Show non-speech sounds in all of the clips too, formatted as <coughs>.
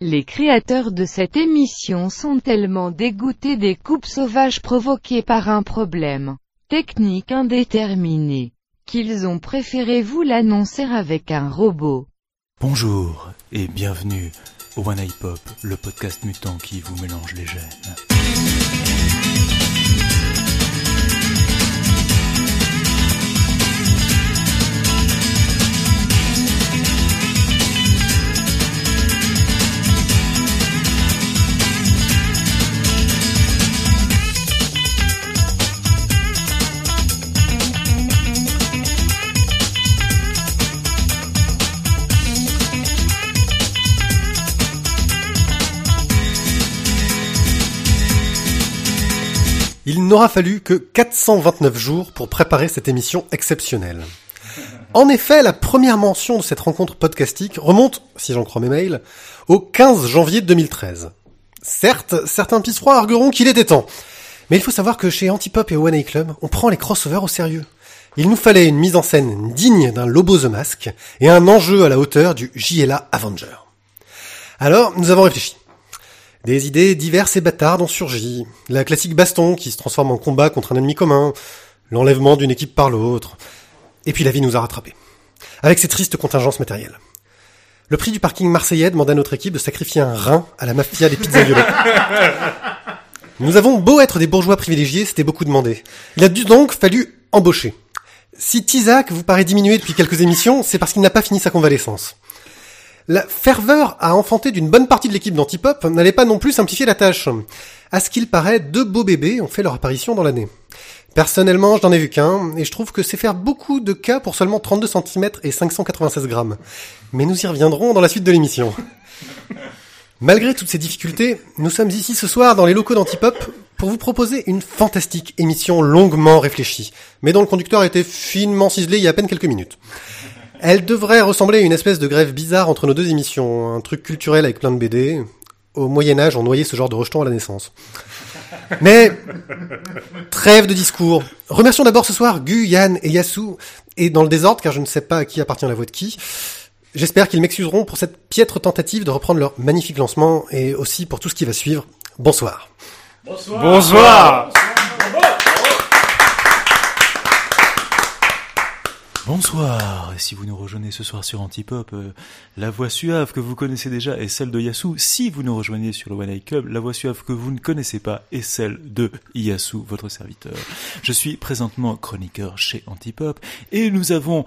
Les créateurs de cette émission sont tellement dégoûtés des coupes sauvages provoquées par un problème technique indéterminé qu'ils ont préféré vous l'annoncer avec un robot. Bonjour et bienvenue au One le podcast mutant qui vous mélange les gènes. Il n'aura fallu que 429 jours pour préparer cette émission exceptionnelle. En effet, la première mention de cette rencontre podcastique remonte, si j'en crois mes mails, au 15 janvier 2013. Certes, certains pisserois argueront qu'il était temps. Mais il faut savoir que chez Antipop et One Club, on prend les crossovers au sérieux. Il nous fallait une mise en scène digne d'un Lobo the Mask et un enjeu à la hauteur du JLA Avenger. Alors, nous avons réfléchi. Des idées diverses et bâtardes ont surgi. La classique baston qui se transforme en combat contre un ennemi commun, l'enlèvement d'une équipe par l'autre. Et puis la vie nous a rattrapés. Avec ces tristes contingences matérielles. Le prix du parking marseillais demande à notre équipe de sacrifier un rein à la mafia des pizzaioli. <laughs> Nous avons beau être des bourgeois privilégiés, c'était beaucoup demandé. Il a dû donc fallu embaucher. Si Tizak vous paraît diminuer depuis quelques émissions, c'est parce qu'il n'a pas fini sa convalescence. La ferveur à enfanter d'une bonne partie de l'équipe d'Antipop n'allait pas non plus simplifier la tâche. À ce qu'il paraît, deux beaux bébés ont fait leur apparition dans l'année. Personnellement, je n'en ai vu qu'un, et je trouve que c'est faire beaucoup de cas pour seulement 32 cm et 596 grammes. Mais nous y reviendrons dans la suite de l'émission. Malgré toutes ces difficultés, nous sommes ici ce soir dans les locaux d'Antipop pour vous proposer une fantastique émission longuement réfléchie, mais dont le conducteur a été finement ciselé il y a à peine quelques minutes. Elle devrait ressembler à une espèce de grève bizarre entre nos deux émissions, un truc culturel avec plein de BD. Au Moyen Âge, on noyait ce genre de rejetons à la naissance. Mais trêve de discours. Remercions d'abord ce soir Gu, Yann et Yasu, et dans le désordre car je ne sais pas à qui appartient la voix de qui. J'espère qu'ils m'excuseront pour cette piètre tentative de reprendre leur magnifique lancement et aussi pour tout ce qui va suivre. Bonsoir. Bonsoir. Bonsoir, et si vous nous rejoignez ce soir sur Antipop, euh, la voix suave que vous connaissez déjà est celle de Yasu. Si vous nous rejoignez sur le One Eye Club, la voix suave que vous ne connaissez pas est celle de Yasu, votre serviteur. Je suis présentement chroniqueur chez Antipop, et nous avons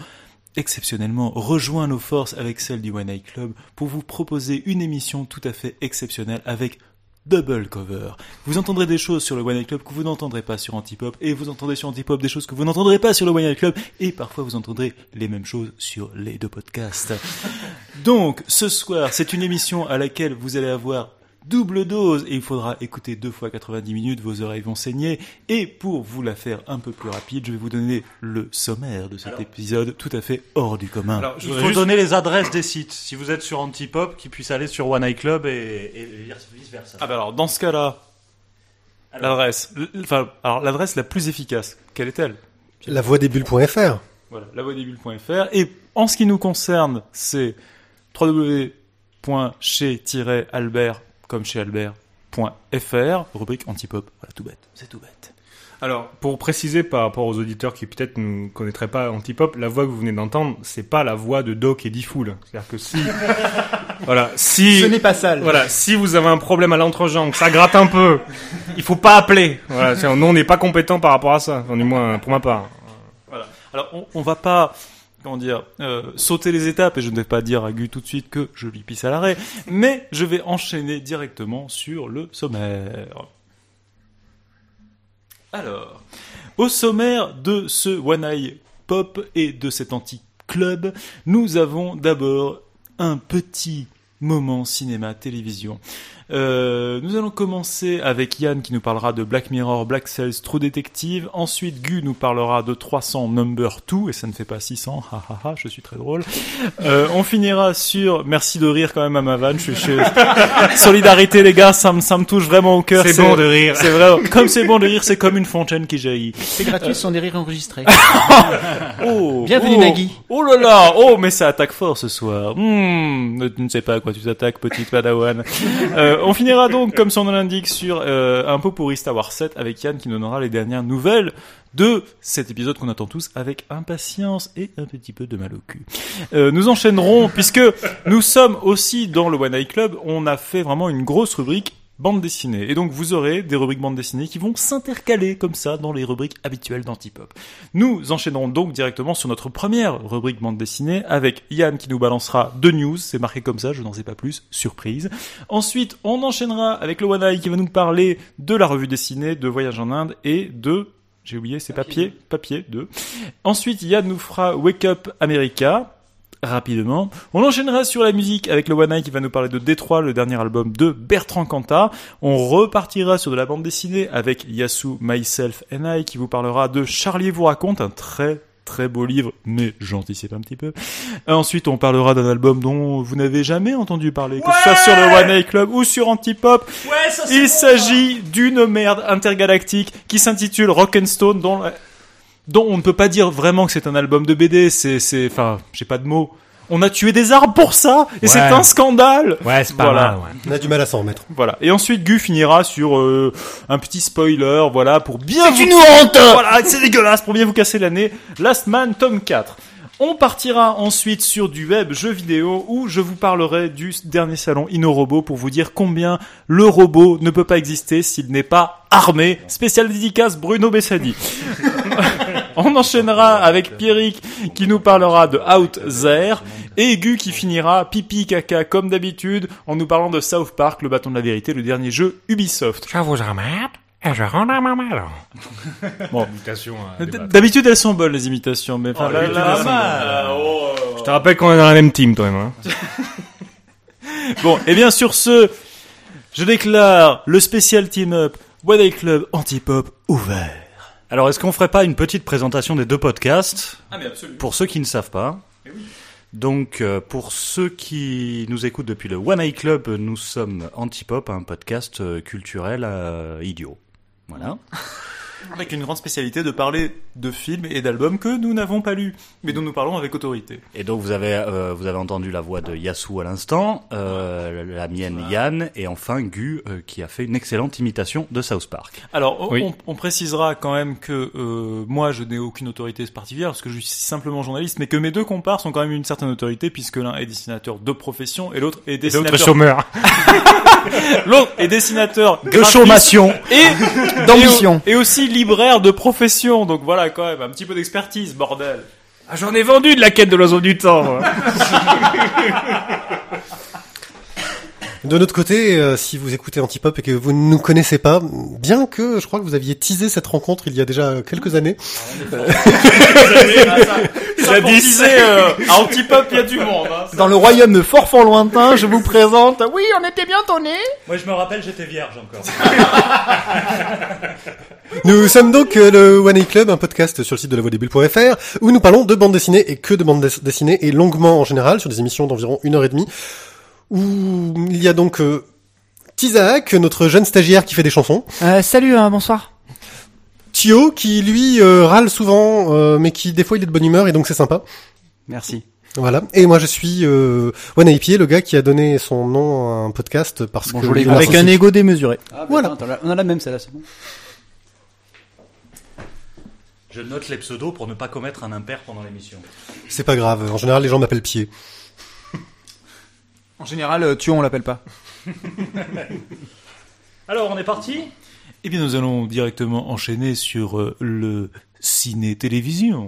exceptionnellement rejoint nos forces avec celle du One Eye Club pour vous proposer une émission tout à fait exceptionnelle avec double cover. Vous entendrez des choses sur le One Night Club que vous n'entendrez pas sur Antipop, et vous entendrez sur Antipop des choses que vous n'entendrez pas sur le One Night Club, et parfois vous entendrez les mêmes choses sur les deux podcasts. <laughs> Donc, ce soir, c'est une émission à laquelle vous allez avoir double dose et il faudra écouter deux fois 90 minutes, vos oreilles vont saigner. Et pour vous la faire un peu plus rapide, je vais vous donner le sommaire de cet épisode tout à fait hors du commun. Alors, il faut donner les adresses des sites. Si vous êtes sur Antipop, qui puisse aller sur One Eye Club et, et vice versa. Ah bah alors dans ce cas-là, l'adresse, enfin alors l'adresse la plus efficace, quelle est-elle? La voix des bulles.fr. Voilà, la voix des bulles.fr. Et en ce qui nous concerne, c'est www.chez-albert comme chez Albert.fr, rubrique antipop. Voilà, tout bête, c'est tout bête. Alors, pour préciser par rapport aux auditeurs qui peut-être ne connaîtraient pas Antipop, la voix que vous venez d'entendre, c'est pas la voix de Doc et Diffoul. C'est-à-dire que si, <laughs> voilà, si, ce n'est pas sale. Voilà, si vous avez un problème à l'entrejambe, ça gratte un peu, il faut pas appeler. Voilà, nous on n'est pas compétent par rapport à ça, enfin, du moins pour ma part. Voilà. Alors, on, on va pas comment dire, euh, sauter les étapes, et je ne vais pas dire à Gu tout de suite que je lui pisse à l'arrêt, mais je vais enchaîner directement sur le sommaire. Alors, au sommaire de ce One Eye Pop et de cet anti-club, nous avons d'abord un petit moment cinéma-télévision. Euh, nous allons commencer avec Yann qui nous parlera de Black Mirror, Black Cells, True Detective. Ensuite, Gu nous parlera de 300 Number 2 et ça ne fait pas 600. Ha ha ha, je suis très drôle. Euh, on finira sur, merci de rire quand même à ma vanne. Je suis chez... <laughs> Solidarité les gars, ça me, ça me touche vraiment au cœur. C'est bon de rire. C'est vrai. Comme c'est bon de rire, c'est comme une fontaine qui jaillit. C'est gratuit, ce sont des rires enregistrés. <laughs> Oh, Bienvenue, oh, Nagui. Oh là là, oh mais ça attaque fort ce soir. Hmm, ne- tu ne sais pas à quoi tu t'attaques, petite padawan. Euh, on finira donc, comme son nom l'indique, sur euh, un pot pourri Star Wars 7 avec Yann qui nous donnera les dernières nouvelles de cet épisode qu'on attend tous avec impatience et un petit peu de mal au cul. Euh, nous enchaînerons, puisque nous sommes aussi dans le One Eye Club, on a fait vraiment une grosse rubrique bande dessinée. Et donc vous aurez des rubriques bande dessinée qui vont s'intercaler comme ça dans les rubriques habituelles d'Antipop. Nous enchaînerons donc directement sur notre première rubrique bande dessinée avec Yann qui nous balancera deux news, c'est marqué comme ça, je n'en sais pas plus, surprise. Ensuite, on enchaînera avec le One Eye qui va nous parler de la revue dessinée de Voyage en Inde et de j'ai oublié, c'est papier, papier, deux. Ensuite, Yann nous fera Wake Up America, rapidement. On enchaînera sur la musique avec le One Eye qui va nous parler de Détroit, le dernier album de Bertrand Cantat. On repartira sur de la bande dessinée avec Yasu, Myself and I qui vous parlera de Charlie vous raconte, un très très beau livre, mais j'anticipe un petit peu. Ensuite, on parlera d'un album dont vous n'avez jamais entendu parler, que ce soit sur le One Eye Club ou sur Antipop. Il s'agit d'une merde intergalactique qui s'intitule Rock'n'Stone, dont, dont on ne peut pas dire vraiment que c'est un album de BD. C'est, c'est, enfin, j'ai pas de mots. On a tué des arbres pour ça, et c'est un scandale. Ouais, c'est pas Voilà. mal, ouais. On a du mal à s'en remettre. Voilà. Et ensuite, Gu finira sur euh, un petit spoiler, voilà, pour bien vous... une honte <laughs> Voilà, c'est dégueulasse, pour bien vous casser l'année. Last Man, tome 4. On partira ensuite sur du web jeu vidéo où je vous parlerai du dernier salon InnoRobot pour vous dire combien le robot ne peut pas exister s'il n'est pas armé. Spécial dédicace Bruno Bessadi. <laughs> <laughs> On enchaînera avec Pierrick qui nous parlera de Out There et Gu qui finira pipi caca comme d'habitude en nous parlant de South Park, le bâton de la vérité, le dernier jeu Ubisoft. Je vous emmerde et je rentre à ma maison. Bon. <laughs> Débattre. D'habitude elles sont bonnes les imitations, mais enfin, Oh, là, là, elles sont là, oh, Je te rappelle qu'on est dans la même team, toi et moi. <laughs> Bon, et bien sur ce, je déclare le spécial team-up Eye Club Antipop ouvert. Alors, est-ce qu'on ferait pas une petite présentation des deux podcasts Ah mais absolument. pour ceux qui ne savent pas Donc, euh, pour ceux qui nous écoutent depuis le One Eye Club, nous sommes Antipop, un podcast euh, culturel euh, idiot. Voilà. <laughs> Avec une grande spécialité de parler de films et d'albums que nous n'avons pas lus, mais dont nous parlons avec autorité. Et donc, vous avez euh, vous avez entendu la voix de Yasu à l'instant, euh, la mienne Yann, et enfin Gu euh, qui a fait une excellente imitation de South Park. Alors, on, Oui. on- on précisera quand même que euh, moi, je n'ai aucune autorité particulière parce que je suis simplement journaliste, mais que mes deux compars sont quand même une certaine autorité puisque l'un est dessinateur de profession et l'autre est Et d'autres dessinateur. <laughs> <laughs> <laughs> L'autre est dessinateur De chômation. et <laughs> D'ambition. et aussi libraire de profession. Donc voilà, quand même un petit peu d'expertise, bordel. Ah, J'en ai vendu de la quête de l'oiseau du temps. <laughs> De notre côté, euh, si vous écoutez Antipop et que vous ne nous connaissez pas, bien que je crois que vous aviez teasé cette rencontre il y a déjà quelques années, Ça disait euh, à Antipop, il y a du monde. Hein. Dans le royaume de fort fort lointain, je vous présente. Oui, on était bien donnés. Moi, je me rappelle, j'étais vierge encore. <laughs> nous sommes donc euh, le One A Club, un podcast sur le site de lavoidesbulles.fr, où nous parlons de bande dessinée et que de bande des- dessinée et longuement en général sur des émissions d'environ une heure et demie, où il y a donc euh, Tizak, notre jeune stagiaire qui fait des chansons, Euh, salut, hein, bonsoir. Thio qui lui euh, râle souvent, euh, mais qui des fois il est de bonne humeur et donc c'est sympa. Merci. Voilà. Et moi je suis euh, One Pied, le gars qui a donné son nom à un podcast parce Bonjour que les gars. Avec un ego démesuré. Ah, Voilà. voilà. on a la même celle-là, c'est bon. Je note les pseudos pour ne pas commettre un impair pendant l'émission. C'est pas grave. En général, les gens m'appellent Pied. En général, euh, tu on l'appelle pas. <laughs> Alors, on est parti? Eh bien, nous allons directement enchaîner sur euh, le ciné-télévision.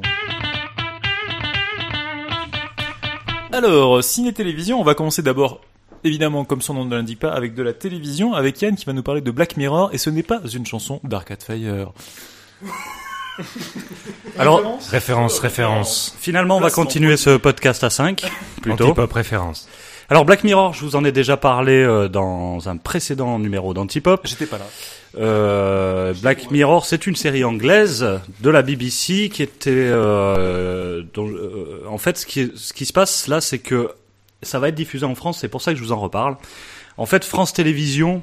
Alors, ciné-télévision, on va commencer d'abord, évidemment, comme son nom ne l'indique pas, avec de la télévision, avec Yann qui va nous parler de Black Mirror, et ce n'est pas une chanson d'Arcade Fire. <laughs> Alors, Référence, référence. finalement, on va continuer ce podcast à 5, <laughs> plutôt. Antipop référence. Alors Black Mirror, je vous en ai déjà parlé euh, dans un précédent numéro d'Antipop. J'étais pas là. Euh, Black Mirror, c'est une série anglaise de la BBC qui était, euh, dont, euh, en fait, ce qui, ce qui se passe là, c'est que ça va être diffusé en France. C'est pour ça que je vous en reparle. En fait, France Télévisions,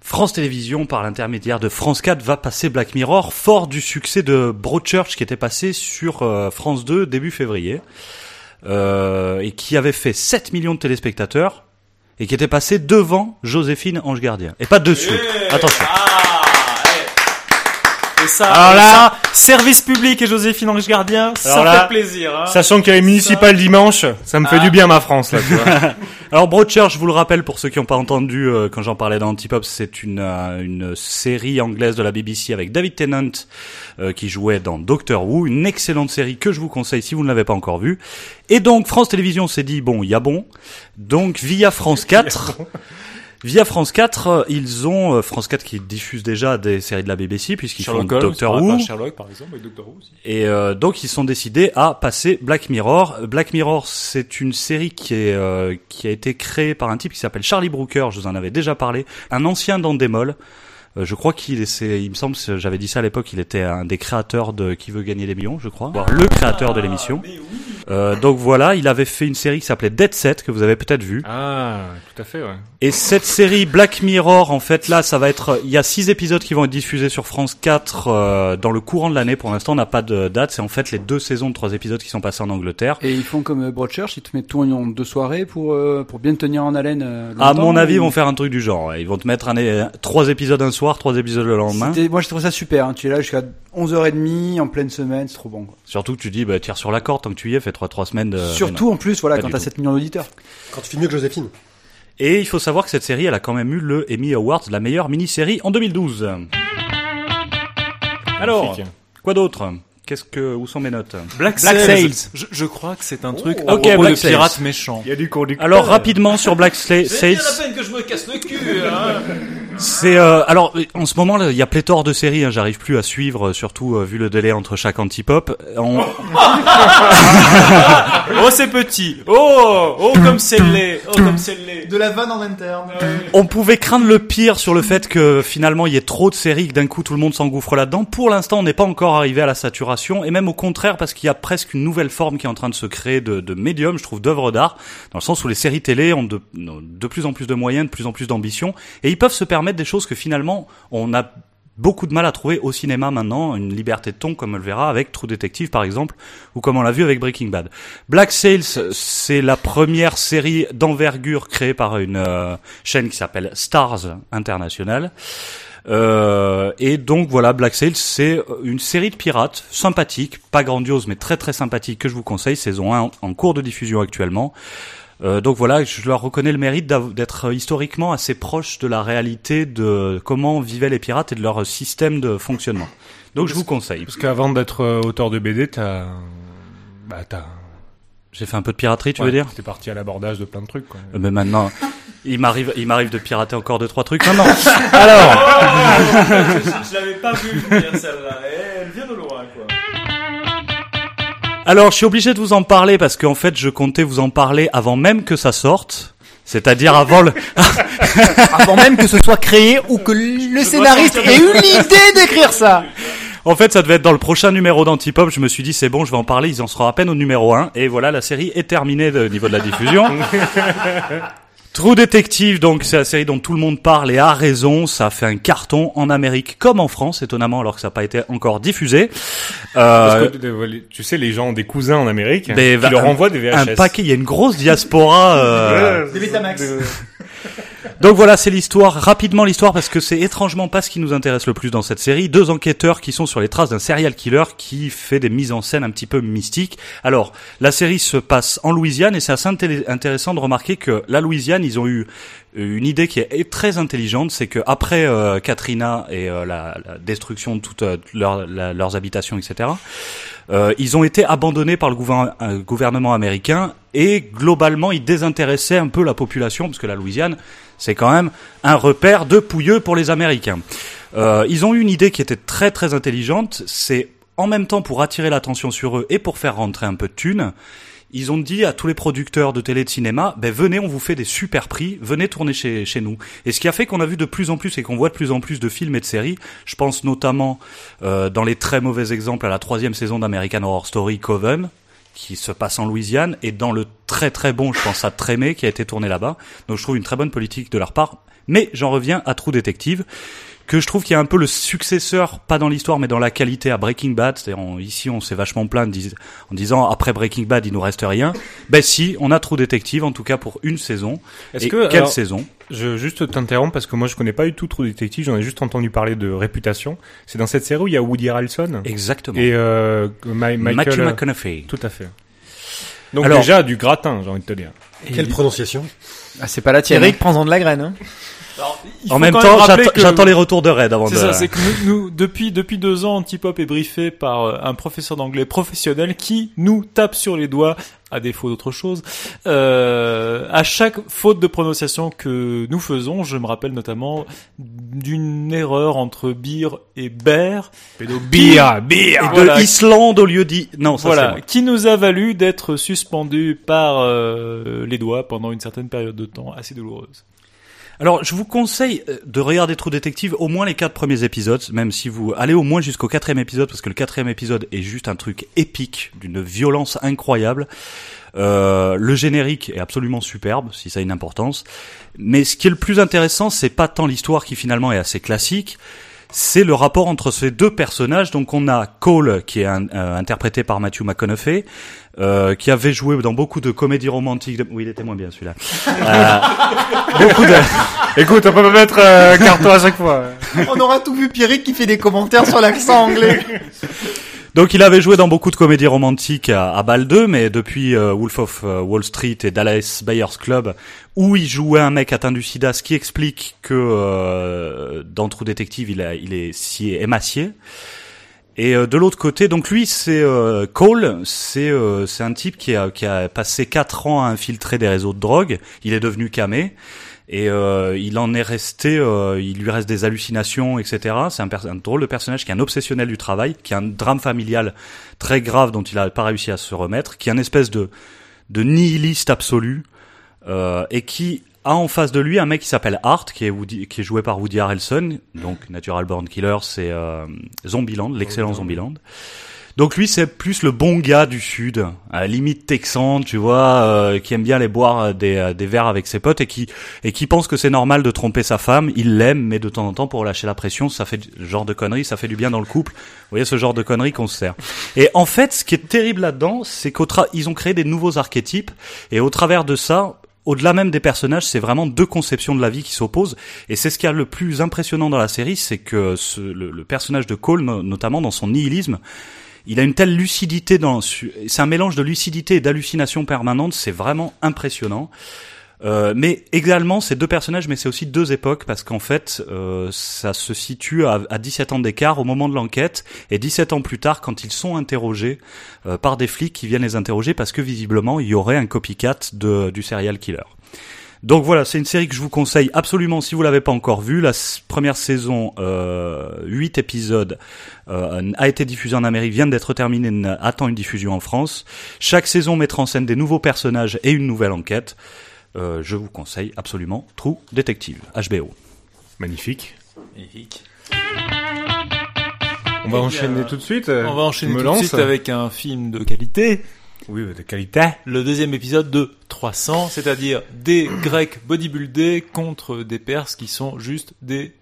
France Télévisions, par l'intermédiaire de France 4, va passer Black Mirror, fort du succès de Broadchurch qui était passé sur euh, France 2 début février, euh, et qui avait fait 7 millions de téléspectateurs, et qui était passé devant Joséphine Ange Gardien. Et pas dessous. Attention. Et ça, Alors et là- ça, service public et Joséphine Ange Gardien, ça là- fait plaisir. Hein. Sachant qu'il y a les municipales dimanche, ça me fait Ah. du bien ma France là. Tu vois. <laughs> Alors Broadchurch, je vous le rappelle pour ceux qui n'ont pas entendu euh, quand j'en parlais dans Antipop, c'est une euh, une série anglaise de la BBC avec David Tennant euh, qui jouait dans Doctor Who, une excellente série que je vous conseille si vous ne l'avez pas encore vue. Et donc France Télévisions s'est dit bon, il y a bon. Donc via France <laughs> 4 Via France 4, euh, ils ont euh, France 4 qui diffuse déjà des séries de la BBC puisqu'ils font Holmes, Doctor Who. Sherlock par exemple, avec Doctor Who aussi. Et euh, donc ils sont décidés à passer Black Mirror. Black Mirror, c'est une série qui est euh, qui a été créée par un type qui s'appelle Charlie Brooker. Je vous en avais déjà parlé, un ancien d'Endemol. Euh, je crois qu'il est, c'est- il me semble, j'avais dit ça à l'époque, il était un des créateurs de Qui veut gagner des millions, je crois, voire le créateur de l'émission. Euh, donc voilà, il avait fait une série qui s'appelait Dead Set que vous avez peut-être vu. Ah, tout à fait, ouais. Et cette série Black Mirror, en fait, là, ça va être, il y a six épisodes qui vont être diffusés sur France 4 euh, dans le courant de l'année. Pour l'instant, on n'a pas de date. C'est en fait les deux saisons de trois épisodes qui sont passés en Angleterre. Et ils font comme euh, Broadchurch, ils te mettent tout en deux soirées pour euh, pour bien te tenir en haleine. euh, À mon avis, ils vont faire un truc du genre. ouais. Ils vont te mettre un, trois épisodes un soir, trois épisodes le lendemain. Moi, je trouve ça super. Hein. Tu es là jusqu'à 11h30 en pleine semaine, c'est trop bon. Quoi. Surtout que tu dis, bah, tire sur la corde tant que tu y es, fais trois, trois semaines de... Surtout en plus, voilà, pas quand t'as tout. 7 millions d'auditeurs. Quand tu fais mieux que Joséphine. Et il faut savoir que cette série, elle a quand même eu le Emmy Awards de la meilleure mini-série en 2012. Alors, quoi d'autre? Qu'est-ce que, où sont mes notes? Black, Black Sails. Sails. Je, je crois que c'est un truc Oh. à Ok, propos Black de. Il y a du conducteur. Alors rapidement sur Black Sla- Sails, peine que je me casse le cul, hein. <laughs> c'est euh, alors en ce moment là, il y a pléthore de séries, hein, j'arrive plus à suivre, euh, surtout euh, vu le délai entre chaque antipop. On- <laughs> Oh, c'est petit. Oh, oh, comme c'est laid. Oh, comme c'est laid. De la vanne en interne. On pouvait craindre le pire sur le fait que finalement il y ait trop de séries, que d'un coup tout le monde s'engouffre là-dedans. Pour l'instant, on n'est pas encore arrivé à la saturation, et même au contraire parce qu'il y a presque une nouvelle forme qui est en train de se créer de, de médium, je trouve, d'œuvres d'art, dans le sens où les séries télé ont de, de plus en plus de moyens, de plus en plus d'ambition, et ils peuvent se permettre des choses que finalement on a beaucoup de mal à trouver au cinéma maintenant, une liberté de ton comme on le verra avec True Detective par exemple, ou comme on l'a vu avec Breaking Bad. Black Sails, c'est la première série d'envergure créée par une euh, chaîne qui s'appelle Stars International. Euh, et donc voilà, Black Sails, c'est une série de pirates sympathique, pas grandiose mais très très sympathique que je vous conseille, saison 1 en, en cours de diffusion actuellement. Euh, donc voilà, je leur reconnais le mérite d'être historiquement assez proche de la réalité de comment vivaient les pirates et de leur système de fonctionnement. Donc je vous conseille. Parce qu'avant d'être euh, auteur de BD, t'as, bah t'as. J'ai fait un peu de piraterie, tu ouais, veux dire T'es parti à l'abordage de plein de trucs. Quoi. Euh, Mais maintenant, il m'arrive, il m'arrive de pirater encore deux trois trucs. Non, non. <laughs> Alors, je, je l'avais pas vu venir celle-là. Alors, je suis obligé de vous en parler parce qu'en fait, je comptais vous en parler avant même que ça sorte. C'est-à-dire avant le, <laughs> Avant même que ce soit créé ou que le scénariste ait eu l'idée d'écrire ça. En fait, ça devait être dans le prochain numéro d'Antipop. Je me suis dit, c'est bon, je vais en parler. Ils en seront à peine au numéro 1. Et voilà, la série est terminée de- au niveau de la diffusion. <laughs> True Detective, donc, c'est la série dont tout le monde parle et a raison. Ça a fait un carton en Amérique comme en France, étonnamment, alors que ça n'a pas été encore diffusé. Parce Euh, que, euh, tu sais, les gens ont des cousins en Amérique Mais qui va- leur envoient des VHS. un paquet, il y a une grosse diaspora. euh, <laughs> Des Betamax. Donc voilà, c'est l'histoire, rapidement l'histoire, parce que c'est étrangement pas ce qui nous intéresse le plus dans cette série. Deux enquêteurs qui sont sur les traces d'un serial killer qui fait des mises en scène un petit peu mystiques. Alors, la série se passe en Louisiane et c'est assez inté- intéressant de remarquer que la Louisiane, ils ont eu euh, une idée qui est très intelligente, c'est que après euh, Katrina et euh, la, destruction de toutes la- leurs habitations, etc., euh, ils ont été abandonnés par le euh, gouvernement américain et globalement ils désintéressaient un peu la population parce que la Louisiane c'est quand même un repère de pouilleux pour les Américains. Euh, ils ont eu une idée qui était très très intelligente, c'est en même temps pour attirer l'attention sur eux et pour faire rentrer un peu de thunes, ils ont dit à tous les producteurs de télé de cinéma, ben venez, on vous fait des super prix, venez tourner chez, chez nous. Et ce qui a fait qu'on a vu de plus en plus et qu'on voit de plus en plus de films et de séries, je pense notamment euh, dans les très mauvais exemples à la troisième saison d'American Horror Story Coven, qui se passe en Louisiane, et dans le très très bon, je pense à Trémé, qui a été tourné là-bas. Donc je trouve une très bonne politique de leur part. Mais j'en reviens à True Detective, que je trouve qu'il y a un peu le successeur, pas dans l'histoire, mais dans la qualité à Breaking Bad. C'est-à-dire, on- ici, on s'est vachement plaint en disant après Breaking Bad, il nous reste rien. Ben si, on a True Detective, en tout cas pour une saison. Est-ce que, quelle alors, saison? Je juste t'interromps parce que moi je connais pas du tout True Detective, j'en ai juste entendu parler de réputation. C'est dans cette série où il y a Woody Harrelson Exactement. et euh, Ma- Matthew Michael. McConaughey. Tout à fait. Donc Alors- déjà du gratin, j'ai envie de te dire. Quelle prononciation? Ah, c'est pas la tienne. Eric, prends-en de la graine. Hein. En faut même temps, j'attends que- les retours de Red avant de. C'est ça, c'est que nous, nous, depuis depuis deux ans, Antipop est briefé par euh, un professeur d'anglais professionnel qui nous tape sur les doigts, à défaut d'autre chose, euh, à chaque faute de prononciation que nous faisons. Je me rappelle notamment d'une erreur entre beer et bear. Bia, bia. Et de Voilà. Islande au lieu d'I. Non, ça c'est Voilà, moi. qui nous a valu d'être suspendu par euh, les doigts pendant une certaine période de temps assez douloureuse. Alors, je vous conseille euh, de regarder True Detective au moins les quatre premiers épisodes, même si vous allez au moins jusqu'au quatrième épisode, parce que le quatrième épisode est juste un truc épique, d'une violence incroyable. Euh, le générique est absolument superbe, si ça a une importance. Mais ce qui est le plus intéressant, c'est pas tant l'histoire qui finalement est assez classique, c'est le rapport entre ces deux personnages. Donc on a Cole qui est un- euh, interprété par Matthew McConaughey, euh, qui avait joué dans beaucoup de comédies romantiques. de- Oui, il était moins bien celui-là. <laughs> Euh, beaucoup de... <laughs> Écoute, on peut pas mettre euh, carton à chaque fois. On aura tout vu Pierrick qui fait des commentaires sur l'accent anglais. <laughs> Donc il avait joué dans beaucoup de comédies romantiques à, à Bâle 2, mais depuis euh, Wolf of euh, Wall Street et Dallas Buyers Club, où il jouait un mec atteint du sida, ce qui explique que euh, dans True Detective, il, a, il est si émacié. Et euh, de l'autre côté, donc lui, c'est euh, Cole, c'est euh, c'est un type qui a, qui a passé quatre ans à infiltrer des réseaux de drogue. Il est devenu camé. Et euh, il en est resté, euh, il lui reste des hallucinations, etc. C'est un, un drôle de personnage qui est un obsessionnel du travail, qui a un drame familial très grave dont il n'a pas réussi à se remettre, qui est un espèce de, de nihiliste absolu, euh, et qui a en face de lui un mec qui s'appelle Art, qui est, Woody- qui est joué par Woody Harrelson, donc Natural Born Killer, c'est euh, Zombieland, l'excellent Zombieland. Donc lui c'est plus le bon gars du sud, à limite texan, tu vois, euh, qui aime bien aller boire euh, des, euh, des verres avec ses potes et qui et qui pense que c'est normal de tromper sa femme. Il l'aime, mais de temps en temps pour relâcher la pression, ça fait du- genre de conneries, ça fait du bien dans le couple. Vous voyez ce genre de conneries qu'on se sert. Et en fait, ce qui est terrible là-dedans, c'est qu'ils ont créé des nouveaux archétypes et au travers de ça. Au-delà même des personnages, c'est vraiment deux conceptions de la vie qui s'opposent. Et c'est ce qui est le plus impressionnant dans la série, c'est que ce, le, le personnage de Cole, no- notamment dans son nihilisme, il a une telle lucidité dans, c'est un mélange de lucidité et d'hallucination permanente, c'est vraiment impressionnant. Euh, mais également, c'est deux personnages, mais c'est aussi deux époques, parce qu'en fait, euh, ça se situe à, à 17 ans d'écart au moment de l'enquête, et 17 ans plus tard, quand ils sont interrogés euh, par des flics qui viennent les interroger, parce que visiblement, il y aurait un copycat de, du serial killer. Donc voilà, c'est une série que je vous conseille absolument si vous l'avez pas encore vue. La première saison, euh, 8 épisodes, euh, a été diffusée en Amérique, vient d'être terminée, attend une diffusion en France. Chaque saison mettra en scène des nouveaux personnages et une nouvelle enquête. Euh, je vous conseille absolument True Detective, HBO. Magnifique. Magnifique. On va enchaîner tout de suite. On va enchaîner tout de suite avec un film de qualité. Oui, de qualité. Le deuxième épisode de 300, c'est-à-dire des <coughs> Grecs bodybuildés contre des Perses qui sont juste des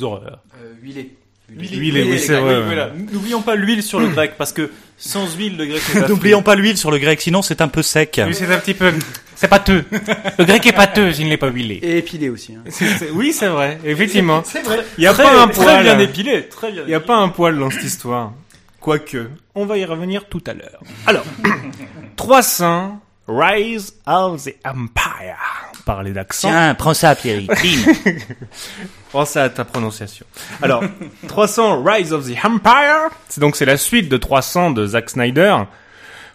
horreurs. huilé. Huilé, oui, c'est vrai, voilà. N'oublions pas l'huile sur le grec, parce que sans huile, le grec n'est pas <laughs> N'oublions pas l'huile sur le grec, sinon c'est un peu sec. Oui, c'est un petit peu. C'est pâteux. Le grec est pâteux s'il n'est pas huilé. Et épilé aussi. Hein. Oui, c'est vrai. Effectivement. C'est vrai. Il y a Très, pas un très poil. bien épilé, très bien Il y a pas un poil dans cette histoire. Quoique, on va y revenir tout à l'heure. Alors, <coughs> 300 Rise of the Empire. Parler d'accent. Tiens, prends ça, Pierre. <laughs> Bim. Pense à ta prononciation. Alors, 300 Rise of the Empire. C'est donc c'est la suite de 300 de Zack Snyder.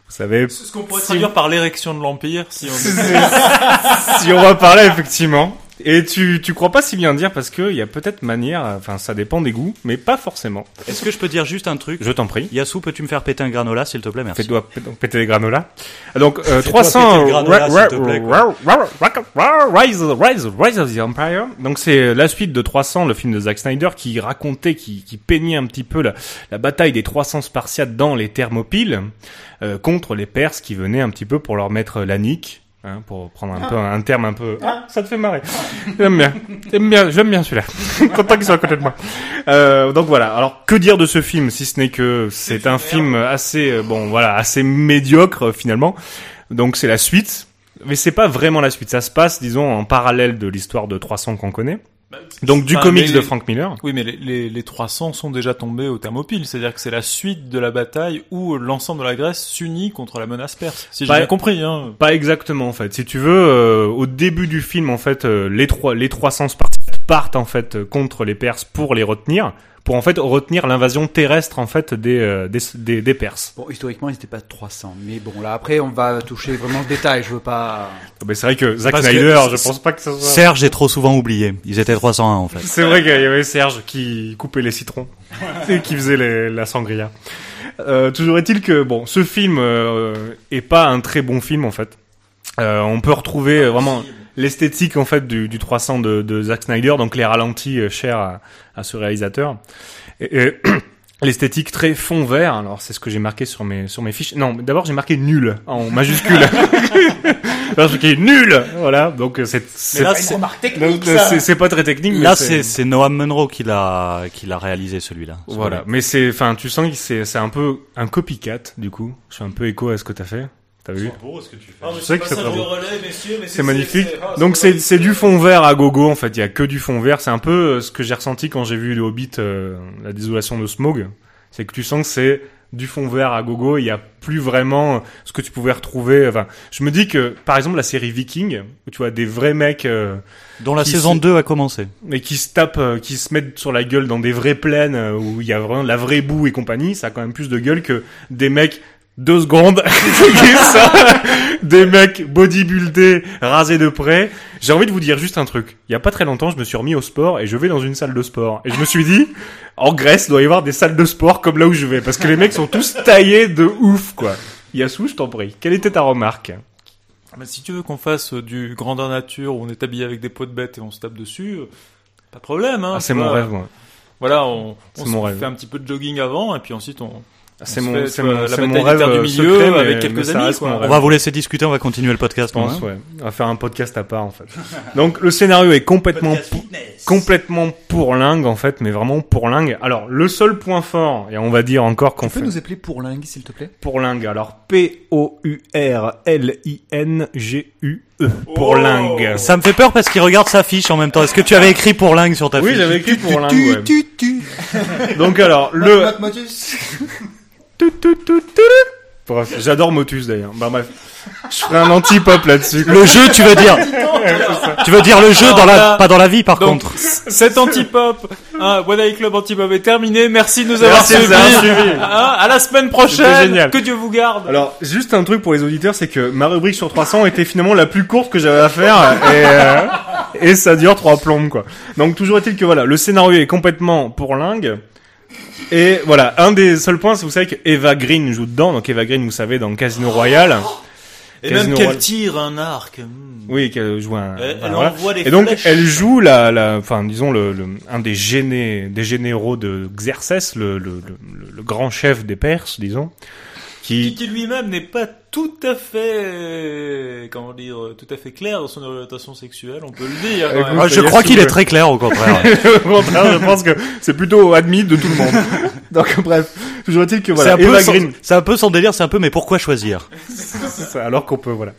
Vous savez, Ce qu'on pourrait Si- traduire par l'érection de l'Empire, si on <laughs> si on va parler effectivement. Et tu, tu crois pas si bien dire parce que il y a peut-être manière, enfin ça dépend des goûts, mais pas forcément. Est-ce que je peux dire juste un truc? Je t'en prie. Yasu, peux-tu me faire péter un granola, s'il te plaît? Merci. Fais-toi péter les granolas. Donc euh, Fais-toi 300 péter le granola, Ra- s'il Ra- te plaît, Ra- Ra- Ra- Ra- Rise, Rise, Rise of the Empire. Donc c'est la suite de 300, le film de Zack Snyder qui racontait, qui, qui peignait un petit peu la, la bataille des 300 Spartiates dans les Thermopyles euh, contre les Perses qui venaient un petit peu pour leur mettre la nique. Hein, pour prendre un peu un terme un peu ah. Ça te fait marrer. J'aime bien. J'aime bien j'aime bien celui-là. <laughs> Content qu'il soit à côté de moi. Euh, donc voilà. Alors que dire de ce film si ce n'est que c'est un film assez euh, bon voilà assez médiocre euh, finalement. Donc c'est la suite. Mais c'est pas vraiment la suite. Ça se passe disons en parallèle de l'histoire de 300 qu'on connaît donc du Enfin, comics de Frank Miller Oui, mais les, les, les 300 sont déjà tombés au Thermopyle, c'est-à-dire que c'est la suite de la bataille où l'ensemble de la Grèce s'unit contre la menace perse. Si j'ai Pas- bien compris, hein. Pas exactement en fait. Si tu veux, euh, au début du film en fait, euh, les trois les 300 Spartiates partent en fait contre les Perses pour les retenir, pour en fait retenir l'invasion terrestre en fait des euh, des, des, des Perses. Bon, historiquement, ils n'étaient pas 300. Mais bon, là, après, on va toucher vraiment le détail. Je veux pas... Ah, ben, c'est vrai que Zack Parce que Snyder, je pense pas que ça soit. Serge est trop souvent oublié. Ils étaient 301 en fait. C'est vrai qu'il y avait Serge qui coupait les citrons <laughs> et qui faisait les- la sangria. Euh, toujours est-il que bon, ce film euh, est pas un très bon film en fait. Euh, on peut retrouver vraiment l'esthétique en fait du, du 300 de, de Zack Snyder, donc les ralentis euh, chers à, à ce réalisateur. Et, et <clears throat> l'esthétique très fond vert. Alors c'est ce que j'ai marqué sur mes sur mes fiches. Non, d'abord j'ai marqué nul en majuscule. <laughs> Parce que nul. Voilà, donc euh, c'est c'est c'est- remarque donc, technique, ça. c'est c'est pas très technique. mais Là, c'est c'est Noam Munro qui l'a qui l'a réalisé celui-là. Voilà, mais c'est, enfin, tu sens que c'est, c'est un peu un copycat du coup. Je suis un peu écho à ce que t'as fait. T'as vu Je sais que c'est très beau. C'est magnifique. Donc c'est, c'est du fond vert à gogo en fait. Il y a que du fond vert. C'est un peu euh, ce que j'ai ressenti quand j'ai vu le Hobbit, euh, la désolation de Smog. C'est que tu sens que c'est du fond vert à gogo. Il y a plus vraiment ce que tu pouvais retrouver. Enfin, je me dis que par exemple la série Viking, où tu vois des vrais mecs. euh, Dont la saison se- 2 a commencé. mais qui se tapent, euh, qui se mettent sur la gueule dans des vraies plaines euh, où il y a vraiment la vraie boue et compagnie, ça a quand même plus de gueule que des mecs deux secondes, <laughs> des mecs bodybuildés, rasés de près. J'ai envie de vous dire juste un truc. Il y a pas très longtemps, je me suis remis au sport et je vais dans une salle de sport. Et je me suis dit, en Grèce, il doit y avoir des salles de sport comme là où je vais, parce que les mecs sont tous taillés de ouf, quoi. Yassou, je t'en prie. Quelle était ta remarque Mais si tu veux qu'on fasse euh, du grandeur nature où on est habillé avec des pots de bêtes et on se tape dessus, euh, pas de problème, hein. ah, C'est mon rêve, moi. Voilà, on, on mon se rêve. fait un petit peu de jogging avant et puis ensuite on, C'est mon, fait, c'est mon, la mon rêve du euh, milieu secret, mais- avec mais quelques ça amis, reste quoi. On rêve. va vous laisser discuter, on va continuer le podcast. Je pense, ouais. On va faire un podcast à part, en fait. Donc, le scénario est complètement, complètement pourlingue, en fait, mais vraiment pourlingue. Alors, le seul point fort, et on va dire encore qu'on Tu peux fait nous appeler Pourlingue, s'il te plaît pourlingue. Alors, P-O-U-R-L-I-N-G-U-E. Pourlingue. Ça me fait peur parce qu'il regarde sa fiche en même temps. Est-ce que tu avais écrit pour lingue sur ta Oui, fiche j'avais écrit pourlingue, Tu, ouais. tu, tu. Donc, alors, le, Bref, j'adore Motus d'ailleurs. Bah bref, je ferai un anti-pop là-dessus. Le jeu, tu veux dire Tu veux dire le jeu dans la, pas dans la vie par Donc, contre. cet antipop, hein, One Eye Club Antipop est terminé. Merci de nous avoir Merci de suivis. nous avoir suivis. Hein, à la semaine C'était prochaine. génial. Que Dieu vous garde. Alors, juste un truc pour les auditeurs, c'est que ma rubrique sur 300 était finalement la plus courte que j'avais à faire et, euh, et ça dure trois plombes quoi. Donc toujours est-il que voilà, le scénario est complètement pourlingue. Et voilà, un des seuls points, c'est vous savez que Eva Green joue dedans. Donc Eva Green, vous savez, dans Casino Royale. Et Casino même qu'elle Royale. tire un arc. hmm. Oui, qu'elle joue un. Elle, voilà, elle voilà. envoie des Et donc, flèches. elle joue la, la, enfin, disons le, le- un des génés, des généraux de Xerxès, le, le, le, le grand chef des Perses, disons, qui, qui, lui-même n'est pas tout à fait, comment dire, tout à fait clair dans son orientation sexuelle, on peut le dire. quand Écoute, même. Ah, je crois qu'il est très clair au contraire. <laughs> au contraire, je pense que c'est plutôt admis de tout le monde. <laughs> Donc, bref, toujours est-il que c'est voilà, peu son, Green, c'est un peu son délire, c'est un peu mais pourquoi choisir? <laughs> C'est ça, alors qu'on peut, voilà,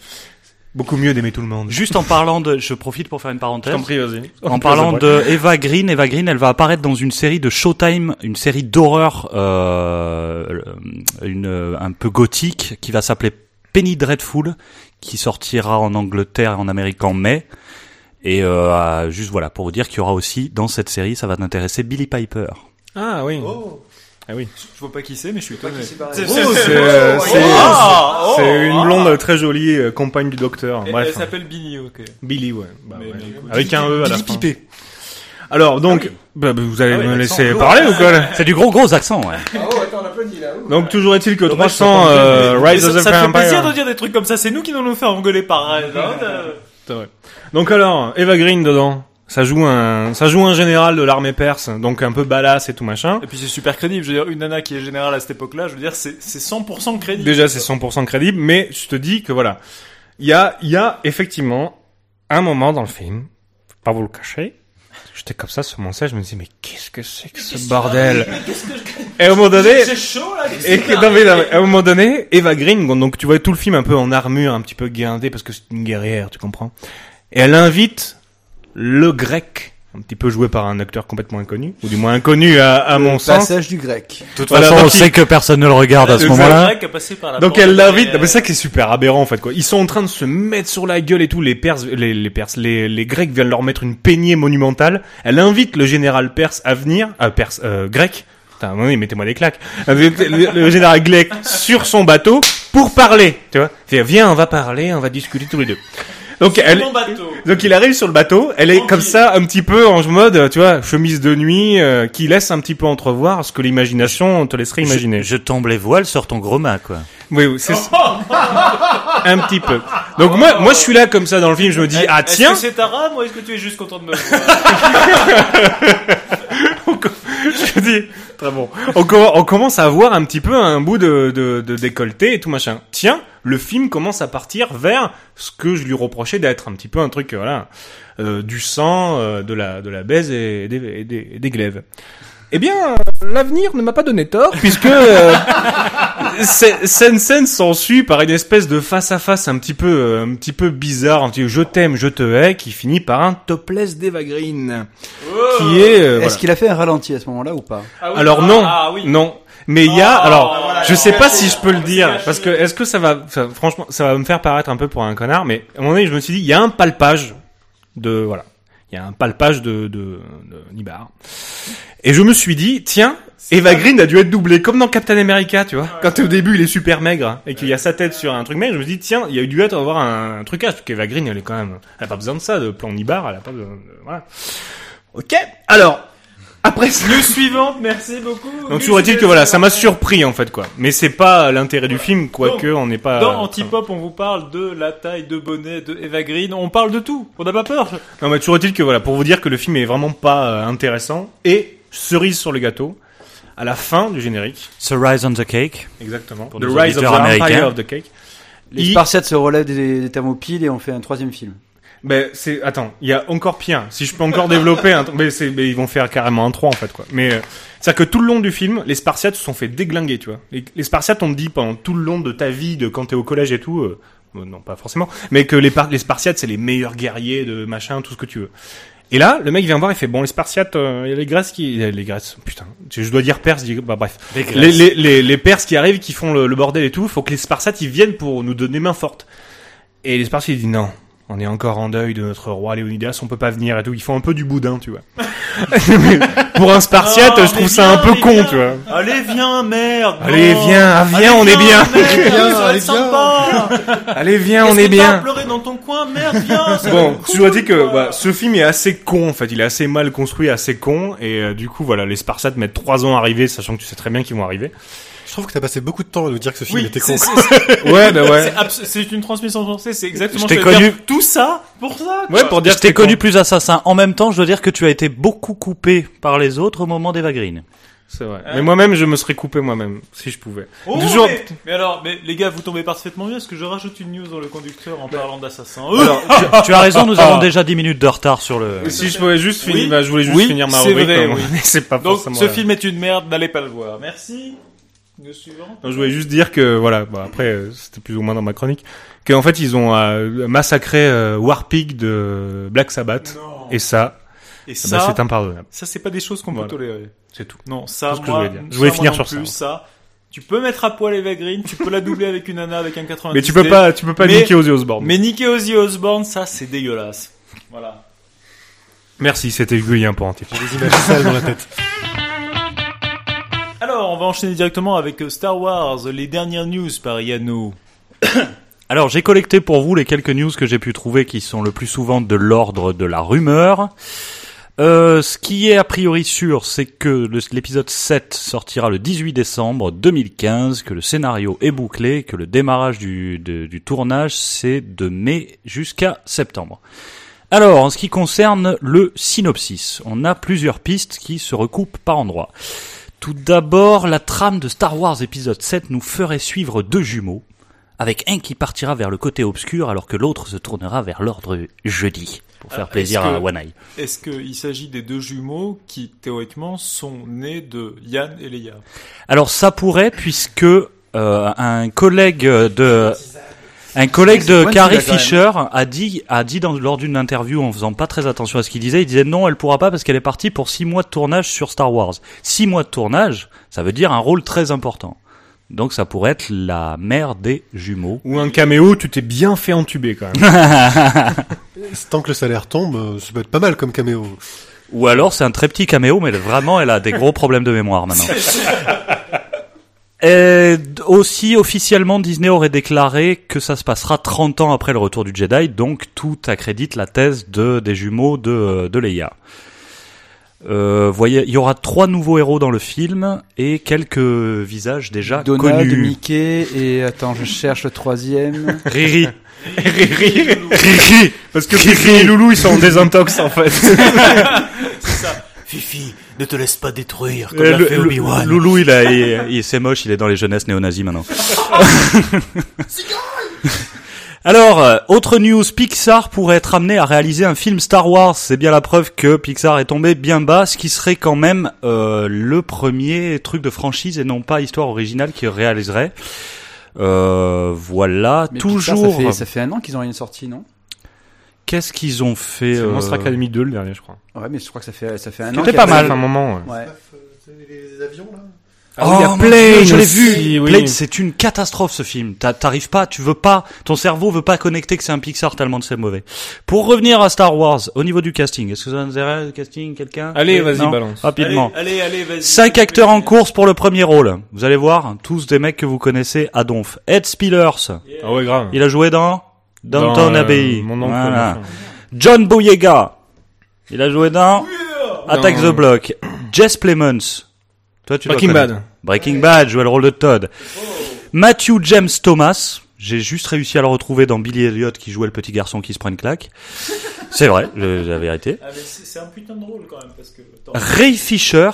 beaucoup mieux d'aimer tout le monde. Juste en parlant de, je profite pour faire une parenthèse. t'en prie, vas-y. En parlant de Eva Green, Eva Green, elle va apparaître dans une série de Showtime, une série d'horreur, euh, une un peu gothique, qui va s'appeler Penny Dreadful, qui sortira en Angleterre et en Amérique en mai. Et euh, juste voilà pour vous dire qu'il y aura aussi dans cette série, ça va t'intéresser Billy Piper. Ah oui. Ah oui. Je vois pas qui c'est, mais je suis étonné. C'est Ah, une ah. blonde très jolie, euh, compagne du docteur. Et Bref, Elle s'appelle Billy, ok. Billy, ouais. Bah, Mais- ouais. mais écoute, Avec un E à la fin. Pipé. Alors donc, bah, bah, vous allez Ah me l'accent laisser lourd. parler ou quoi là <laughs> C'est du gros gros accent, ouais. Donc toujours est-il que Dommage, 300 ça euh, Mais Rise ça, of the ça fait plaisir de dire des trucs comme ça. C'est nous qui nous nous fait engueuler par Rise. hein, euh. <laughs> C'est vrai. Donc alors, Eva Green dedans. Ça joue un, ça joue un général de l'armée perse, donc un peu badass et tout machin. Et puis c'est super crédible. Je veux dire, une nana qui est générale à cette époque-là, je veux dire, c'est c'est 100% crédible. Déjà, c'est 100% crédible, mais je te dis que voilà, il y a, il y a effectivement un moment dans le film, faut pas vous le cacher. J'étais comme ça sur mon siège, je me disais mais qu'est-ce que c'est que ce bordel? Et au moment donné, C'est chaud là. et que, non, mais, non, mais, à un moment donné, Eva Green, donc tu vois tout le film un peu en armure, un petit peu guindée parce que c'est une guerrière, tu comprends. Et elle invite le grec, un petit peu joué par un acteur complètement inconnu, ou du moins inconnu à, à mon sens. Passage du grec. De toute Voilà, façon, on il- sait que personne ne le regarde à ce moment-là. Donc elle l'invite, mais ça qui est super aberrant en fait quoi. Ils sont en train de se mettre sur la gueule et tout. Les Perses, les, les Perses, les, les Grecs viennent leur mettre une peignée monumentale. Elle invite le général perse à venir, euh, perse, euh, grec. Putain, oui, mettez-moi des claques. Le, le- général grec sur son bateau pour parler, tu vois. Viens, on va parler, on va discuter tous les deux. Donc elle, Mon bateau. donc il arrive sur le bateau, elle est Tranquille. comme ça un petit peu en mode, tu vois, chemise de nuit, euh, qui laisse un petit peu entrevoir ce que l'imagination te laisserait imaginer. Je, je tombe les voiles sur ton gros main, quoi. Oui, oui, c'est <laughs> un petit peu. Donc moi, moi, je suis là comme ça dans le film, je me dis ah Est-ce tiens, que c'est ta rame ou est-ce que tu es juste content de me <laughs> voir? Je dis On, com- on commence à voir un petit peu un bout de, décolleté et tout machin. Tiens, le film commence à partir vers ce que je lui reprochais d'être un petit peu un truc euh, voilà euh, du sang, euh, de la de la baise et et des glaives. Eh bien, l'avenir ne m'a pas donné tort, <laughs> puisque euh, c'est- scène scène s'ensuit par une espèce de face à face un petit peu euh, un petit peu bizarre, un petit je t'aime, je te hais, qui finit par un topless d'Eva Green, qui est euh, voilà. Est-ce qu'il a fait un ralenti à ce moment-là ou pas? Ah oui, Alors ah, non, ah oui. non. Mais il y a, Oh, alors, voilà, je sais pas si je peux le dire, parce que est-ce que ça va, enfin, franchement, ça va me faire paraître un peu pour un connard, mais à un moment donné, je me suis dit, il y a un palpage de, voilà, il y a un palpage de, de, de Nibar. Et je me suis dit, tiens, Eva Green a dû être doublée, comme dans Captain America, tu vois. Quand au début, il est super maigre, hein, et qu'il y a sa tête sur un truc maigre, je me dit, tiens, il y a dû être avoir un, un trucage, parce qu'Eva Green, elle est quand même, elle a pas besoin de ça, de plan Nibar, elle a pas besoin de, voilà. Ok. Alors, après ça, News suivante, merci beaucoup. donc toujours est-il que voilà, ça m'a surpris en fait quoi. Mais c'est pas l'intérêt du film, quoique on n'est pas. Dans Antipop, on vous parle de la taille de bonnet de Eva Green. On parle de tout. On n'a pas peur. Non mais toujours est-il que voilà, pour vous dire que le film est vraiment pas euh, intéressant et cerise sur le gâteau, à la fin du générique, The Rise on the Cake. exactement, Pour The Rise of the Empire of the Cake. Les Il- Spartiates se relèvent des, des thermopyles et on fait un troisième film. Ben c'est attends, il y a encore pire. Si je peux encore développer un mais c'est mais ils vont faire carrément un 3 en fait quoi. Mais euh, c'est-à-dire que tout le long du film, les Spartiates se sont fait déglinguer, tu vois. Les, les Spartiates on te dit pendant tout le long de ta vie de quand t'es au collège et tout euh, non pas forcément, mais que les les Spartiates c'est les meilleurs guerriers de machin, tout ce que tu veux. Et là, le mec vient voir, il fait bon les Spartiates, euh, y a les Grèces qui, les Grèces, putain, je dois dire Perses, dis- bah bref, les, les, les, les Perses qui arrivent, qui font le, le bordel et tout, faut que les Spartiates ils viennent pour nous donner main forte. Et les Spartiates ils disent non, on est encore en deuil de notre roi Léonidas, on peut pas venir et tout. Ils font un peu du boudin, tu vois. Mais <laughs> pour un Spartiate, je trouve ça un peu con, viens. tu vois. Allez, viens, merde. Allez, viens, ah, viens, on est bien. merde, Allez, viens, allez, être sympa. Allez, viens, on est bien. pleuré dans ton coin, merde, viens. Bon, je dois dire que bah, ce film est assez con en fait, il est assez mal construit, assez con, et euh, du coup voilà, les Spartiates mettent trois ans à arriver, sachant que tu sais très bien qu'ils vont arriver. Je trouve que t'as passé beaucoup de temps à nous dire que ce film Oui, était c'est- con. c'est- <laughs> Ouais, bah ouais. c'est c'est une transmission sensée, c'est exactement Je ce t'ai que je veux connu- dire. Tout ça pour ça. Ouais, pour dire Je que t'ai c'est connu con. plus assassin. En même temps, je dois dire que tu as été beaucoup coupé par les autres au moment d'Eva Green. C'est vrai. Hein Mais moi-même, je me serais coupé moi-même, si je pouvais. Oh, Toujours- mais, mais alors, mais les gars, vous tombez parfaitement bien, parce que je rajoute une news dans le conducteur en parlant d'assassin. <laughs> Alors, tu, tu as raison, nous avons déjà 10 10 minutes de retard sur le... Si je pouvais juste Oui. finir, bah, je voulais juste Oui, finir ma c'est rubrique. vrai, comme- oui. <laughs> c'est pas Donc, forcément. ce film est une merde, n'allez pas le voir. Merci. News suivante. Non, je voulais juste dire que voilà, bah, après euh, c'était plus ou moins dans ma chronique, qu'en fait ils ont euh, massacré euh, Warpig de Black Sabbath Non. et ça, Et bah, ça, c'est impardonnable. ça c'est pas des choses qu'on Voilà. peut tolérer. C'est tout. Non, ça, Tout ce que je voulais dire. Je ça, voulais moi finir sur plus, ça. ça. Tu peux mettre à poil Eva Green, tu peux la doubler avec une nana avec un 90. Mais tu peux pas, tu peux pas Mais- niquer Ozzy Osbourne. Mais niquer Ozzy Osbourne, ça c'est dégueulasse. Voilà. Merci, c'était Julien pour Antip. J'ai des images sales dans la tête. <laughs> Va enchaîner directement avec euh, Star Wars, les dernières news par Yano. <coughs> Alors, j'ai collecté pour vous les quelques news que j'ai pu trouver qui sont le plus souvent de l'ordre de la rumeur. Euh, ce qui est a priori sûr, c'est que l'épisode 7 sortira le 18 décembre 2015, que le scénario est bouclé, que le démarrage du tournage c'est de mai jusqu'à septembre. Alors, en ce qui concerne le synopsis, on a plusieurs pistes qui se recoupent par endroits. Tout d'abord, la trame de Star Wars épisode 7 nous ferait suivre deux jumeaux, avec un qui partira vers le côté obscur alors que l'autre se tournera vers l'ordre jeudi, pour faire Ah, plaisir à Eye. Est-ce qu'il s'agit des deux jumeaux qui, théoriquement, sont nés de Yann et Leia? Alors ça pourrait, puisque euh, un collègue de... Un collègue de Carrie. Fisher a dit, a dit dans, lors d'une interview en faisant pas très attention à ce qu'il disait, il disait non, elle pourra pas parce qu'elle est partie pour six mois de tournage sur Star Wars. Six mois de tournage, ça veut dire un rôle très important. Donc ça pourrait être la mère des jumeaux. Ou un caméo, tu t'es bien fait entuber quand même. <laughs> Tant que le salaire tombe, euh, ça peut être pas mal comme caméo. Ou alors c'est un très petit caméo, mais vraiment elle a des gros problèmes de mémoire maintenant. <laughs> Et d- aussi officiellement Disney aurait déclaré que ça se passera 30 ans après le retour du Jedi, donc tout accrédite la thèse de des jumeaux de de Leia. Euh, voyez, il y aura trois nouveaux héros dans le film et quelques visages déjà Donald, connus. Mickey et attends, je cherche le troisième. <laughs> Riri. Riri. Riri. Parce que Fifi et Loulou, ils sont en désintox en fait. <laughs> Fifi, ne te laisse pas détruire comme Euh, l'a le- fait Obi-Wan. Loulou, il a, il, <laughs> il- c'est moche, il est dans les jeunesses néo-nazis maintenant. <laughs> Alors, euh, autre news, Pixar pourrait être amené à réaliser un film Star Wars. C'est bien la preuve que Pixar est tombé bien bas, ce qui serait quand même euh, le premier truc de franchise et non pas histoire originale qu'il réaliserait. Euh, voilà, Mais Pixar, toujours. ça, fait, ça fait un an qu'ils ont une sortie, non? Qu'est-ce qu'ils ont fait C'est euh, Monster Academy 2 le dernier, je crois. Ouais, mais je crois que ça fait, ça fait un C'était an. y pas mal. Un moment. ouais. Ouais. Les avions là Ah oui, il y a mon Plane je l'ai vu. oui. Plane, c'est une catastrophe ce film. T'a- T'arrives pas, tu veux pas, ton cerveau veut pas connecter que c'est un Pixar tellement c'est mauvais. Pour revenir à Star Wars, au niveau du casting, est-ce que ça vous intéresse le casting, quelqu'un? Allez, Oui, vas-y, balance. Rapidement. Allez, allez, allez, vas-y. Cinq acteurs en course pour le premier rôle. Vous allez voir, tous des mecs que vous connaissez à Donf. Ed Spillers, Ah ouais, grave. il a joué dans Downton Dans, euh, Abbey. Mon oncle. Voilà. John Boyega, il a joué dans Attack Dans- the Block. Jess Plemons, toi tu Breaking. Bad. Breaking Bad, jouait le rôle de Todd. Matthew James Thomas, j'ai juste réussi à le retrouver dans Billy Elliot qui jouait le petit garçon qui se prend une claque. C'est vrai, la vérité. Ah, c'est un putain de rôle quand même parce que. attends. Ray Fisher,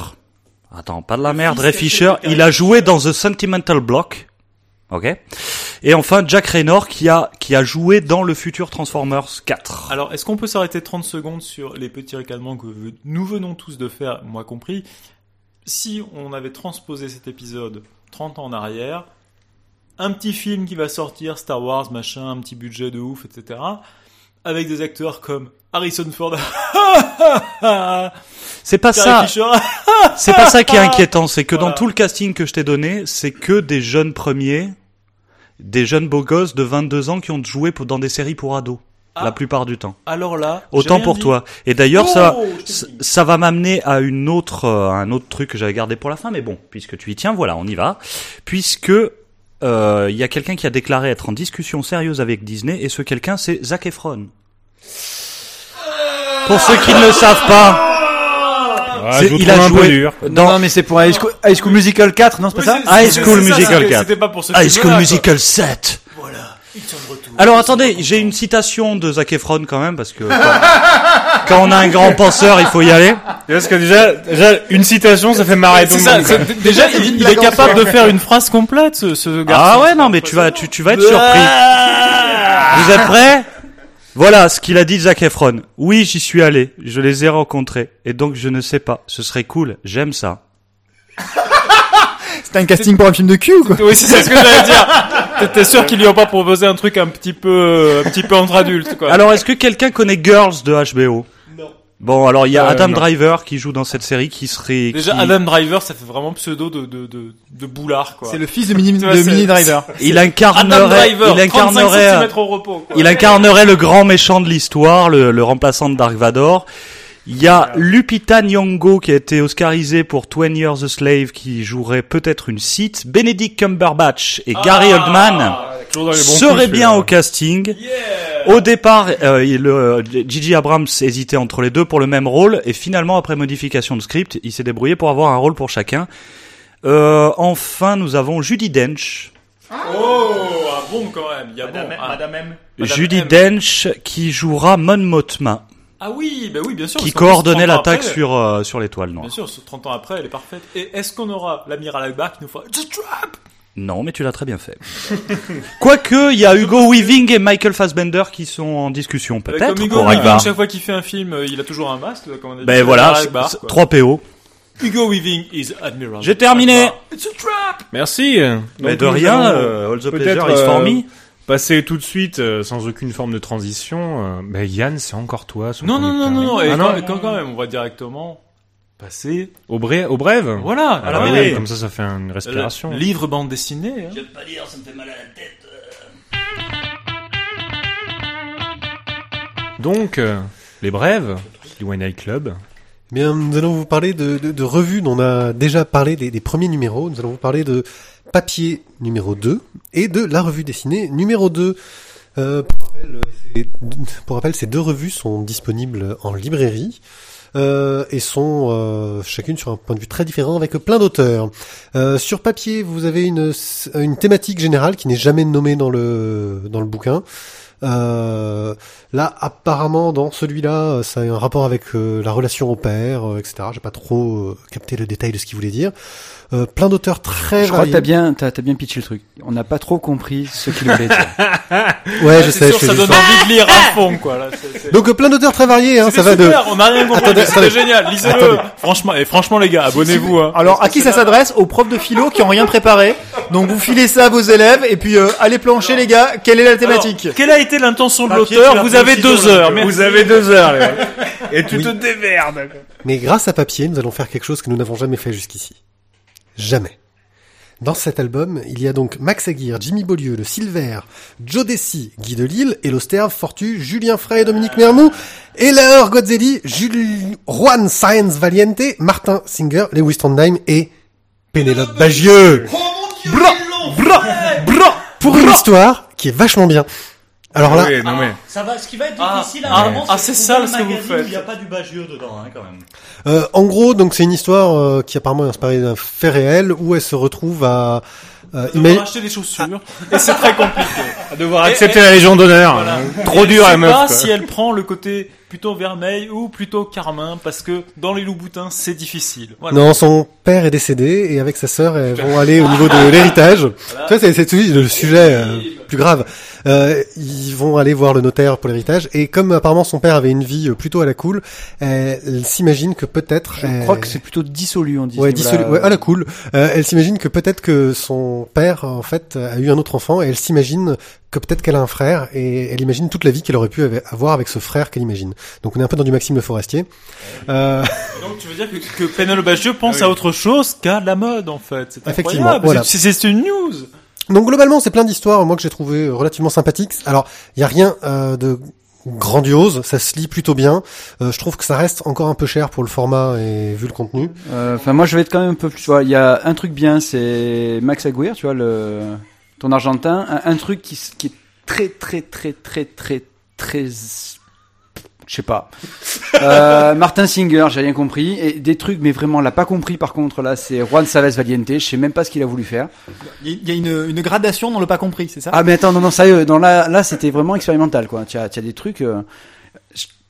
attends, pas de la merde, Ray Fisher, il a joué dans The Sentimental Block. Ok. Et enfin, Jack Raynor qui a, qui a joué dans le futur Transformers 4. Alors, est-ce qu'on peut s'arrêter 30 secondes sur les petits ricanements que nous venons tous de faire, moi compris? Si on avait transposé cet épisode 30 ans en arrière, un petit film qui va sortir, Star Wars, machin, un petit budget de ouf, etc., avec des acteurs comme Harrison Ford, <laughs> C'est pas ça. C'est pas ça qui est inquiétant, c'est que Voilà. dans tout le casting que je t'ai donné, c'est que des jeunes premiers, des jeunes beaux gosses de 22 ans qui ont joué pour- dans des séries pour ados, Ah. la plupart du temps. alors là, Autant pour dit. toi. Et d'ailleurs, ça, Oh, ça- ça va m'amener à une autre, euh, un autre truc que j'avais gardé pour la fin, mais bon, puisque tu y tiens, voilà, on y va. Puisque euh, il y a quelqu'un qui a déclaré être en discussion sérieuse avec Disney, et ce quelqu'un, c'est Zac Efron. Pour ceux qui ne le savent pas, Ah, c'est- je vous il a un joué dur. dans Non, mais c'est pour High School, High School Musical 4, non, c'est pas ça High School ça, Musical c'était- 4. C'était pas pour ce High School. Musical 7. Alors attendez, j'ai une citation de Zac Efron quand même parce que quand, quand on a un grand penseur, il faut y aller. Parce que déjà, déjà, une citation, ça fait marrer tout C'est le ça, monde. déjà, il, il est capable de faire une phrase complète, ce, ce garçon. Ah ouais, non mais tu vas tu, tu vas être surpris. Vous êtes prêts? Voilà ce qu'il a dit Zac Efron. Oui, j'y suis allé, je les ai rencontrés et donc je ne sais pas, ce serait cool, j'aime ça. <laughs> C'était un casting pour un film de cul ou quoi Oui, c'est ce que j'allais dire. T'es sûr qu'ils lui ont pas proposé un truc un petit peu, un petit peu entre adultes, quoi. Alors est-ce que quelqu'un connaît Girls de HBO. Bon, alors il y a Euh, Adam non. Driver qui joue dans cette série qui serait Déjà, qui- Adam Driver, ça fait vraiment pseudo de, de, de, de boulard, quoi. C'est le fils de Mini, <laughs> Tu vois, de c'est- Mini Driver. <laughs> il Adam incarnerait Driver, il 35 incarnerait cm au repos, quoi. Il incarnerait le grand méchant de l'histoire, le, le remplaçant de Dark Vador. Il y a Lupita Nyong'o qui a été oscarisé pour 20 Years a Slave qui jouerait peut-être une Sith. Benedict Cumberbatch et Gary Oldman Toujours coups, bien au casting. Au départ, euh, il- Gigi Abrams hésitait entre les deux pour le même rôle et finalement, après modification de script, il s'est débrouillé pour avoir un rôle pour chacun. Euh, enfin, nous avons Judy Dench. Oh, ah bon quand même. Il y a bon. ah. Madame M. Madame Judy M. Dench qui jouera Mon Mothma, Ah oui, bah oui, bien sûr. qui coordonnait 30 ans l'attaque sur euh, sur l'étoile noire. Bien sûr, 30 ans après, elle est parfaite. Et est-ce qu'on aura l'amiral Akbar qui nous fera The Trap? Non, mais tu l'as très bien fait. <laughs> Quoique, il y a Hugo Weaving et Michael Fassbender qui sont en discussion, Comme peut-être, Hugo pour Weaving, Akbar. chaque fois qu'il fait un film, euh, il a toujours un masque. Comme on a dit, Ben voilà, Akbar, quoi. 3 PO. Hugo Weaving is Admiral. J'ai terminé. Akbar. It's a trap. Merci. Mais Donc, de rien, euh, all the peut-être, pleasure is for euh, me. Passer tout de suite, euh, sans aucune forme de transition. euh, ben Yann, c'est encore toi. Non, non, non, non, non. Ah quand, quand, quand même, on va directement passer. Au, bré- au brève Voilà. Alors, Alors, oui. oui, comme ça, ça fait une respiration. le livre bande dessinée. hein. pas dire, ça me fait mal à la tête. Donc, euh, les brèves du One Night Club. Eh Bien, nous allons vous parler de, de, de revues dont on a déjà parlé des, des premiers numéros. Nous allons vous parler de Papier numéro 2 et de la revue dessinée numéro 2. Euh, pour, rappel, euh, ces- pour rappel, ces deux revues sont disponibles en librairie euh, et sont euh, chacune sur un point de vue très différent avec plein d'auteurs. Euh, sur papier, vous avez une, une thématique générale qui n'est jamais nommée dans le, dans le bouquin. Euh, là, apparemment, dans celui-là, ça a un rapport avec euh, la relation au père, euh, etc. J'ai pas trop euh, capté le détail de ce qu'il voulait dire. Euh, plein d'auteurs très Je crois que variés. t'as bien, t'as, t'as bien pitché le truc. On n'a pas trop compris ce qu'il voulait dire. <laughs> Ouais, je sais. sûr, je ça donne envie de lire à <laughs> fond, quoi. Là, c'est- c'est- Donc euh, plein d'auteurs très variés. Hein, ça va de. on a rien compris, Attendez, mais c'était attendez. génial, lisez-le. Attendez. Franchement, et franchement les gars, abonnez-vous. Hein. Alors, à qui ça s'adresse? Aux profs de philo qui ont rien préparé. Donc, vous filez ça à vos élèves et puis euh, allez plancher, les gars. Quelle est la thématique? Alors, quelle a été l'intention de Papier, l'auteur Vous avez deux heures. Merci. Vous avez deux heures, les <laughs> gars. Et tu Oui. te démerdes. Mais grâce à Papier, nous allons faire quelque chose que nous n'avons jamais fait jusqu'ici. Jamais. Dans cet album, il y a donc Max Aguirre, Jimmy Beaulieu, le Silver, Joe Dessy, Guy Delisle, Elosterve, Fortu, Julien Frey et Dominique Mermou, Godzelli, Jules, Juan Saenz Valiente, Martin Singer, Lewis Trondheim et Pénélope Bagieux. Bra, bra, bra, pour une histoire qui est vachement bien. Alors là, Oui, non mais. Ça va, ce qui va être Ah, difficile ah, à ah, c'est ça, un ce que vous magazine où faites. Il n'y a pas du bagieux dedans, hein, quand même. Euh, en gros, donc c'est une histoire euh, qui apparemment est inspirée d'un fait réel où elle se retrouve à euh, va acheter des chaussures et c'est très compliqué. À devoir Et- accepter et- la Légion d'honneur. Voilà. Et Trop dur à sait la meuf. pas quoi. si elle prend le côté plutôt vermeil ou plutôt carmin parce que dans les loups-boutins c'est difficile. Voilà. Non, son père est décédé et avec sa sœur, elles vont aller au niveau de <laughs> l'héritage. Tu vois, c'est, c'est tout- le sujet euh, plus grave. Euh, ils vont aller voir le notaire pour l'héritage et comme apparemment son père avait une vie euh, plutôt à la cool, elle, elle s'imagine que peut-être. Je crois que c'est plutôt dissolu, on dit. Ouais, dissolu- ouais, à la cool. Euh, elle s'imagine que peut-être que son père en fait a eu un autre enfant et elle s'imagine que peut-être qu'elle a un frère et elle imagine toute la vie qu'elle aurait pu avoir avec ce frère qu'elle imagine. Donc on est un peu dans du Maxime Le Forestier. Euh, <laughs> Donc tu veux dire que, que Pénélope Bagieux pense à autre chose qu'à la mode en fait. C'est Effectivement, voilà. C'est une news. Donc globalement, c'est plein d'histoires, moi que j'ai trouvé relativement sympathiques. Alors, il y a rien euh, de grandiose, ça se lit plutôt bien. Euh, je trouve que ça reste encore un peu cher pour le format et vu le contenu. Euh, Enfin, moi, je vais être quand même un peu plus. Tu vois, il y a un truc bien, c'est Max Aguirre, tu vois, le ton Argentin, un, un truc qui, qui est très, très, très, très, très, très, je sais pas. <laughs> Euh, Martin Singer, j'ai rien compris, et des trucs, mais vraiment, on l'a pas compris. Par contre, là, c'est Juan Salas Valiente. Je sais même pas ce qu'il a voulu faire. Il y a une, une gradation dans le pas compris, c'est ça? Ah mais attends non non sérieux non là là c'était vraiment expérimental quoi tu as tu as des trucs euh,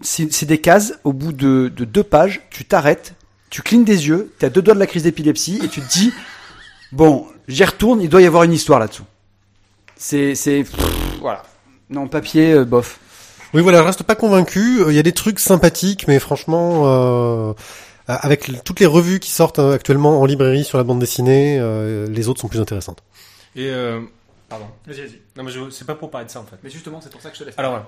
c'est c'est des cases au bout de, de deux pages tu t'arrêtes tu clignes des yeux tu as deux doigts de la crise d'épilepsie et tu te dis bon j'y retourne il doit y avoir une histoire là-dessous c'est voilà non papier euh, bof Oui, voilà, je reste pas convaincu. Euh, Il y a des trucs sympathiques, mais franchement, euh, avec toutes les revues qui sortent euh, actuellement en librairie sur la bande dessinée, euh, les autres sont plus intéressantes. Et euh... pardon. Vas-y, vas-y. Non mais c'est pas pour parler de ça en fait. Mais justement, c'est pour ça que je te laisse. Alors, voilà.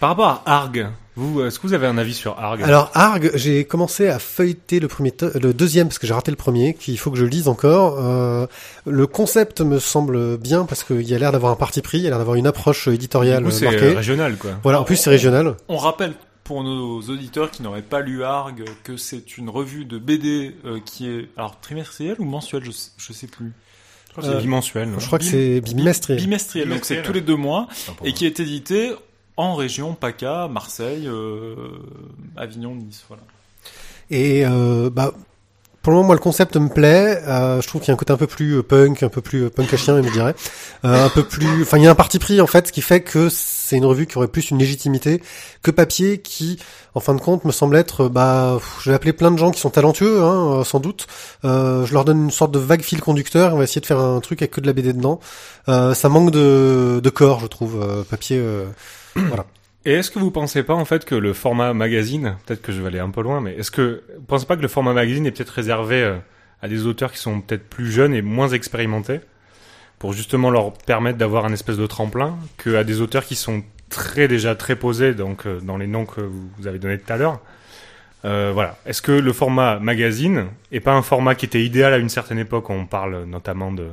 Par rapport à Arg, vous, est-ce que vous avez un avis sur Arg? Alors Arg, j'ai commencé à feuilleter le premier, le deuxième parce que j'ai raté le premier, qu'il faut que je lise encore. Euh, le concept me semble bien parce qu'il y a l'air d'avoir un parti pris, il y a l'air d'avoir une approche du éditoriale coup, c'est marquée. euh, régional quoi. Voilà, en plus c'est régional. On rappelle pour nos auditeurs qui n'auraient pas lu Arg, que c'est une revue de BD euh, qui est alors trimestrielle ou mensuelle, je, sais- je sais plus. Je crois que c'est Euh, bimensuel. Je crois que c'est bimestriel. Bimestrielle, donc c'est Bimestriel. tous les deux mois et qui est édité en région PACA, Marseille, euh, Avignon, Nice, voilà. Et euh, bah, pour le moment, moi, le concept me plaît. Euh, je trouve qu'il y a un côté un peu plus euh, punk, un peu plus punk à chien, je dirais. Euh, un peu plus. Enfin, il y a un parti pris en fait, ce qui fait que c'est une revue qui aurait plus une légitimité que papier, qui, en fin de compte, me semble être. Bah, je vais appeler plein de gens qui sont talentueux, hein, sans doute. Euh, je leur donne une sorte de vague fil conducteur. On va essayer de faire un truc avec que de la BD dedans. Ça manque de, de corps, je trouve. papier. <clears throat> Et est-ce que vous pensez pas en fait que le format magazine, peut-être que je vais aller un peu loin, mais est-ce que vous pensez pas que le format magazine est peut-être réservé euh, à des auteurs qui sont peut-être plus jeunes et moins expérimentés, pour justement leur permettre d'avoir un espèce de tremplin, que à des auteurs qui sont très déjà très posés, donc euh, dans les noms que vous avez donnés tout à l'heure. Euh, voilà. Est-ce que le format magazine est pas un format qui était idéal à une certaine époque? On parle notamment de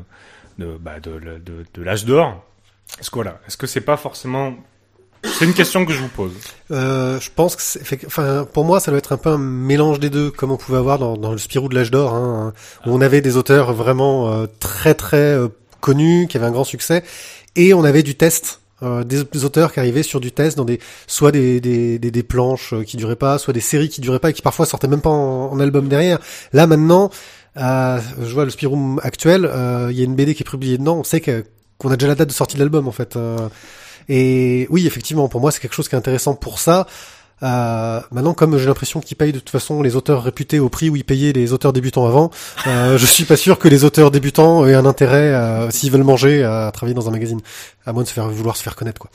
de bah, de l'âge d'or. Est-ce que voilà Est-ce que c'est pas forcément C'est une question que je vous pose. Euh, je pense que, effect- enfin, pour moi, ça doit être un peu un mélange des deux, comme on pouvait avoir dans, dans le Spirou de l'âge d'or, hein, où on avait des auteurs vraiment euh, très très euh, connus, qui avaient un grand succès, et on avait du test. euh, des, des auteurs qui arrivaient sur du test dans des soit des, des, des, des planches euh, qui duraient pas, soit des séries qui duraient pas et qui parfois sortaient même pas en, album derrière. Là maintenant, euh, je vois le Spirou actuel, il y a une BD qui est publiée dedans, on sait que, qu'on a déjà la date de sortie de l'album en fait. euh, et oui, effectivement, pour moi, c'est quelque chose qui est intéressant pour ça. Euh, maintenant, comme j'ai l'impression qu'ils payent de toute façon les auteurs réputés au prix où ils payaient les auteurs débutants avant, euh, <laughs> je suis pas sûr que les auteurs débutants aient un intérêt, euh, s'ils veulent manger, à travailler dans un magazine, à moins de se faire vouloir se faire connaître, quoi.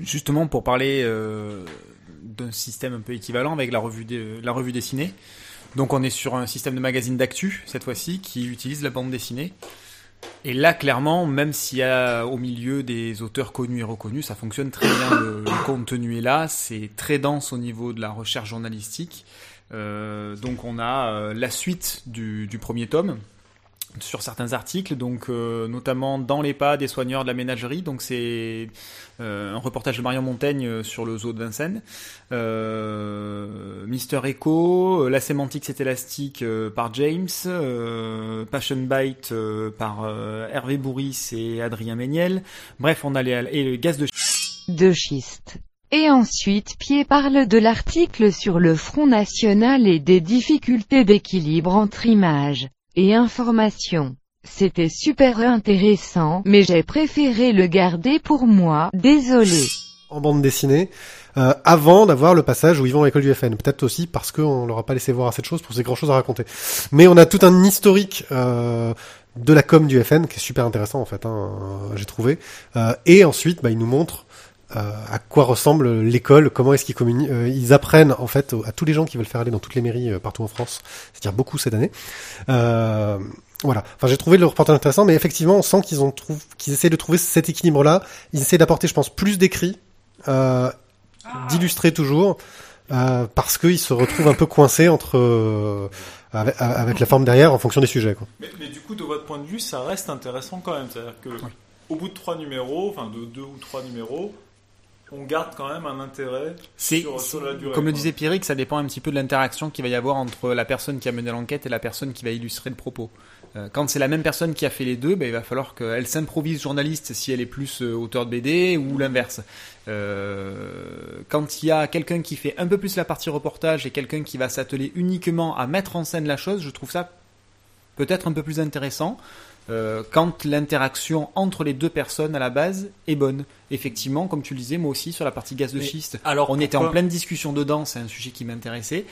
Justement, pour parler euh, d'un système un peu équivalent avec la revue, la revue dessinée. Donc, on est sur un système de magazine d'actu, cette fois-ci, qui utilise la bande dessinée. Et là, clairement, même s'il y a au milieu des auteurs connus et reconnus, ça fonctionne très bien. Le, contenu est là, c'est très dense au niveau de la recherche journalistique. Euh, donc, on a euh, la suite du premier tome sur certains articles, donc euh, notamment dans les pas des soigneurs de la ménagerie. Donc, c'est euh, un reportage de Marion Montaigne euh, sur le zoo de Vincennes. Euh, Mister Echo, euh, La sémantique c'est élastique par James, Passion Bite par Hervé Bourris et Adrien Méniel. Bref, on a les, et le gaz de de schiste. Et ensuite Pied parle de l'article sur le Front National et des difficultés d'équilibre entre images et information. C'était super intéressant, mais j'ai préféré le garder pour moi, désolé. En bande dessinée, euh, avant d'avoir le passage où ils vont à l'école du FN. Peut-être aussi parce qu'on leur a pas laissé voir assez de choses pour ces grand chose à raconter. Mais on a tout un historique euh, de la com du FN qui est super intéressant en fait, hein, j'ai trouvé. Euh, et ensuite, bah, ils nous montrent à quoi ressemble l'école, comment est-ce qu'ils communiquent. euh, ils apprennent en fait à tous les gens qui veulent faire aller dans toutes les mairies euh, partout en France, c'est-à-dire beaucoup cette année. Euh, voilà. Enfin, j'ai trouvé le reportage intéressant, mais effectivement, on sent qu'ils ont trouvé, qu'ils essaient de trouver cet équilibre-là. Ils essaient d'apporter, je pense, plus d'écrits, euh, d'illustrer toujours, euh, parce qu'ils se retrouvent un peu coincés entre euh, avec, avec la forme derrière en fonction des sujets. Quoi. Mais, mais du coup, de votre point de vue, ça reste intéressant quand même. C'est-à-dire que, au bout de trois numéros, enfin de deux ou trois numéros, on garde quand même un intérêt sur, sur la durée. comme le disait Pierrick, ça dépend un petit peu de l'interaction qu'il va y avoir entre la personne qui a mené l'enquête et la personne qui va illustrer le propos. Euh, Quand c'est la même personne qui a fait les deux, ben, il va falloir qu'elle s'improvise journaliste si elle est plus euh, auteur de BD ou l'inverse. Euh, quand il y a quelqu'un qui fait un peu plus la partie reportage et quelqu'un qui va s'atteler uniquement à mettre en scène la chose, je trouve ça peut-être un peu plus intéressant. Euh, quand l'interaction entre les deux personnes à la base est bonne. Effectivement, comme tu le disais, moi aussi sur la partie gaz de schiste, alors, on était en pleine discussion dedans, c'est un sujet qui m'intéressait.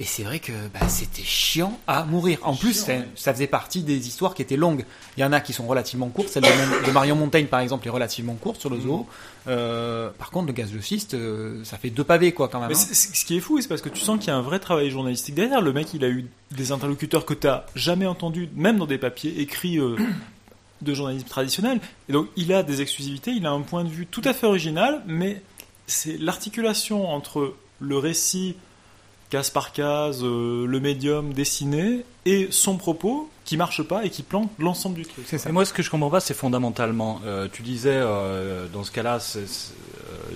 Et c'est vrai que bah, c'était chiant à mourir. En plus, ça, ça faisait partie des histoires qui étaient longues. Il y en a qui sont relativement courtes. Celle de, de Marion Montaigne, par exemple, est relativement courte sur le zoo. Euh, par contre, le gaz de schiste, euh, ça fait deux pavés, quoi, quand même. Mais hein. ce qui est fou, c'est parce que tu sens qu'il y a un vrai travail journalistique derrière. Le mec, il a eu des interlocuteurs que tu n'as jamais entendus, même dans des papiers écrits euh, de journalisme traditionnel. Et donc, il a des exclusivités, il a un point de vue tout à fait original, mais c'est l'articulation entre le récit case par case, euh, le médium dessiné et son propos qui marche pas et qui plante l'ensemble du truc. Et moi, ce que je comprends pas, c'est fondamentalement. euh, tu disais, euh, dans ce cas-là, euh,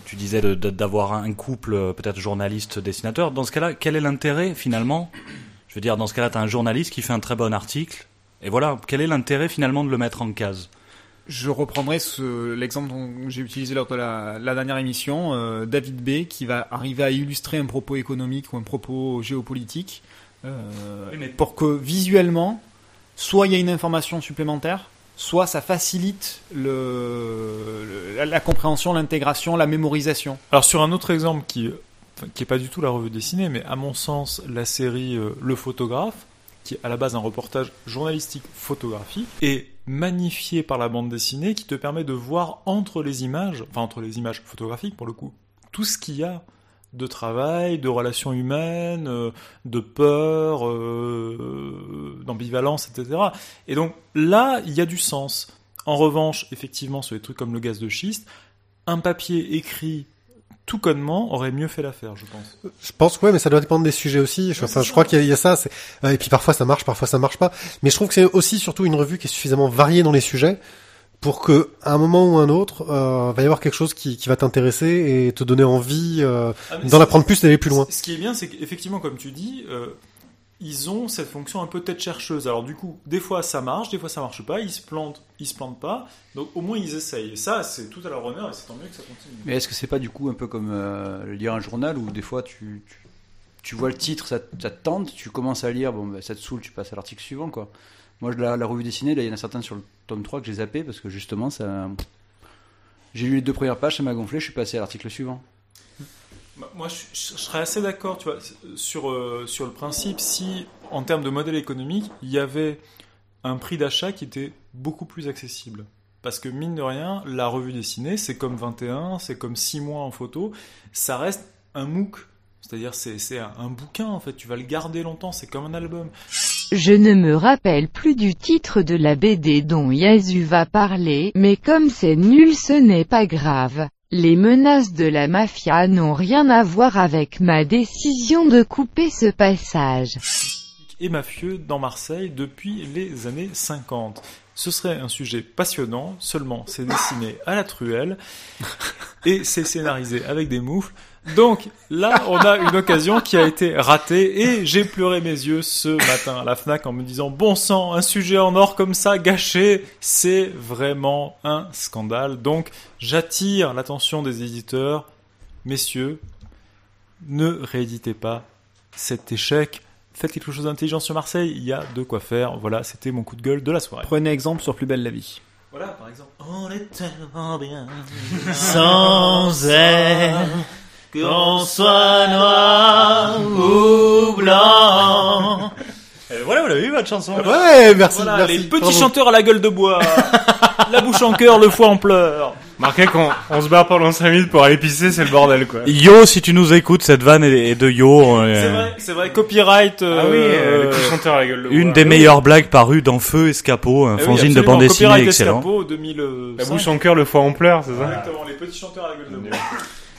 tu disais d'avoir un couple, peut-être journaliste-dessinateur. Dans ce cas-là, quel est l'intérêt finalement? Je veux dire, dans ce cas-là, tu as un journaliste qui fait un très bon article. Et voilà, quel est l'intérêt finalement de le mettre en case? Je reprendrai ce- l'exemple dont j'ai utilisé lors de la, la dernière émission, euh, David B, qui va arriver à illustrer un propos économique ou un propos géopolitique, euh, Oui, mais- pour que visuellement, soit il y a une information supplémentaire, soit ça facilite le, le- la, compréhension, l'intégration, la mémorisation. Alors sur un autre exemple qui enfin, qui est pas du tout la revue dessinée, mais à mon sens la série euh, Le photographe, qui est à la base un reportage journalistique photographie, est magnifié par la bande dessinée qui te permet de voir entre les images, enfin entre les images photographiques pour le coup, tout ce qu'il y a de travail, de relations humaines, euh, de peur, euh, d'ambivalence, etc. Et donc là, il y a du sens. En revanche, effectivement, sur les trucs comme le gaz de schiste, un papier écrit tout connement aurait mieux fait l'affaire, je pense. Je pense que ouais, mais ça doit dépendre des sujets aussi. Je, enfin, je crois qu'il y, a- il y a ça. euh, et puis parfois ça marche, parfois ça marche pas. Mais je trouve que c'est aussi surtout une revue qui est suffisamment variée dans les sujets pour que à un moment ou un autre, euh, va y avoir quelque chose qui, qui va t'intéresser et te donner envie euh, d'en apprendre plus, d'aller plus loin. Ce qui est bien, c'est qu'effectivement, comme tu dis, euh, ils ont cette fonction un peu tête chercheuse. Alors du coup, des fois ça marche, des fois ça marche pas, ils se plantent, ils se plantent pas. Donc au moins ils essayent. Et ça, c'est tout à leur honneur et c'est tant mieux que ça continue. Mais est-ce que c'est pas du coup un peu comme euh, lire un journal où des fois tu, tu, tu vois le titre, ça, te- tente, tu commences à lire, bon bah, ça te saoule, tu passes à l'article suivant quoi. Moi la, la revue dessinée, là il y en a certaines sur le tome 3 que j'ai zappé parce que justement ça. J'ai lu les deux premières pages, ça m'a gonflé, je suis passé à l'article suivant. Bah, Moi, je, serais assez d'accord, tu vois, sur, euh, sur le principe, si, en termes de modèle économique, il y avait un prix d'achat qui était beaucoup plus accessible. Parce que, mine de rien, la revue dessinée, c'est comme 21, c'est comme 6 mois en photo, ça reste un MOOC. C'est-à-dire, c'est un, bouquin, en fait, tu vas le garder longtemps, c'est comme un album. Je ne me rappelle plus du titre de la BD dont Yasu va parler, mais comme c'est nul ce n'est pas grave. Les menaces de la mafia n'ont rien à voir avec ma décision de couper ce passage. et mafieux dans Marseille depuis les années 50. Ce serait un sujet passionnant, seulement c'est dessiné à la truelle et c'est scénarisé avec des moufles. Donc là, on a une occasion qui a été ratée et j'ai pleuré mes yeux ce matin à la FNAC en me disant bon sang, un sujet en or comme ça gâché, c'est vraiment un scandale. Donc j'attire l'attention des éditeurs, messieurs, ne rééditez pas cet échec. Faites quelque chose d'intelligent sur Marseille, il y a de quoi faire. Voilà, c'était mon coup de gueule de la soirée. Prenez exemple sur Plus belle la vie. Voilà, par exemple. On est tellement bien <laughs> sans elle, qu'on soit noir ou blanc. Et voilà, vous l'avez vu votre chanson Ouais, merci. Voilà, merci. les petits Bravo. chanteurs à la gueule de bois. la bouche en cœur, le foie en pleurs. Marquez qu'on on se barre pendant 5 minutes pour aller pisser, c'est le bordel quoi. Yo, si tu nous écoutes, cette vanne est est de Yo. euh, C'est vrai, c'est vrai, copyright. euh, Ah oui, euh, euh, les petits chanteurs à la gueule de Une bois. des meilleures blagues parues dans Feu Escapo, un eh oui, fanzine de absolument, bande dessinée copyright excellent. Escapo 2005. La bouche en cœur, le foie en pleurs, c'est ça Exactement, les petits chanteurs à la gueule de bois.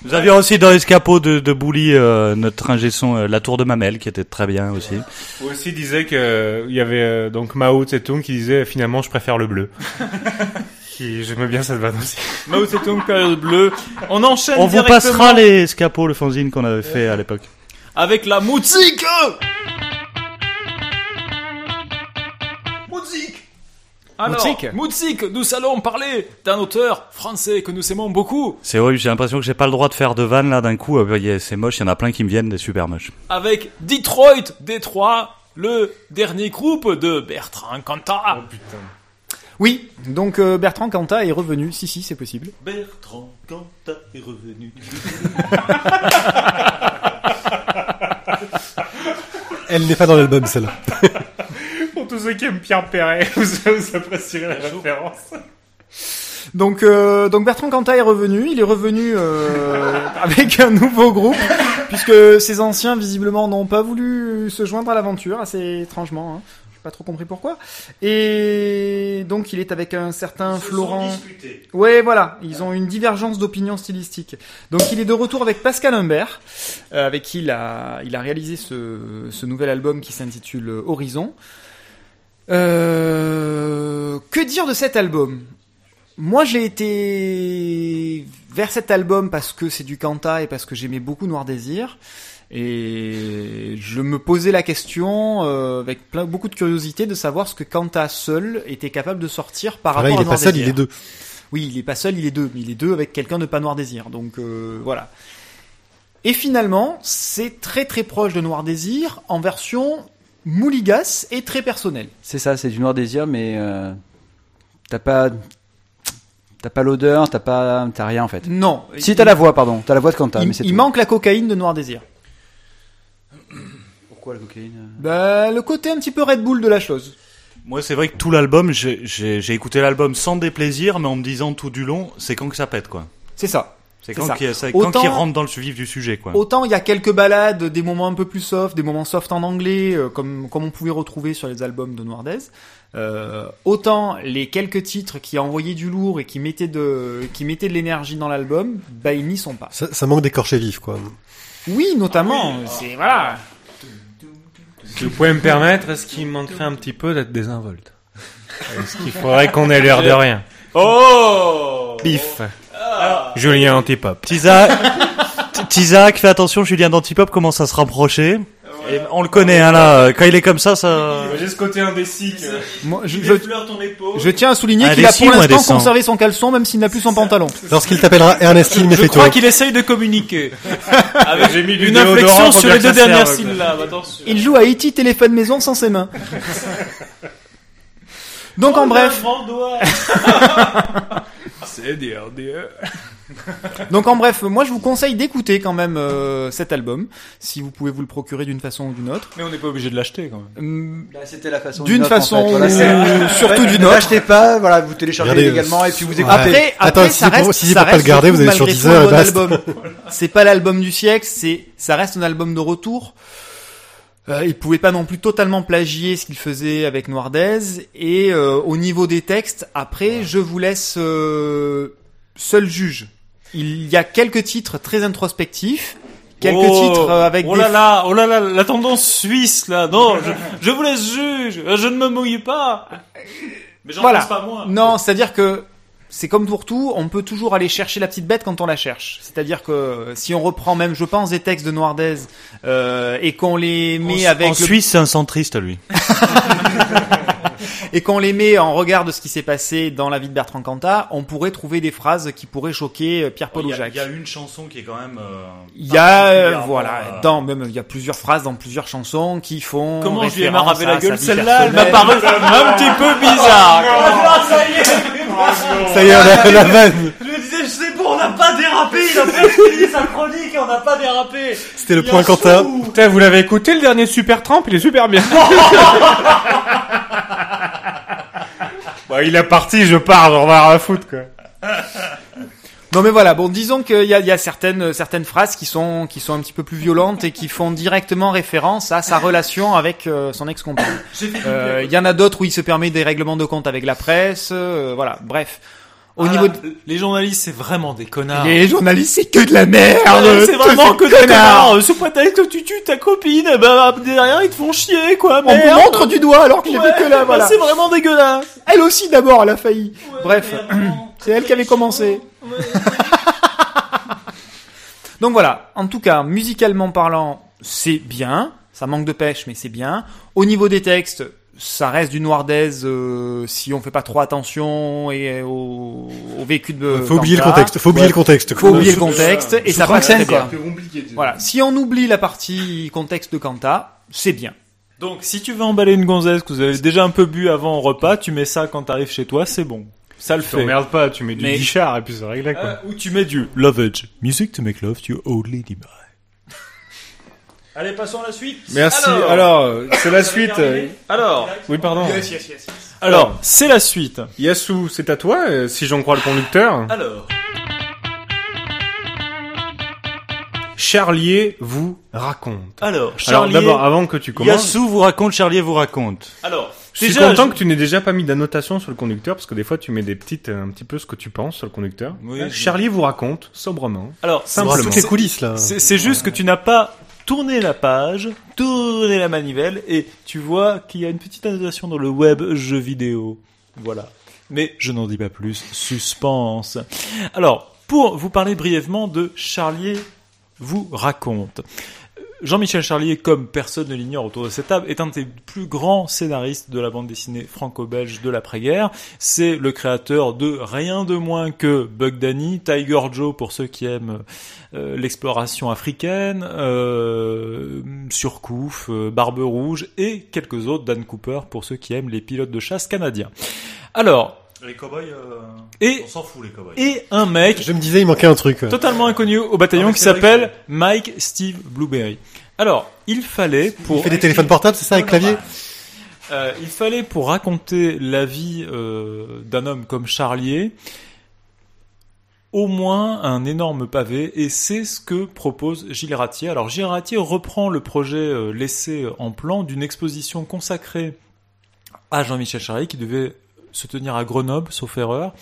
Nous avions aussi dans Escapo de, de Bouli euh, notre ingé son euh, La Tour de Mamel qui était très bien aussi. Ou aussi disait que euh, il y avait euh, donc Mao Tse-tung qui disait finalement je préfère le bleu. <laughs> qui j'aimais bien cette vanne aussi. Mao Tse-tung, période bleue. On enchaîne On vous directement passera les Escapo, le fanzine qu'on avait fait à l'époque. avec la musique. Musique. Alors, Musique. musique, nous allons parler d'un auteur français que nous aimons beaucoup, C'est horrible, j'ai l'impression que j'ai pas le droit de faire de vannes là d'un coup. Euh, y a- C'est moche, il y en a plein qui me viennent des super moches. avec Detroit, Détroit, le dernier groupe de Bertrand Cantat. Oh putain. Oui, donc euh, Bertrand Cantat est revenu. Si, si, c'est possible. Bertrand Cantat est revenu. <laughs> Elle n'est pas dans l'album, celle-là. <laughs> Pour tous ceux qui aiment Pierre Perret, <laughs> vous, vous apprécierez la référence. Donc, euh, donc Bertrand Cantat est revenu. Il est revenu euh, avec un nouveau groupe, puisque ses anciens visiblement n'ont pas voulu se joindre à l'aventure, assez étrangement. Hein. Pas trop compris pourquoi. Et donc il est avec un certain Florent. Ouais, voilà. Ils ont une divergence d'opinion stylistique. Donc il est de retour avec Pascal Humbert, euh, avec qui il a, il a réalisé ce, ce nouvel album qui s'intitule Horizon. Euh, que dire de cet album? Moi, j'ai été vers cet album parce que c'est du Kanta et parce que j'aimais beaucoup Noir Désir. Et je me posais la question, euh, avec plein, beaucoup de curiosité, de savoir ce que Kanta seul était capable de sortir par Là, rapport il à est Noir pas seul, Désir. il est deux. Oui, il est pas seul, il est deux. Il est deux avec quelqu'un de pas Noir Désir. Donc euh, voilà. Et finalement, c'est très très proche de Noir Désir en version mouligasse et très personnelle. C'est ça, c'est du noir désir, mais euh, t'as pas, t'as pas l'odeur, t'as pas, t'as rien en fait. Non. Si t'as la voix, pardon, t'as la voix de Quentin, il, mais c'est il tout. manque la cocaïne de Noir Désir. La cocaïne Bah, le côté un petit peu Red Bull de la chose. Moi, c'est vrai que tout l'album, j'ai- j'ai j'ai écouté l'album sans déplaisir, mais en me disant tout du long, c'est quand que ça pète, quoi. C'est ça. C'est C'est quand ça. qu'il c'est Autant- quand qu'il rentre dans le vif du sujet, quoi. Autant il y a quelques balades, des moments un peu plus soft, des moments soft en anglais, euh, comme, comme on pouvait retrouver sur les albums de Noir Dez. Euh, autant les quelques titres qui envoyaient du lourd et qui mettaient de, qui mettaient de l'énergie dans l'album, bah ils n'y sont pas. Ça, ça manque d'écorché vif, quoi. Oui, notamment. c'est voilà. Si vous pouvez me permettre, est-ce qu'il manquerait un petit peu d'être désinvolte Est-ce qu'il faudrait qu'on ait l'air de rien Oh Bif Julien Antipop. Tisa, T- Tizak, fais attention, Julien d'Antipop commence à se rapprocher. Et on le connaît, hein, là. Quand il est comme ça, ça. J'ai ce côté indécis. Moi, je, je, ton épaule. je tiens à souligner qu'il a pour l'instant conservé son caleçon, même s'il n'a plus son pantalon. Lorsqu'il t'appellera Ernestine Je crois qu'il essaye de communiquer. Avec J'ai mis du une inflexion sur les deux dernières syllabes. Attention. Il joue à E.T. téléphone maison sans ses mains. <laughs> Donc en bref, <laughs> C'est dire, dire. <laughs> donc en bref, moi je vous conseille d'écouter quand même euh, cet album, si vous pouvez vous le procurer d'une façon ou d'une autre. Mais on n'est pas obligé de l'acheter quand même. Hum, C'était la façon. D'une en façon fait. Voilà, ou- c'est- <laughs> surtout d'une ne autre. l'achetez pas, voilà, vous téléchargez Regardez, également et puis vous écoutez. Après, Attends, après si ça pour- reste, si c'est ça pour pas le garder, vous allez sur Deezer bon album. <laughs> C'est pas l'album du siècle, c'est, ça reste un album de retour. Euh, il pouvait pas non plus totalement plagier ce qu'il faisait avec Noirdez et euh, au niveau des textes, après, je vous laisse euh, seul juge. Il y a quelques titres très introspectifs, quelques Oh, titres euh, avec oh des là là, oh là là, la tendance suisse là. Non, je, je vous laisse juge. Je ne me mouille pas. Mais j'en Voilà. pense pas moi. Non, c'est-à-dire que c'est comme pour tout, on peut toujours aller chercher la petite bête quand on la cherche. C'est-à-dire que si on reprend même, je pense, des textes de Noirdez euh, et qu'on les met en, avec en le- Suisse, c'est un centriste, lui. <laughs> <laughs> et qu'on les met en regard de ce qui s'est passé dans la vie de Bertrand Cantat, on pourrait trouver des phrases qui pourraient choquer euh, Pierre-Paul ou Jacques. une chanson qui est quand même. Il y a, euh, voilà, euh, dans même il y a plusieurs phrases dans plusieurs chansons qui font. Comment je lui ai maravé la gueule celle-là Elle m'a paru un petit peu bizarre. <laughs> Ça y est, on a la vanne. Je me disais, c'est bon, on n'a pas dérapé, il a presque fini sa chronique et on n'a pas dérapé. C'était le point Quentin. Putain, vous l'avez écouté le dernier Super Tramp Il est super bien. <laughs> Bah, il est parti, je pars, j'en ai rien à foutre, quoi. Non mais voilà, bon disons qu'il y a, il y a certaines certaines phrases qui sont qui sont un petit peu plus violentes et qui font directement référence à sa relation avec euh, son ex-compagne. Euh, Il y en a d'autres où il se permet des règlements de compte avec la presse, euh, voilà. Bref, au Ah niveau là, de... les journalistes, c'est vraiment des connards. les journalistes, c'est que de la merde. Ouais, c'est vraiment que des connards. connards. Sous prétexte que tu tues ta copine, ben derrière ils te font chier quoi. On vous merde. montre du doigt alors que Ouais, vu que là, bah, voilà. C'est vraiment dégueulasse. Elle aussi d'abord, elle a failli. Bref, <clears throat> c'est elle qui avait commencé. <laughs> Donc voilà, en tout cas, musicalement parlant, c'est bien. Ça manque de pêche, mais c'est bien. Au niveau des textes, ça reste du noir d'aise euh, si on fait pas trop attention et au, au vécu de. Faut oublier le contexte. Faut oublier le contexte. Faut oublier le contexte et ça passe très bien. quoi. Voilà, si on oublie la partie contexte de Kanta, c'est bien. Donc si tu veux emballer une gonzesse que vous avez déjà un peu bu avant au repas, tu mets ça quand t'arrives chez toi, c'est bon. Ça le fait. T'emmerdes pas, tu mets du Mais- guichard et puis c'est réglé, quoi. Euh, ou tu mets du lovage. Music to make love to your old lady by. Allez, passons à la suite. Merci. Alors, Alors, c'est la suite. Alors, Oui, pardon. alors, c'est la suite. Yasu, c'est à toi, euh, si j'en crois le conducteur. Alors, Charlier vous raconte. alors, Alors Charlie. d'abord, avant que tu commences, Yasu vous raconte, Charlier vous raconte. Alors, je suis déjà, content je- que tu n'aies déjà pas mis d'annotation sur le conducteur parce que des fois tu mets des petites, euh, un petit peu ce que tu penses sur le conducteur. Oui, je- Charlier vous raconte sobrement. alors, Simplement. toutes les coulisses là. C'est c'est juste que tu n'as pas tournez la page, tournez la manivelle, et tu vois qu'il y a une petite annotation dans le web jeu vidéo. Voilà. Mais je n'en dis pas plus. Suspense. Alors, pour vous parler brièvement de Charlier vous raconte. Jean-Michel Charlier, comme personne ne l'ignore autour de cette table, est un des plus grands scénaristes de la bande dessinée franco-belge de l'après-guerre. C'est le créateur de rien de moins que Bug Danny, Tiger Joe pour ceux qui aiment euh, l'exploration africaine, euh, Surcouf, euh, Barbe Rouge et quelques autres, Dan Cooper pour ceux qui aiment les pilotes de chasse canadiens. Alors, Les cowboys, euh, Et- on s'en fout les cowboys. et un mec Je me disais, il manquait un truc. totalement inconnu au bataillon qui s'appelle Mike Steve Blueberry. Alors, il fallait Il pour fait des téléphones portables, c'est ça, avec clavier euh, il fallait pour raconter la vie euh, d'un homme comme Charlier au moins un énorme pavé et c'est ce que propose Gilles Ratier. Alors Gilles Ratier reprend le projet euh, laissé en plan d'une exposition consacrée à Jean-Michel Charlier qui devait se tenir à Grenoble, sauf erreur.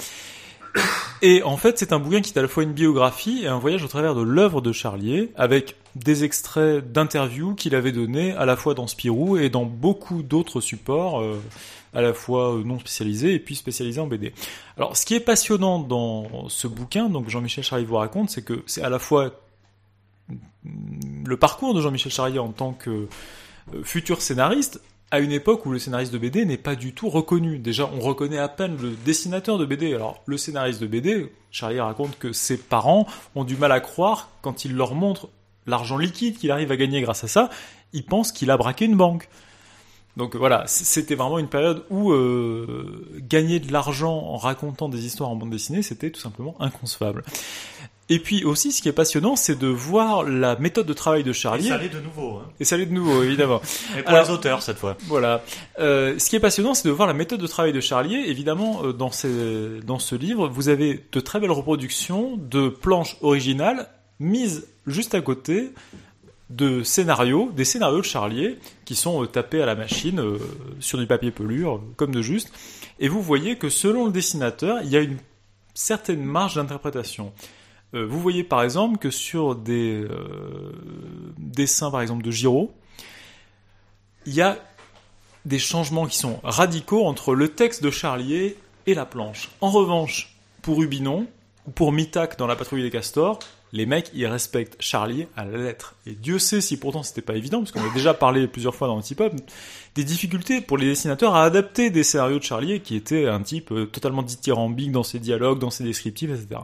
Et en fait, c'est un bouquin qui est à la fois une biographie et un voyage au travers de l'œuvre de Charlier, avec des extraits d'interviews qu'il avait donnés à la fois dans Spirou et dans beaucoup d'autres supports, euh, à la fois euh, non spécialisés et puis spécialisés en BD. Alors, ce qui est passionnant dans ce bouquin, donc Jean-Michel Charlier vous raconte, c'est que c'est à la fois le parcours de Jean-Michel Charlier en tant que euh, futur scénariste, à une époque où le scénariste de BD n'est pas du tout reconnu. Déjà, on reconnaît à peine le dessinateur de BD. Alors, le scénariste de BD, Charlier raconte que ses parents ont du mal à croire quand il leur montre l'argent liquide qu'il arrive à gagner grâce à ça. Ils pensent qu'il a braqué une banque. Donc voilà, c'était vraiment une période où euh, gagner de l'argent en racontant des histoires en bande dessinée, c'était tout simplement inconcevable. Et puis aussi, ce qui est passionnant, c'est de voir la méthode de travail de Et Charlier. ça allait de nouveau. Hein. Et ça l'est de nouveau, évidemment. <laughs> Et pour Alors- les auteurs cette fois. Voilà. Euh, ce qui est passionnant, c'est de voir la méthode de travail de Charlier. Évidemment, euh, dans, ces, dans ce livre, vous avez de très belles reproductions de planches originales mises juste à côté de scénarios, des scénarios de Charlier qui sont euh, tapés à la machine sur du papier pelure, comme de juste. Et vous voyez que selon le dessinateur, il y a une certaine marge d'interprétation. Euh, vous voyez par exemple que sur des euh, dessins par exemple de Giraud, il y a des changements qui sont radicaux entre le texte de Charlier et la planche. En revanche, pour Rubinon ou pour Mitac dans La Patrouille des Castors, les mecs, ils respectent Charlier à la lettre. Et Dieu sait si pourtant c'était pas évident, parce qu'on a déjà parlé plusieurs fois dans Antipop, des difficultés pour les dessinateurs à adapter des scénarios de Charlier qui était un type totalement dithyrambique dans ses dialogues, dans ses descriptifs, etc.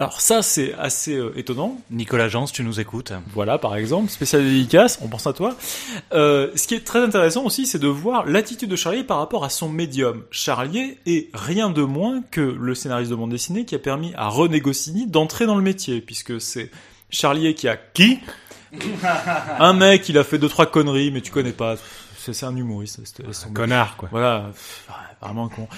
Alors ça, c'est assez euh, étonnant. Nicolas Jans, tu nous écoutes. Voilà, par exemple, spécial dédicace, on pense à toi. Euh, ce qui est très intéressant aussi, c'est de voir l'attitude de Charlier par rapport à son médium. Charlier est rien de moins que le scénariste de bande dessinée qui a permis à René Goscinny d'entrer dans le métier, puisque c'est Charlier qui a qui <laughs> Un mec, il a fait deux trois conneries, mais tu connais pas. C'est c'est un humoriste. laisse tomber. Connard, quoi. Voilà, pff, vraiment con.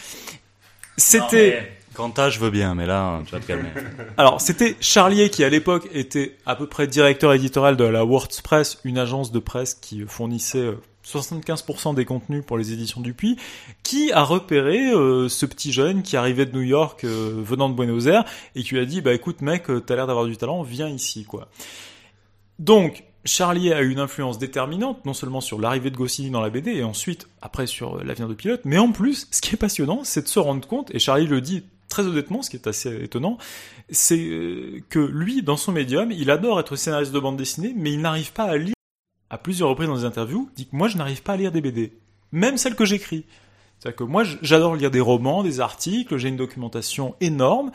C'était. Quanta, je veux bien, mais là, tu vas te calmer. Alors, c'était Charlier qui, à l'époque, était à peu près directeur éditorial de la WordPress, une agence de presse qui fournissait euh, 75% des contenus pour les éditions Dupuis, qui a repéré euh, ce petit jeune qui arrivait de New York, euh, venant de Buenos Aires, et qui lui a dit, bah écoute mec, euh, t'as l'air d'avoir du talent, viens ici, quoi. Donc, Charlier a eu une influence déterminante, non seulement sur l'arrivée de Goscinny dans la BD, et ensuite, après, sur euh, l'avenir de Pilote, mais en plus, ce qui est passionnant, c'est de se rendre compte, et Charlie le dit très honnêtement, ce qui est assez étonnant, c'est euh, que lui, dans son médium, il adore être scénariste de bande dessinée, mais il n'arrive pas à lire, à plusieurs reprises dans des interviews, dit que moi, je n'arrive pas à lire des BD. Même celles que j'écris. C'est-à-dire que moi, j'adore lire des romans, des articles, j'ai une documentation énorme,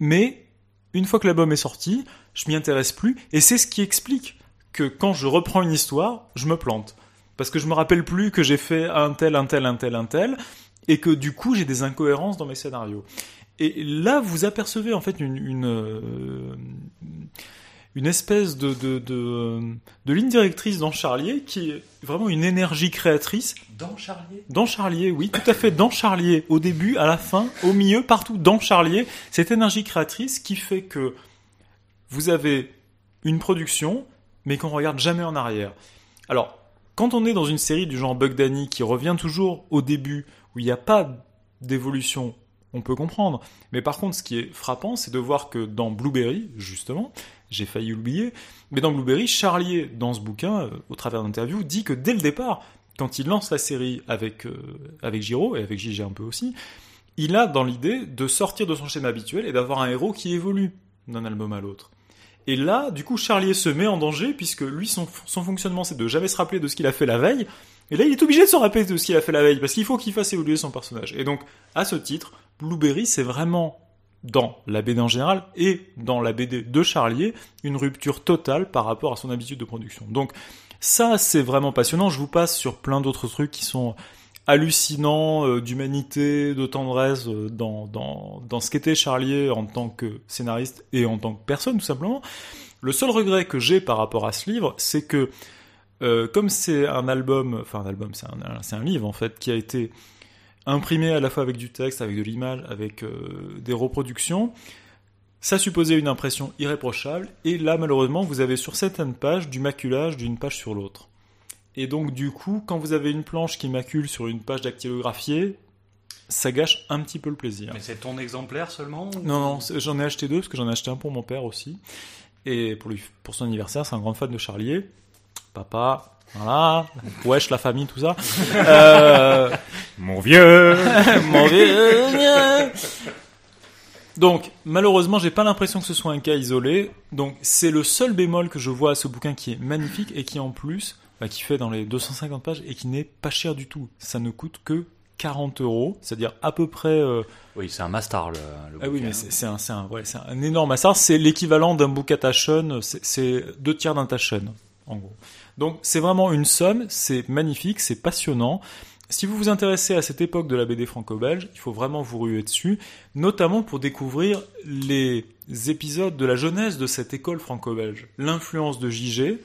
mais une fois que l'album est sorti, je m'y intéresse plus, et c'est ce qui explique que quand je reprends une histoire, je me plante. Parce que je me rappelle plus que j'ai fait un tel, un tel, un tel, un tel, et que du coup j'ai des incohérences dans mes scénarios. Et là, vous apercevez en fait une, une, euh, une espèce de, de, de, de ligne directrice dans Charlier qui est vraiment une énergie créatrice. Dans Charlier? Dans Charlier, oui, tout à fait, dans Charlier. Au début, à la fin, au milieu, partout, dans Charlier. Cette énergie créatrice qui fait que vous avez une production, mais qu'on regarde jamais en arrière. Alors, quand on est dans une série du genre Bug Danny qui revient toujours au début, où il n'y a pas d'évolution, on peut comprendre. Mais par contre, ce qui est frappant, c'est de voir que dans Blueberry, justement, j'ai failli oublier. Mais dans Blueberry, Charlier, dans ce bouquin, euh, au travers d'interviews, dit que dès le départ, quand il lance la série avec, euh, avec Giro, et avec JG un peu aussi, il a dans l'idée de sortir de son schéma habituel et d'avoir un héros qui évolue d'un album à l'autre. Et là, du coup, Charlier se met en danger, puisque lui, son, son fonctionnement, c'est de jamais se rappeler de ce qu'il a fait la veille. Et là, il est obligé de se rappeler de ce qu'il a fait la veille, parce qu'il faut qu'il fasse évoluer son personnage. Et donc, à ce titre, Blueberry, c'est vraiment, dans la BD en général, et dans la BD de Charlier, une rupture totale par rapport à son habitude de production. Donc, ça, c'est vraiment passionnant. Je vous passe sur plein d'autres trucs qui sont hallucinants, euh, d'humanité, de tendresse euh, dans, dans, dans ce qu'était Charlier en tant que scénariste et en tant que personne, tout simplement. Le seul regret que j'ai par rapport à ce livre, c'est que euh, comme c'est un album, enfin un album, c'est un, livre en fait, qui a été imprimé à la fois avec du texte, avec de l'image, avec euh, des reproductions, ça supposait une impression irréprochable, et là malheureusement vous avez sur certaines pages du maculage d'une page sur l'autre. Et donc du coup, quand vous avez une planche qui macule sur une page dactylographiée, ça gâche un petit peu le plaisir. Mais c'est ton exemplaire seulement ou- Non, non, j'en ai acheté deux, parce que j'en ai acheté un pour mon père aussi. Et pour, lui, pour son anniversaire, c'est un grand fan de Charlier. Papa, voilà, wesh, la famille, tout ça. Euh, Mon vieux <laughs> mon vieux. Donc, malheureusement, j'ai pas l'impression que ce soit un cas isolé. Donc, c'est le seul bémol que je vois à ce bouquin qui est magnifique et qui, en plus, bah, qui fait dans les 250 pages et qui n'est pas cher du tout. Ça ne coûte que 40 euros, c'est-à-dire à peu près euh, Oui, c'est un master le, le ah oui, mais c'est un, un, ouais, un énorme assart. C'est l'équivalent d'un book à Taschen. C'est deux tiers d'un Taschen, en gros. Donc, c'est vraiment une somme. C'est magnifique, c'est passionnant. Si vous vous intéressez à cette époque de la BD franco-belge, il faut vraiment vous ruer dessus, notamment pour découvrir les épisodes de la jeunesse de cette école franco-belge. L'influence de JG,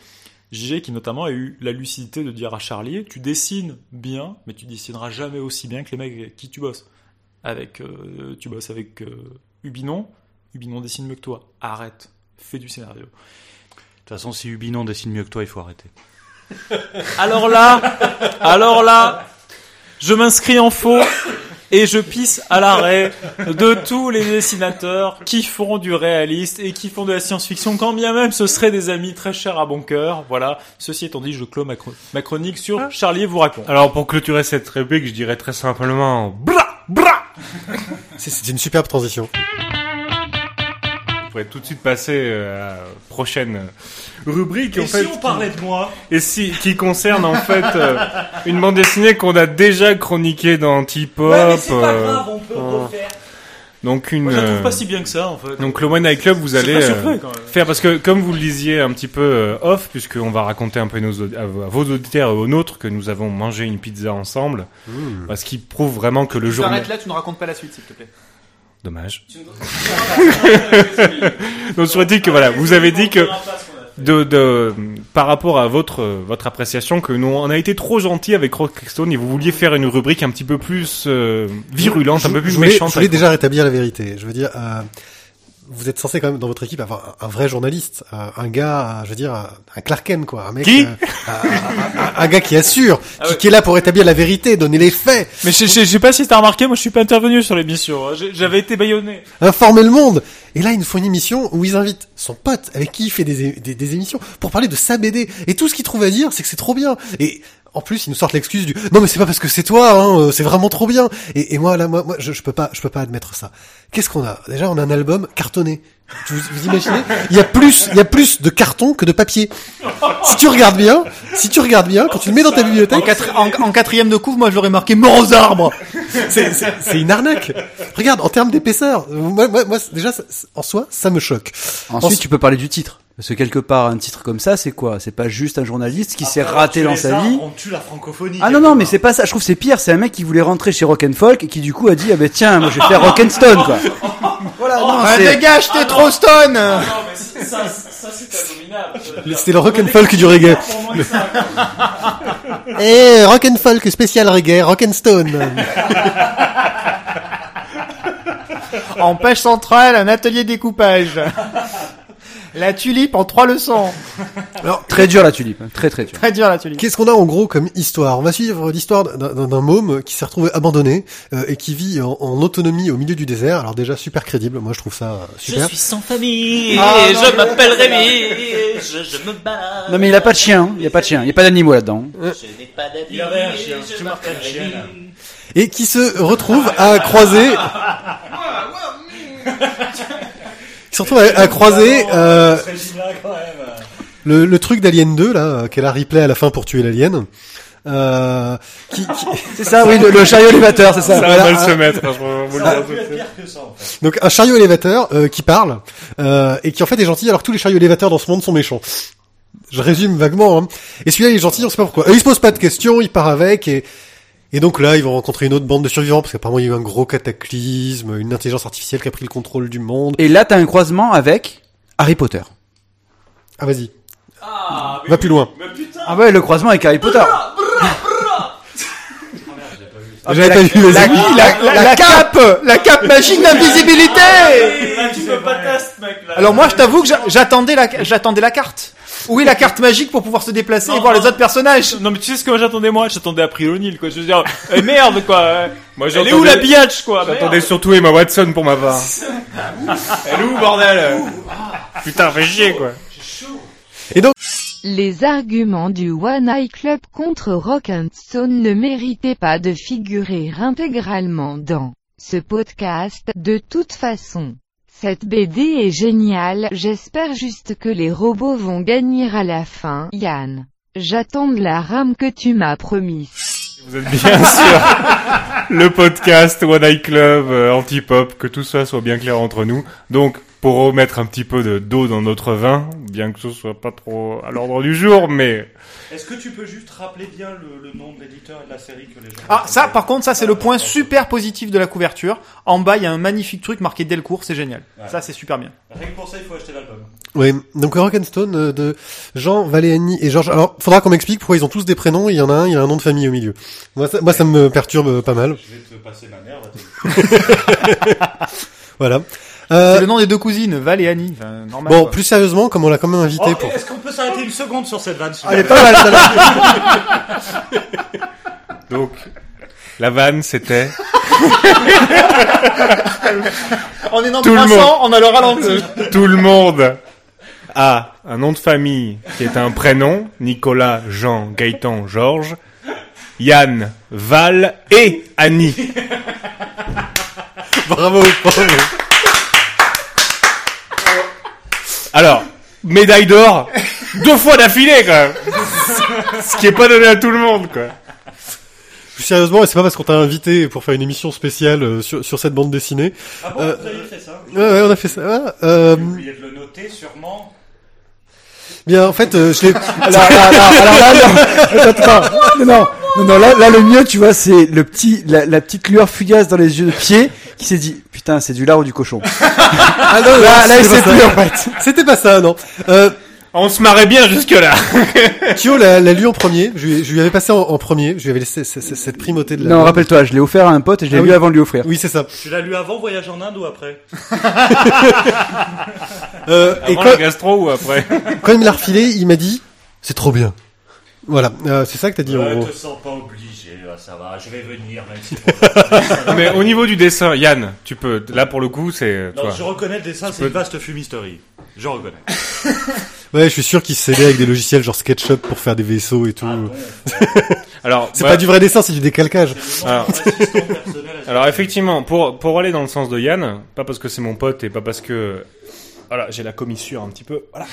JG qui notamment a eu la lucidité de dire à Charlier, tu dessines bien, mais tu dessineras jamais aussi bien que les mecs avec qui tu bosses avec euh, tu bosses avec euh, Ubinon, Ubinon dessine mieux que toi. Arrête, fais du scénario. De toute façon, si Ubinon dessine mieux que toi, il faut arrêter. <laughs> Alors là, alors là, je m'inscris en faux et je pisse à l'arrêt de tous les dessinateurs qui font du réaliste et qui font de la science-fiction, quand bien même ce seraient des amis très chers à bon cœur. Voilà. Ceci étant dit, je clôt ma, chro- ma chronique sur Charlier vous raconte. Alors pour clôturer cette réplique, je dirais très simplement bra C'est une superbe transition. On pourrait tout de suite passer euh, à la prochaine rubrique en fait. de moi Et si qui concerne en fait euh, une bande dessinée qu'on a déjà chroniquée dans T-Pop. euh, on peut refaire. donc une. Moi, je la trouve euh, pas si bien que ça, en fait. Donc le One Night Club, vous allez pas euh, surpris, quand même. faire parce que comme vous le lisiez un petit peu euh, off, puisqu'on va raconter un peu nos, à vos auditeurs et aux nôtres que nous avons mangé une pizza ensemble, bah, ce qui prouve vraiment que le jour. t'arrêtes là, tu ne racontes pas la suite, s'il te plaît. Dommage. <laughs> Donc serait-il que voilà, vous avez dit que de, de par rapport à votre votre appréciation que nous on a été trop gentil avec Rockstone et vous vouliez faire une rubrique un petit peu plus euh, virulente, Je- un peu plus je voulais, méchante. Je voulais déjà rétablir la vérité. Je veux dire, euh, vous êtes censé quand même dans votre équipe avoir un, un vrai journaliste, un, un gars, je veux dire, un, un Clark Kent, quoi, un mec, Qui euh, un, gars qui assure, Ah qui, ouais. qui est là pour établir la vérité, donner les faits, Mais je, je, je sais pas si t'as remarqué, moi je suis pas intervenu sur l'émission. hein. J'avais été baïonné. informer le monde. Et là, ils nous font une émission où ils invitent son pote avec qui il fait des, des émissions pour parler de sa BD. Et tout ce qu'il trouve à dire, c'est que c'est trop bien. Et en plus, ils nous sortent l'excuse du non mais c'est pas parce que c'est toi, hein, euh, c'est vraiment trop bien. Et, et moi là, moi, moi, je, je peux pas, je peux pas admettre ça. Qu'est-ce qu'on a? Déjà, on a un album cartonné. Vous, vous imaginez? Il y a plus, il y a plus de carton que de papier. Si tu regardes bien, si tu regardes bien, quand tu le mets dans ta En, bibliothèque, quatri- en- en quatrième de couve, moi, je l'aurais marqué mort aux arbres. c'est, c'est, c'est une arnaque. Regarde, en termes d'épaisseur, moi, moi, moi, déjà, ça- en soi, ça me choque. Ensuite, Ensuite- tu peux parler du titre. Parce que quelque part, un titre comme ça, c'est quoi? C'est pas juste un journaliste qui s'est raté dans sa vie. On tue la francophonie. Ah non, non, mais c'est pas ça. Je trouve que c'est pire. C'est un mec qui voulait rentrer chez Rock'n'Folk et qui du coup a dit, ah ben tiens, moi je vais faire Rock'n'Stone, quoi. <laughs> Voilà, non, Ah, c'est... dégage, t'es trop stone. Non, mais <laughs> ça, ça c'est abominable. C'était le rock and folk du reggae. Eh, rock and folk spécial reggae, rock and stone. <laughs> En page centrale, un atelier découpage. La tulipe en trois leçons. <laughs> Très dur la tulipe, hein, très très dur. Très dur la tulipe. Qu'est-ce qu'on a en gros comme histoire? On va suivre l'histoire d'un- d'un d'un môme qui s'est retrouvé abandonné euh, et qui vit en, en autonomie au milieu du désert. Alors déjà super crédible, moi je trouve ça euh, Je super. suis sans famille, Ah, et non, je m'appelle Rémi, et je, je me bats. Non mais il a pas de chien, hein. il y a pas de chien, il y a pas d'animaux là-dedans. Je n'ai pas d'avis. Il y avait un chien. et je Tu marques un m'appelle chien, là. Rémi. Et qui se retrouve à croiser. <laughs> <laughs> se retrouve à, à croiser euh, le, le truc d'Alien 2 là, euh, qu'elle a replay à la fin pour tuer l'alien. Euh, qui, qui- <laughs> C'est <laughs> ça, oui, le, le chariot élévateur, c'est ça. Ça Voilà, va mal ah. se mettre, hein, je vous le Ah. suite. que ça, en fait. donc un chariot élévateur euh, qui parle euh, et qui en fait est gentil alors que tous les chariots élévateurs dans ce monde sont méchants. Je résume vaguement. Hein. Et celui-là il est gentil, on sait pas pourquoi. Euh, il se pose pas de questions, il part avec et et donc là ils vont rencontrer une autre bande de survivants parce qu'apparemment il y a eu un gros cataclysme, une intelligence artificielle qui a pris le contrôle du monde. Et là, t'as un croisement avec Harry Potter. Ah vas-y. Va plus loin. Ah ouais, le croisement avec Harry Potter. J'avais pas vu, La, vas-y. la, la, la cape, la cape magique d'invisibilité. Là, tu peux pas test, mec, là. Alors moi, je t'avoue que j'a- j'attendais la, j'attendais la carte. Oui, la carte magique pour pouvoir se déplacer et voir non. les autres personnages? Non mais tu sais ce que moi j'attendais moi? J'attendais April O'Neil quoi. Je veux dire, eh merde quoi. <laughs> Moi, Elle est où la biatch quoi? J'attendais surtout Emma Watson pour ma part. <laughs> Elle est où bordel? Putain, fais chier, quoi. Les arguments du One Eye Club contre Rock and Stone ne méritaient pas de figurer intégralement dans ce podcast. De toute façon, cette BD est géniale. J'espère juste que les robots vont gagner à la fin. Yann, j'attends de la rame que tu m'as promise. Vous êtes bien <laughs> sûr le podcast One Eye Club euh, anti-pop, que tout ça soit bien clair entre nous. Donc, pour remettre un petit peu de d'eau dans notre vin, bien que ce soit pas trop à l'ordre du jour, mais Est-ce que tu peux juste rappeler bien le, le nom de l'éditeur et de la série que les gens... Ah, ça, par contre, ça c'est le point super positif de la couverture. En bas, il y a un magnifique truc marqué Delcourt, c'est génial. Ça, c'est super bien. Rien que pour ça, il faut acheter l'album. Oui, donc Rock'n'Stone euh, de Jean, Valéani et Georges. Alors, faudra qu'on m'explique pourquoi ils ont tous des prénoms il y en a un, il y a un nom de famille au milieu. Moi, ça, moi, ça me perturbe pas mal. Je vais te passer ma mère. te- <laughs> Voilà. C'est Euh, le nom des deux cousines, Val et Annie. Enfin, normal. bon, quoi. plus sérieusement, comme on l'a quand même invité Oh, pour... Est-ce qu'on peut s'arrêter une seconde sur cette vanne Elle est pas mal, celle-là. <laughs> donc la vanne c'était On est dans Tout le 300, monde. on a le ralenti. tout le monde a un nom de famille qui est un prénom, Nicolas, Jean, Gaëtan, Georges, Yann, Val et Annie. bravo, bravo. Alors, médaille d'or, deux fois d'affilée, quand même. Ce qui est pas donné à tout le monde, quoi. Plus sérieusement, et c'est pas parce qu'on t'a invité pour faire une émission spéciale euh, sur, sur cette bande dessinée. Ah bon, Euh, vous avez fait ça Ouais, ouais, on a fait ça. Ah, euh, oubliez de le noter sûrement. bien, en fait, euh, je l'ai... <laughs> Alors, alors, alors, alors là, non, attends, attends. non, non, non, non, là, là, le mieux, tu vois, c'est le petit, la, la petite lueur fugace dans les yeux de pied qui s'est dit, putain, c'est du lard ou du cochon. <laughs> Ah non, Là, là, il sait plus, en fait. C'était pas ça, non. Euh, On se marrait bien jusque-là. <laughs> Thio l'a l'a lu en premier. Je lui, je lui avais passé en, en premier. Je lui avais laissé c- c- cette primauté de la. Non, rappelle-toi, je l'ai offert à un pote et je l'ai Ah lu oui. avant de lui offrir. Oui, c'est ça. Tu l'as lu avant Voyage en Inde ou après <laughs> Euh, et Avant quand, la gastro ou après quand il me l'a refilé, il m'a dit, c'est trop bien. Voilà, euh, c'est ça que t'as dit en Ouais, gros. te sens pas obligé, là, ça va, je vais venir, même si <laughs> Mais au niveau du dessin, Yann, tu peux. Là, pour le coup, c'est. Non, toi. je reconnais le dessin, c'est peux- une vaste fumisterie. Je reconnais. <laughs> Ouais, je suis sûr qu'il s'aidait avec des logiciels genre SketchUp pour faire des vaisseaux et tout. <laughs> Alors, c'est bah, pas du vrai dessin, c'est du décalcage. Alors. Alors effectivement, pour pour aller dans le sens de Yann, pas parce que c'est mon pote et pas parce que voilà, j'ai la commissure un petit peu. Voilà.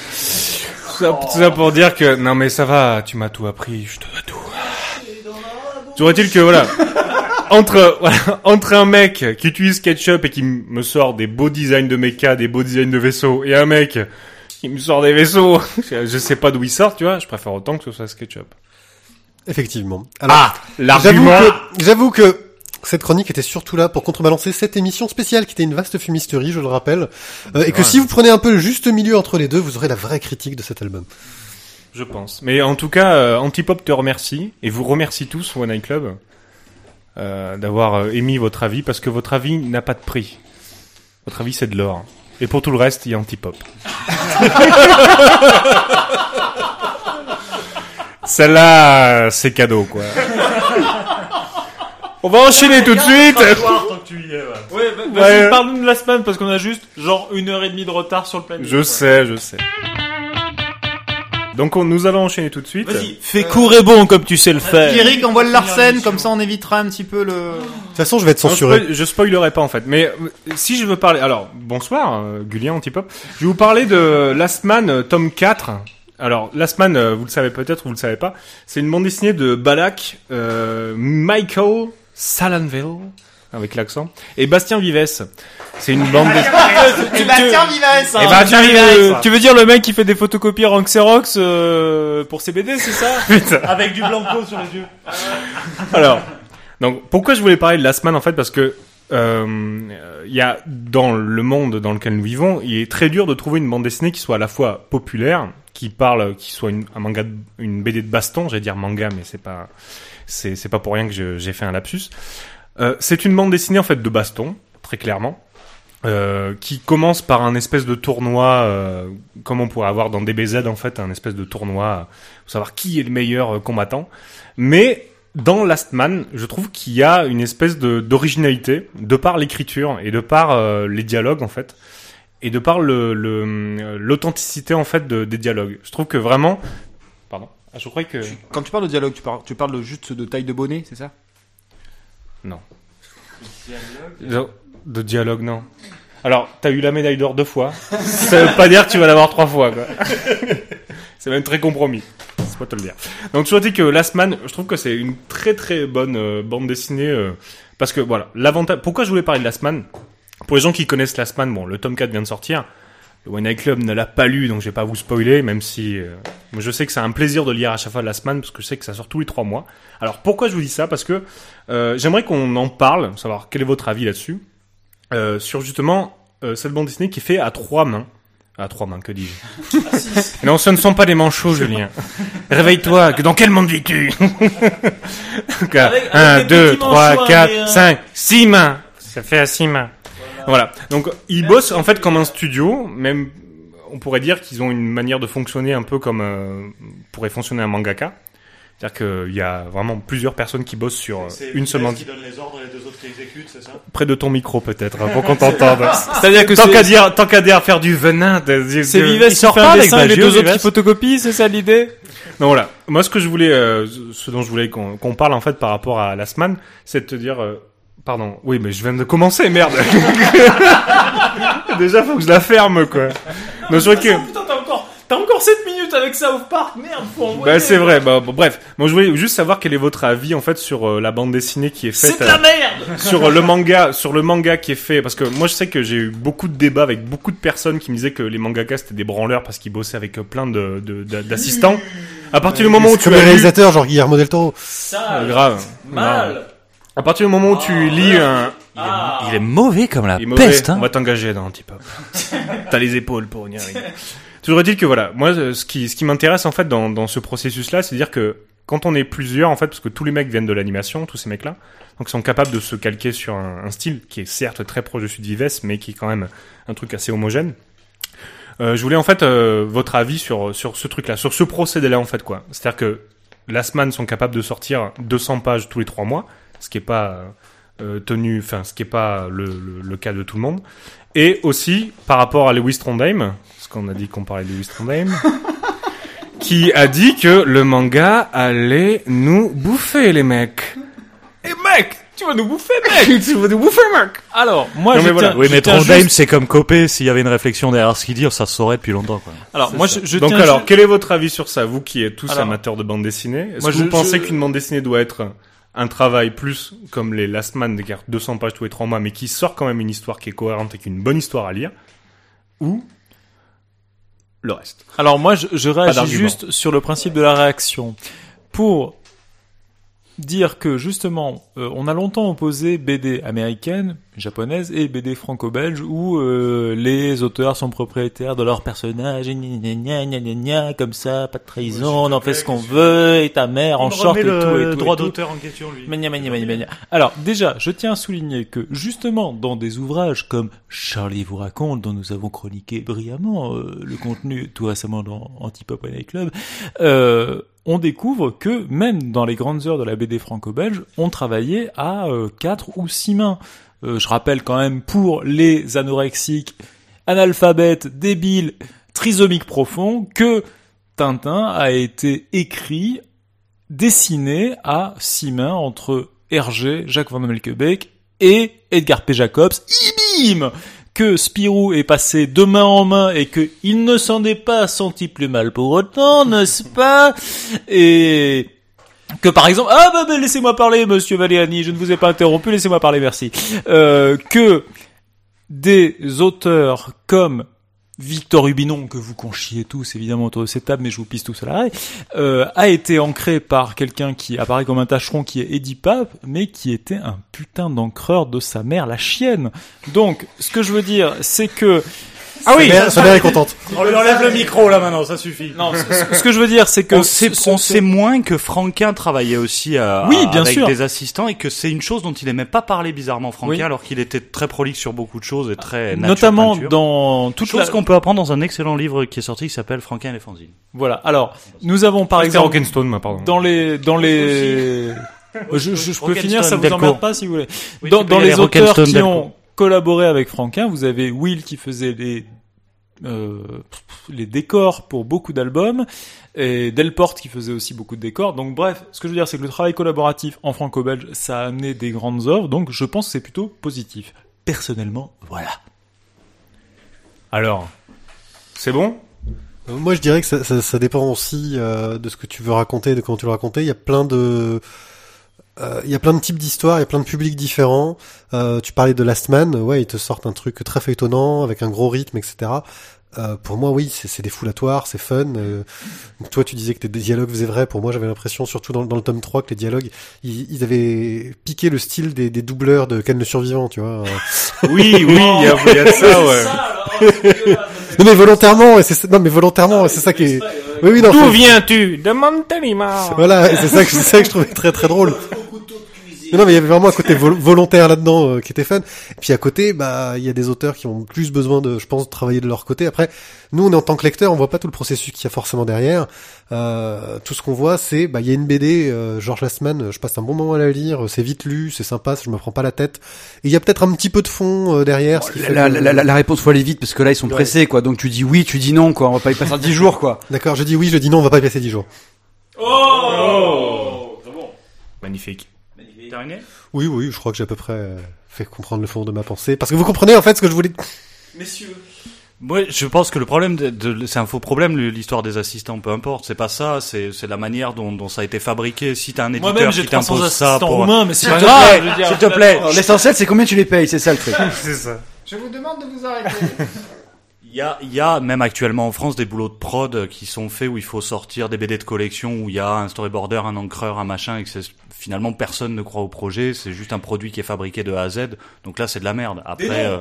Tout ça, tout ça pour dire que non mais ça va, tu m'as tout appris, je te dois tout. J'aurais-il que voilà, <laughs> entre voilà, entre un mec qui utilise SketchUp et qui me sort des beaux designs de mecha, des beaux designs de vaisseaux, et un mec qui me sort des vaisseaux, <laughs> je, sais pas d'où il sort, tu vois, je préfère autant que ce soit SketchUp. Effectivement. Alors, Ah, j'avoue l'argument. que, j'avoue que cette chronique était surtout là pour contrebalancer cette émission spéciale qui était une vaste fumisterie, je le rappelle, Euh, et que Ouais. si vous prenez un peu le juste milieu entre les deux, vous aurez la vraie critique de cet album. Je pense. Mais en tout cas, euh, Antipop te remercie et vous remercie tous One Eye Club euh, d'avoir euh, émis votre avis parce que votre avis n'a pas de prix. Votre avis c'est de l'or. Et pour tout le reste, il y a Antipop. <laughs> Celle-là, c'est cadeau, quoi. On va enchaîner tout de suite. Ouais, vas-y, Ouais. parle-nous de la semaine parce qu'on a juste genre une heure et demie de retard sur le planning. Je sais, je sais. Donc on, nous allons enchaîner tout de suite. Vas-y, fais court et bon comme tu sais le faire. Eric envoie le Larsen, comme ça on évitera un petit peu le... De toute façon, je vais être Non, je, censuré. spoil- je spoilerai pas en fait, mais euh, si je veux parler, alors bonsoir, euh, Gulien Antipop. Je vais vous parler de Last Man euh, tome 4. Alors Last Man, euh, vous le savez peut-être ou vous le savez pas, c'est une bande dessinée de Balak, euh, Michael Salanville avec l'accent et Bastien Vives. C'est une bande dessinée. Sébastien Vives <laughs> Et Bastien Vives. Tu veux dire le mec qui fait des photocopies en Xerox euh, pour ses BD, c'est ça <laughs> Avec du blanco sur les yeux. <laughs> Alors, donc pourquoi je voulais parler de Last Man en fait parce que euh, il y a dans le monde dans lequel nous vivons, il est très dur de trouver une bande dessinée qui soit à la fois populaire, qui parle, qui soit une, un manga, de- une BD de baston, j'allais dire manga, mais c'est pas, c'est pas pour rien que j'ai fait un lapsus. Euh, c'est une bande dessinée en fait de baston, très clairement. euh, qui commence par un espèce de tournoi, euh, comme on pourrait avoir dans DBZ en fait, un espèce de tournoi pour savoir qui est le meilleur combattant. Mais dans Last Man, je trouve qu'il y a une espèce d'originalité de par l'écriture et de par les dialogues en fait, et de par l'authenticité en fait de, des dialogues. Je trouve que vraiment, ah, je crois que Quand tu parles de dialogue, tu parles, tu parles de juste de taille de bonnet, c'est ça de, de dialogue non. Alors, t'as eu la médaille d'or deux fois. <laughs> Ça veut pas dire que tu vas l'avoir trois fois, quoi. <laughs> c'est même très compromis. C'est pas te le dire. Donc, je dis que Last Man, je trouve que c'est une très très bonne euh, bande dessinée. euh, parce que voilà, l'avantage. Pourquoi je voulais parler de Last Man? Pour les gens qui connaissent Last Man, bon, le tome 4 vient de sortir. Le One Night Club ne l'a pas lu, donc je vais pas vous spoiler, même si euh, je sais que c'est un plaisir de lire à chaque fois Last Man, parce que je sais que ça sort tous les trois mois. Alors pourquoi je vous dis ça? Parce que euh, j'aimerais qu'on en parle, savoir quel est votre avis là-dessus, euh, sur justement euh, cette bande dessinée qui est fait à trois mains. À trois mains, que dis-je? <laughs> Non, ce ne sont pas des manchots, Julien. Réveille-toi, que dans quel monde vis-tu? <laughs> Un, deux, trois, quatre, mais, euh, cinq, six mains. Ça fait à six mains. Voilà. Donc, ils bossent en fait comme un studio, même on pourrait dire qu'ils ont une manière de fonctionner un peu comme euh, pourrait fonctionner un mangaka. C'est-à-dire qu'il y a vraiment plusieurs personnes qui bossent sur euh, une seule qui donne les ordres et les deux autres qui exécutent, c'est ça? Près de ton micro peut-être, hein, pour <laughs> qu'on t'entende. C'est-à-dire que tant c'est- qu'à dire, tant qu'à dire faire du venin. de- de- c'est Vives qui sort fait pas un avec dessin et les deux autres qui photocopient, c'est ça l'idée? Non voilà. Moi ce que je voulais, euh, ce dont je voulais qu'on qu'on parle en fait par rapport à Last Man, c'est de te dire, euh, pardon. Oui, mais je viens de commencer, merde. <laughs> Déjà faut que je la ferme quoi. Non, je crois que. Putain, t'as encore, t'as encore 7 minutes avec South Park, merde, faut envoyer. Bah c'est vrai. Bah, bon, bref, moi je voulais juste savoir quel est votre avis en fait sur euh, la bande dessinée qui est faite. C'est de la euh, merde sur le manga, sur le manga qui est fait, parce que moi je sais que j'ai eu beaucoup de débats avec beaucoup de personnes qui me disaient que les mangakas c'était des branleurs parce qu'ils bossaient avec euh, plein de de- d'a- d'assistants. À partir du moment où tu comme les as lu, réalisateurs, genre Guillermo del Toro. Ça, Euh, grave, mal. À partir du moment où tu lis un, Ah. Il est mauvais comme la il est mauvais, peste, hein. on va t'engager dans un petit peu. <laughs> T'as les épaules pour y arriver. Toujours est-il que voilà, moi euh, ce qui ce qui m'intéresse en fait dans dans ce processus là, c'est dire que quand on est plusieurs en fait, parce que tous les mecs viennent de l'animation, tous ces mecs là, donc ils sont capables de se calquer sur un, un style qui est certes très proche de celui de Vives, mais qui est quand même un truc assez homogène. Euh, je voulais en fait euh, votre avis sur sur ce truc là, sur ce procédé là en fait quoi. C'est-à-dire que Last Man sont capables de sortir 200 pages tous les trois mois, ce qui est pas euh, tenu, enfin ce qui est pas le, le, le cas de tout le monde. Et aussi par rapport à Lewis Trondheim, parce qu'on a dit qu'on parlait de Lewis Trondheim, <laughs> qui a dit que le manga allait nous bouffer les mecs. Et mec, tu vas nous bouffer, mec <laughs> tu vas nous bouffer mec. Alors, moi, Non, je mais voilà. Oui, je mais tiens Trondheim, juste- c'est comme Copé, s'il y avait une réflexion derrière ce qu'il dit, ça se saurait depuis longtemps, quoi. Alors, moi, je, je Donc tiens alors, juste- quel est votre avis sur ça, vous qui êtes tous Alors, amateurs de bande dessinée? Est-ce moi, que vous je- pensez je- qu'une bande dessinée doit être un travail plus comme les Last Man, des cartes 200 pages tous les 3 mois, mais qui sort quand même une histoire qui est cohérente et qui est une bonne histoire à lire Ou le reste Alors moi, je, je réagis juste sur le principe de la réaction. Pour dire que justement, euh, on a longtemps opposé BD américaine, japonaise et BD franco-belge où euh, les auteurs sont propriétaires de leurs personnages, gna gna gna gna gna gna, comme ça, pas de trahison, on en fait ce qu'on veut, et ta mère en short et tout, et le tout, droit d'auteur en question, lui. Mania, mania, mania. Alors déjà, je tiens à souligner que justement dans des ouvrages comme Charlie vous raconte, dont nous avons chroniqué brillamment euh, le contenu tout récemment dans Antipop Night Club, euh, on découvre que même dans les grandes heures de la BD franco-belge, on travaillait à euh, quatre ou six mains. Euh, je rappelle quand même pour les anorexiques, analphabètes, débiles, trisomiques profonds, que Tintin a été écrit dessiné à six mains entre Hergé, Jacques Van Melkebeek et Edgar P. Jacobs. Ibim que Spirou est passé de main en main et que il ne s'en est pas senti plus mal pour autant, n'est-ce pas? Et que par exemple, ah bah, bah, laissez-moi parler, Monsieur Valéani, je ne vous ai pas interrompu, laissez-moi parler, merci. Euh, que des auteurs comme Victor Hubinon, que vous conchiez tous évidemment autour de cette table, mais je vous pisse tous à l'arrêt, euh, a été ancré par quelqu'un qui apparaît comme un tâcheron qui est Eddie Pape, mais qui était un putain d'encreur de sa mère, la chienne. Donc, ce que je veux dire, c'est que... Ah oui Sa mère, est contente. On lui enlève le micro là maintenant, ça suffit. Non, ce, que je veux dire, c'est que... on sait, on moins que Franquin travaillait aussi à, Oui, bien avec sûr. des assistants et que c'est une chose dont il aimait pas parler bizarrement Franquin Oui. alors qu'il était très prolixe sur beaucoup de choses et très nature Notamment peinture. dans toute chose la... qu'on peut apprendre dans un excellent livre qui est sorti qui s'appelle Franquin et les fanzines. Voilà. Alors, nous avons par exemple... Stone, pardon. dans les dans les je, je, je peux finir ça vous emmerde pas si vous voulez Oui, dans, les auteurs qui ont collaboré avec Franquin vous avez Will qui faisait les euh, les décors pour beaucoup d'albums et Delporte qui faisait aussi beaucoup de décors. Donc bref ce que je veux dire c'est que le travail collaboratif en franco-belge ça a amené des grandes œuvres donc je pense que c'est plutôt positif. Personnellement voilà. Alors, c'est bon? Euh, Moi, je dirais que ça, ça, ça dépend aussi euh, de ce que tu veux raconter, de comment tu le raconter. Il y a plein de, euh, il y a plein de types d'histoires, il y a plein de publics différents. Euh, tu parlais de Last Man, ouais, ils te sortent un truc très feuilletonnant avec un gros rythme, etc. Euh, pour moi, oui, c'est c'est défoulatoire, c'est fun. Euh, toi, tu disais que tes dialogues faisaient vrai. Pour moi, j'avais l'impression, surtout dans, dans le tome 3, que les dialogues, ils, ils avaient piqué le style des, des doubleurs de Ken le Survivant, tu vois. Euh, Oui, oui, il y a, il y a de ça, ouais. <laughs> non mais volontairement, et c'est ça- non mais volontairement, et c'est ça qui est. Oui, oui, non. D'où viens-tu? De Montélimar. Voilà, et c'est ça que c'est ça que je trouvais très très drôle. <laughs> Mais non, mais il y avait vraiment un côté vol- volontaire là-dedans euh, qui était fun. Et puis à côté, bah, il y a des auteurs qui ont plus besoin de, je pense, de travailler de leur côté. Après, nous, on est en tant que lecteur, on voit pas tout le processus qu'il y a forcément derrière. Euh, tout ce qu'on voit, c'est, bah, il y a une BD, euh, George Lastman, je passe un bon moment à la lire, c'est vite lu, c'est sympa, je me prends pas la tête. Et il y a peut-être un petit peu de fond euh, derrière. ce qui fait La, que- la, la, la réponse faut aller vite parce que là ils sont Ouais. pressés quoi. Donc tu dis oui, tu dis non quoi. On va pas y passer 10 jours quoi. D'accord, je dis oui, je dis non, on va pas y passer 10 jours. Magnifique. Terminé Oui, oui, je crois que j'ai à peu près euh, fait comprendre le fond de ma pensée. Parce que vous comprenez en fait ce que je voulais. Moi, je pense que le problème, de, de- c'est un faux problème, l'histoire des assistants, peu importe, c'est pas ça, c'est c'est la manière dont, dont ça a été fabriqué. Si t'as un éditeur qui 300 t'impose ça pour... roumains mais s'il S'il te te plaît plaît, s'il te plaît. Alors, L'essentiel c'est combien tu les payes, c'est ça le truc. <laughs> C'est ça. Je vous demande de vous arrêter. <laughs> Il y a, il y a même actuellement en France des boulots de prod qui sont faits où il faut sortir des BD de collection où il y a un storyboarder, un encreur, un machin et que finalement personne ne croit au projet, c'est juste un produit qui est fabriqué de A à Z. Donc là c'est de la merde. Après euh,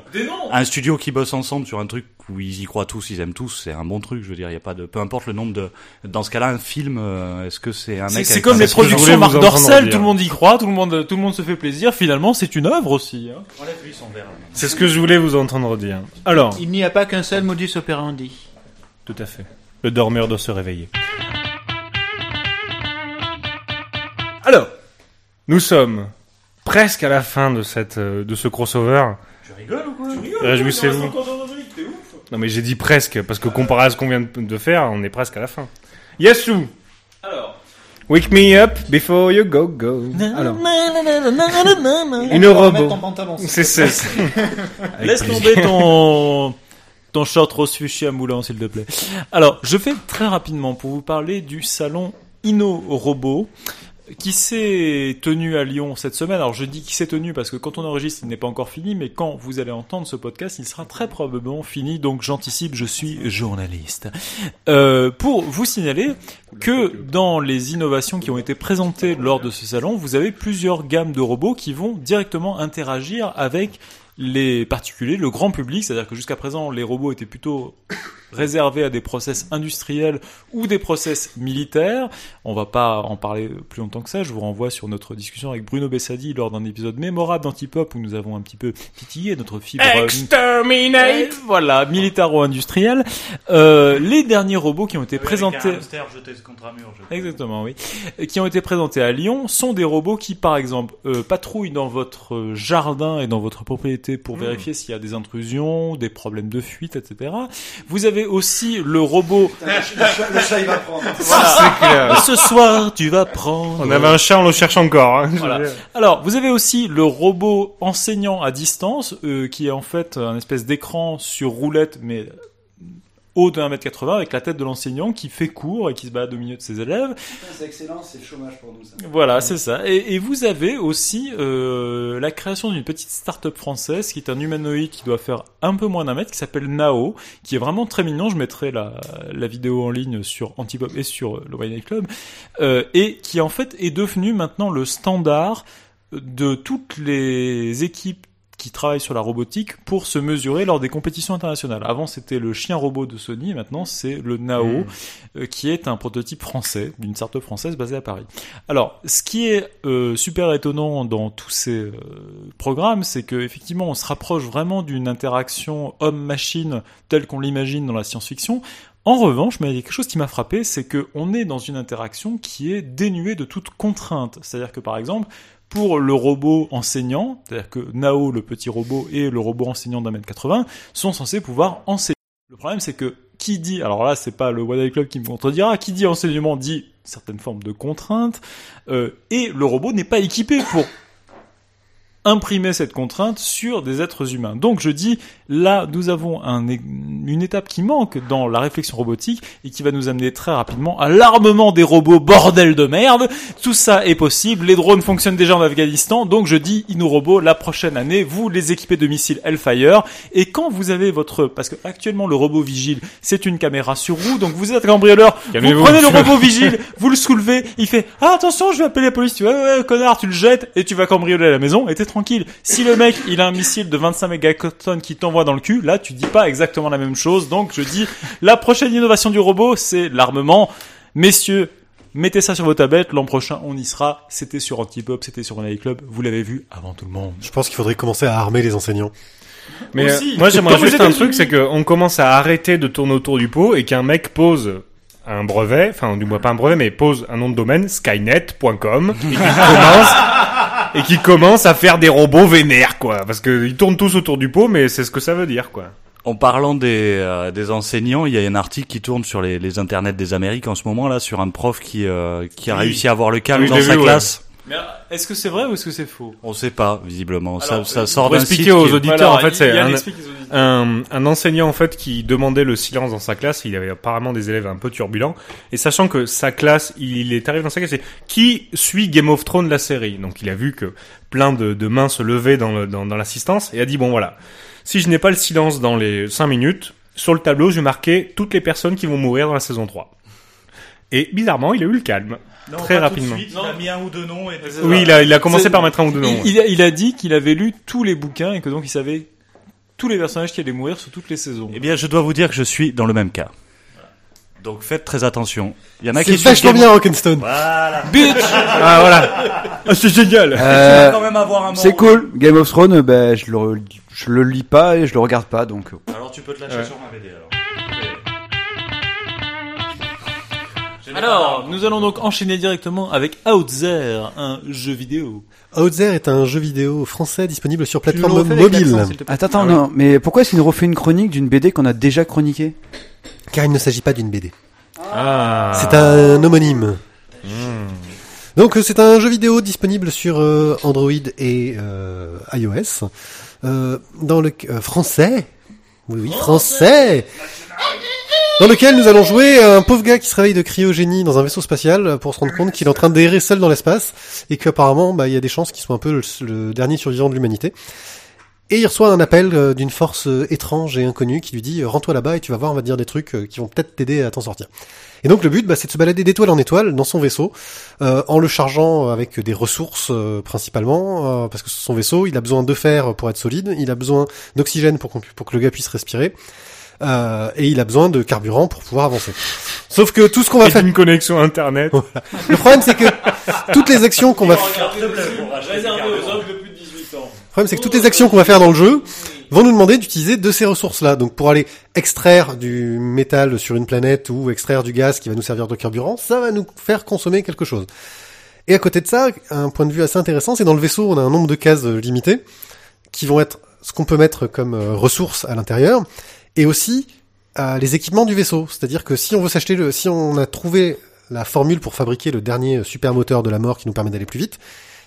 un studio qui bosse ensemble sur un truc où ils y croient tous, ils aiment tous, c'est un bon truc, je veux dire, il y a pas de peu importe le nombre de dans ce cas-là un film euh, est-ce que c'est un C'est mec c'est comme les productions Marc Dorcel, tout le monde y croit, tout le monde, tout le monde se fait plaisir. Finalement, c'est une œuvre aussi. Hein. Enlève-lui son verre, là. C'est ce que je voulais vous entendre dire. Alors, Il n'y a pas qu'un seul modus operandi. tout à fait. Le dormeur doit se réveiller. Alors, nous sommes presque à la fin de cette euh, de ce crossover. Tu rigoles ou quoi? Réjouissez-vous. Non mais j'ai dit presque parce que comparé à ce qu'on vient de faire, on est presque à la fin. Yasu. Alors. Wake me up before you go go. Alors. Une robot. C'est ça. <laughs> Laisse tomber ton ton short rose fuchsia moulant, s'il te plaît. Alors, je fais très rapidement pour vous parler du salon Inno Robot qui s'est tenu à Lyon cette semaine? Alors je dis qui s'est tenu parce que quand on enregistre, il n'est pas encore fini, mais quand vous allez entendre ce podcast, il sera très probablement fini. Donc j'anticipe, je suis journaliste. Euh, pour vous signaler que dans les innovations qui ont été présentées lors de ce salon, vous avez plusieurs gammes de robots qui vont directement interagir avec les particuliers, le grand public, c'est-à-dire que jusqu'à présent, les robots étaient plutôt réservés à des process industriels ou des process militaires. On va pas en parler plus longtemps que ça. Je vous renvoie sur notre discussion avec Bruno Bessadi lors d'un épisode mémorable d'Antipop où nous avons un petit peu titillé notre fibre. euh, Exterminate Voilà, militaro-industriel. Euh, les derniers robots qui ont été présentés. Exactement, oui. Qui ont été présentés à Lyon sont des robots qui, par exemple, euh, patrouillent dans votre jardin et dans votre propriété pour vérifier s'il y a des intrusions, des problèmes de fuite, etc. Vous avez aussi le robot. Le chat, il va prendre. <laughs> C'est clair. Ce soir, tu vas prendre. On avait un chat, on le cherche encore. hein. Voilà. Alors, vous avez aussi le robot enseignant à distance, euh, qui est en fait un espèce d'écran sur roulette, mais haut de 1m80, avec la tête de l'enseignant qui fait cours et qui se balade au milieu de ses élèves. C'est excellent, c'est le chômage pour nous, ça. Voilà, c'est ça. Et, et vous avez aussi euh, la création d'une petite start-up française qui est un humanoïde qui doit faire un peu moins d'un mètre, qui s'appelle Nao, qui est vraiment très mignon. Je mettrai la, la vidéo en ligne sur Antipop et sur euh, le Wine Club, euh, et qui en fait est devenu maintenant le standard de toutes les équipes qui travaillent sur la robotique pour se mesurer lors des compétitions internationales. Avant, c'était le chien robot de Sony, maintenant c'est le Nao, euh, qui est un prototype français, d'une start-up française basée à Paris. Alors, ce qui est euh, super étonnant dans tous ces euh, programmes, c'est que effectivement, on se rapproche vraiment d'une interaction homme-machine telle qu'on l'imagine dans la science-fiction. En revanche, mais il y a quelque chose qui m'a frappé, c'est que on est dans une interaction qui est dénuée de toute contrainte. C'est-à-dire que par exemple, pour le robot enseignant, c'est-à-dire que Nao, le petit robot, et le robot enseignant d'un mètre 80 sont censés pouvoir enseigner. Le problème, c'est que qui dit, alors là, c'est pas le One Eye Club qui me contredira, qui dit enseignement dit certaines formes de contraintes, euh, et le robot n'est pas équipé pour imprimer cette contrainte sur des êtres humains. Donc je dis, là, nous avons un, une étape qui manque dans la réflexion robotique et qui va nous amener très rapidement à l'armement des robots, bordel de merde. Tout ça est possible, les drones fonctionnent déjà en Afghanistan, donc je dis, Inorobo, la prochaine année, vous les équipez de missiles Hellfire, et quand vous avez votre... Parce que actuellement, le robot vigile, c'est une caméra sur roue, donc vous êtes cambrioleur, vous Calmez-vous, prenez le robot vigile, <laughs> vous le soulevez, il fait ah attention je vais appeler la police, tu vois ouais, ouais, connard tu le jettes et tu vas cambrioler la maison et t'es tranquille. Si le mec il a un missile de 25 mégatonnes qui t'envoie dans le cul, là tu dis pas exactement la même chose. Donc je dis la prochaine innovation du robot c'est l'armement. Messieurs, mettez ça sur vos tablettes, l'an prochain on y sera. C'était sur Antipop, c'était sur Night Club, vous l'avez vu avant tout le monde. Je pense qu'il faudrait commencer à armer les enseignants. Mais Aussi. euh, moi j'aimerais juste un truc, c'est qu'on commence à arrêter de tourner autour du pot et qu'un mec pose un brevet, enfin du moins pas un brevet, mais pose un nom de domaine, skynet.com, et commence et qui commence à faire des robots vénères quoi, parce que ils tournent tous autour du pot, mais c'est ce que ça veut dire quoi. En parlant des, euh, des enseignants, il y a un article qui tourne sur les, les internets des Amériques en ce moment là sur un prof qui euh, qui a Oui. réussi à avoir le calme Oui, dans sa vu, ouais. Mais alors, est-ce que c'est vrai ou est-ce que c'est faux? On sait pas visiblement. ça Alors, ça euh, sort pour d'un expliquer aux auditeurs, Voilà, en fait, c'est un- enseignant en fait qui demandait le silence dans sa classe. Il avait apparemment des élèves un peu turbulents. Et sachant que sa classe, il est arrivé dans sa classe, c'est qui suit Game of Thrones la série? Donc il a vu que plein de, de mains se levaient dans, le- dans, dans l'assistance et a dit bon voilà, si je n'ai pas le silence dans les 5 minutes, sur le tableau je vais marquer toutes les personnes qui vont mourir dans la saison 3. Et bizarrement, il a eu le calme. Non, Très pas tout de rapidement. suite, il a mis un ou deux noms et Oui, il a, il a commencé par mettre un ou deux noms. ouais. Il, a, il a dit qu'il avait lu tous les bouquins et que donc il savait tous les personnages qui allaient mourir sur toutes les saisons. Eh bien, je dois vous dire que je suis dans le même cas. Donc faites très attention. Il y en a C'est qui sont vachement game- bien, Rock'n'Stone. Voilà. Ah voilà. Ah, c'est génial. Tu Euh, vas quand même avoir un c'est cool. Game of Thrones, ben, je le, je le lis pas et je le regarde pas, donc. euh, Alors tu peux te lâcher Ouais. sur ma BD alors. Alors, nous allons donc enchaîner directement avec Outzer, un jeu vidéo. Outzer est un jeu vidéo français disponible sur plateforme mobile. plaît Attends, attends, Ah oui. non, mais pourquoi est-ce qu'il nous refait une chronique d'une BD qu'on a déjà chroniquée? Car il ne s'agit pas d'une BD. Ah. C'est un homonyme. Donc euh, c'est un jeu vidéo disponible sur euh, Android et euh, iOS. Euh, dans le euh, français. Oui, oui, français. Dans lequel nous allons jouer un pauvre gars qui se réveille de cryogénie dans un vaisseau spatial pour se rendre compte qu'il est en train d'errer seul dans l'espace et qu'apparemment bah, il y a des chances qu'il soit un peu le, dernier survivant de l'humanité. Et il reçoit un appel euh, d'une force euh, étrange et inconnue qui lui dit euh, rends-toi là-bas et tu vas voir on va te dire des trucs euh, qui vont peut-être t'aider à t'en sortir. Et donc le but bah, c'est de se balader d'étoile en étoile dans son vaisseau euh, en le chargeant avec des ressources euh, principalement euh, parce que son vaisseau il a besoin de fer pour être solide, il a besoin d'oxygène pour, pu- pour que le gars puisse respirer. Euh, et il a besoin de carburant pour pouvoir avancer. Sauf que tout ce qu'on va Et faire, une connexion internet. le problème c'est que toutes les actions qu'on va Réservé aux hommes de plus de 18 ans. Le problème, c'est que toutes les actions qu'on va faire dans le jeu vont nous demander d'utiliser de ces ressources-là. Donc, pour aller extraire du métal sur une planète ou extraire du gaz qui va nous servir de carburant, ça va nous faire consommer quelque chose. Et à côté de ça, un point de vue assez intéressant, c'est dans le vaisseau, on a un nombre de cases euh, limité qui vont être ce qu'on peut mettre comme euh, ressources à l'intérieur et aussi euh, les équipements du vaisseau. C'est-à-dire que si on veut s'acheter le, si on a trouvé la formule pour fabriquer le dernier supermoteur de la mort qui nous permet d'aller plus vite,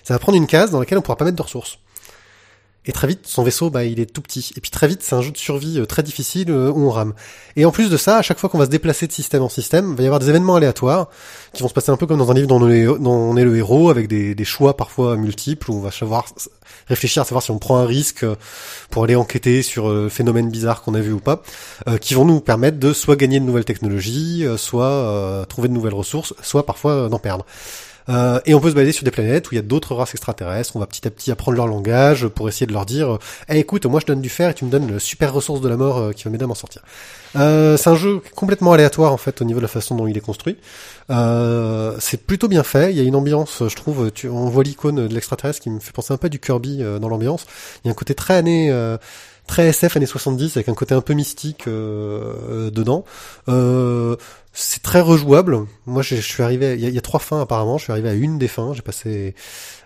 ça va prendre une case dans laquelle on pourra pas mettre de ressources. Et très vite, son vaisseau, bah, il est tout petit. Et puis très vite, c'est un jeu de survie euh, très difficile euh, où on rame. Et en plus de ça, à chaque fois qu'on va se déplacer de système en système, il va y avoir des événements aléatoires qui vont se passer un peu comme dans un livre dont on est, le héros, avec des choix parfois multiples, où on va savoir réfléchir à savoir si on prend un risque euh, pour aller enquêter sur euh, phénomènes bizarres qu'on a vu ou pas, euh, qui vont nous permettre de soit gagner de nouvelles technologies, soit trouver de nouvelles ressources, soit parfois d'en perdre. Euh, et on peut se balader sur des planètes où il y a d'autres races extraterrestres. On va petit à petit apprendre leur langage pour essayer de leur dire Eh, écoute, moi je donne du fer et tu me donnes le super ressource de la mort euh, qui va m'aider à m'en sortir. Euh, c'est un jeu complètement aléatoire en fait au niveau de la façon dont il est construit. Euh, c'est plutôt bien fait. Il y a une ambiance, je trouve. Tu, on voit l'icône de l'extraterrestre qui me fait penser un peu à du Kirby euh, dans l'ambiance. Il y a un côté très année. euh, très SF années 70 avec un côté un peu mystique euh, euh, dedans. Euh, c'est très rejouable. Moi, je je suis arrivé. Il y, a, il y a trois fins apparemment. Je suis arrivé à une des fins. J'ai passé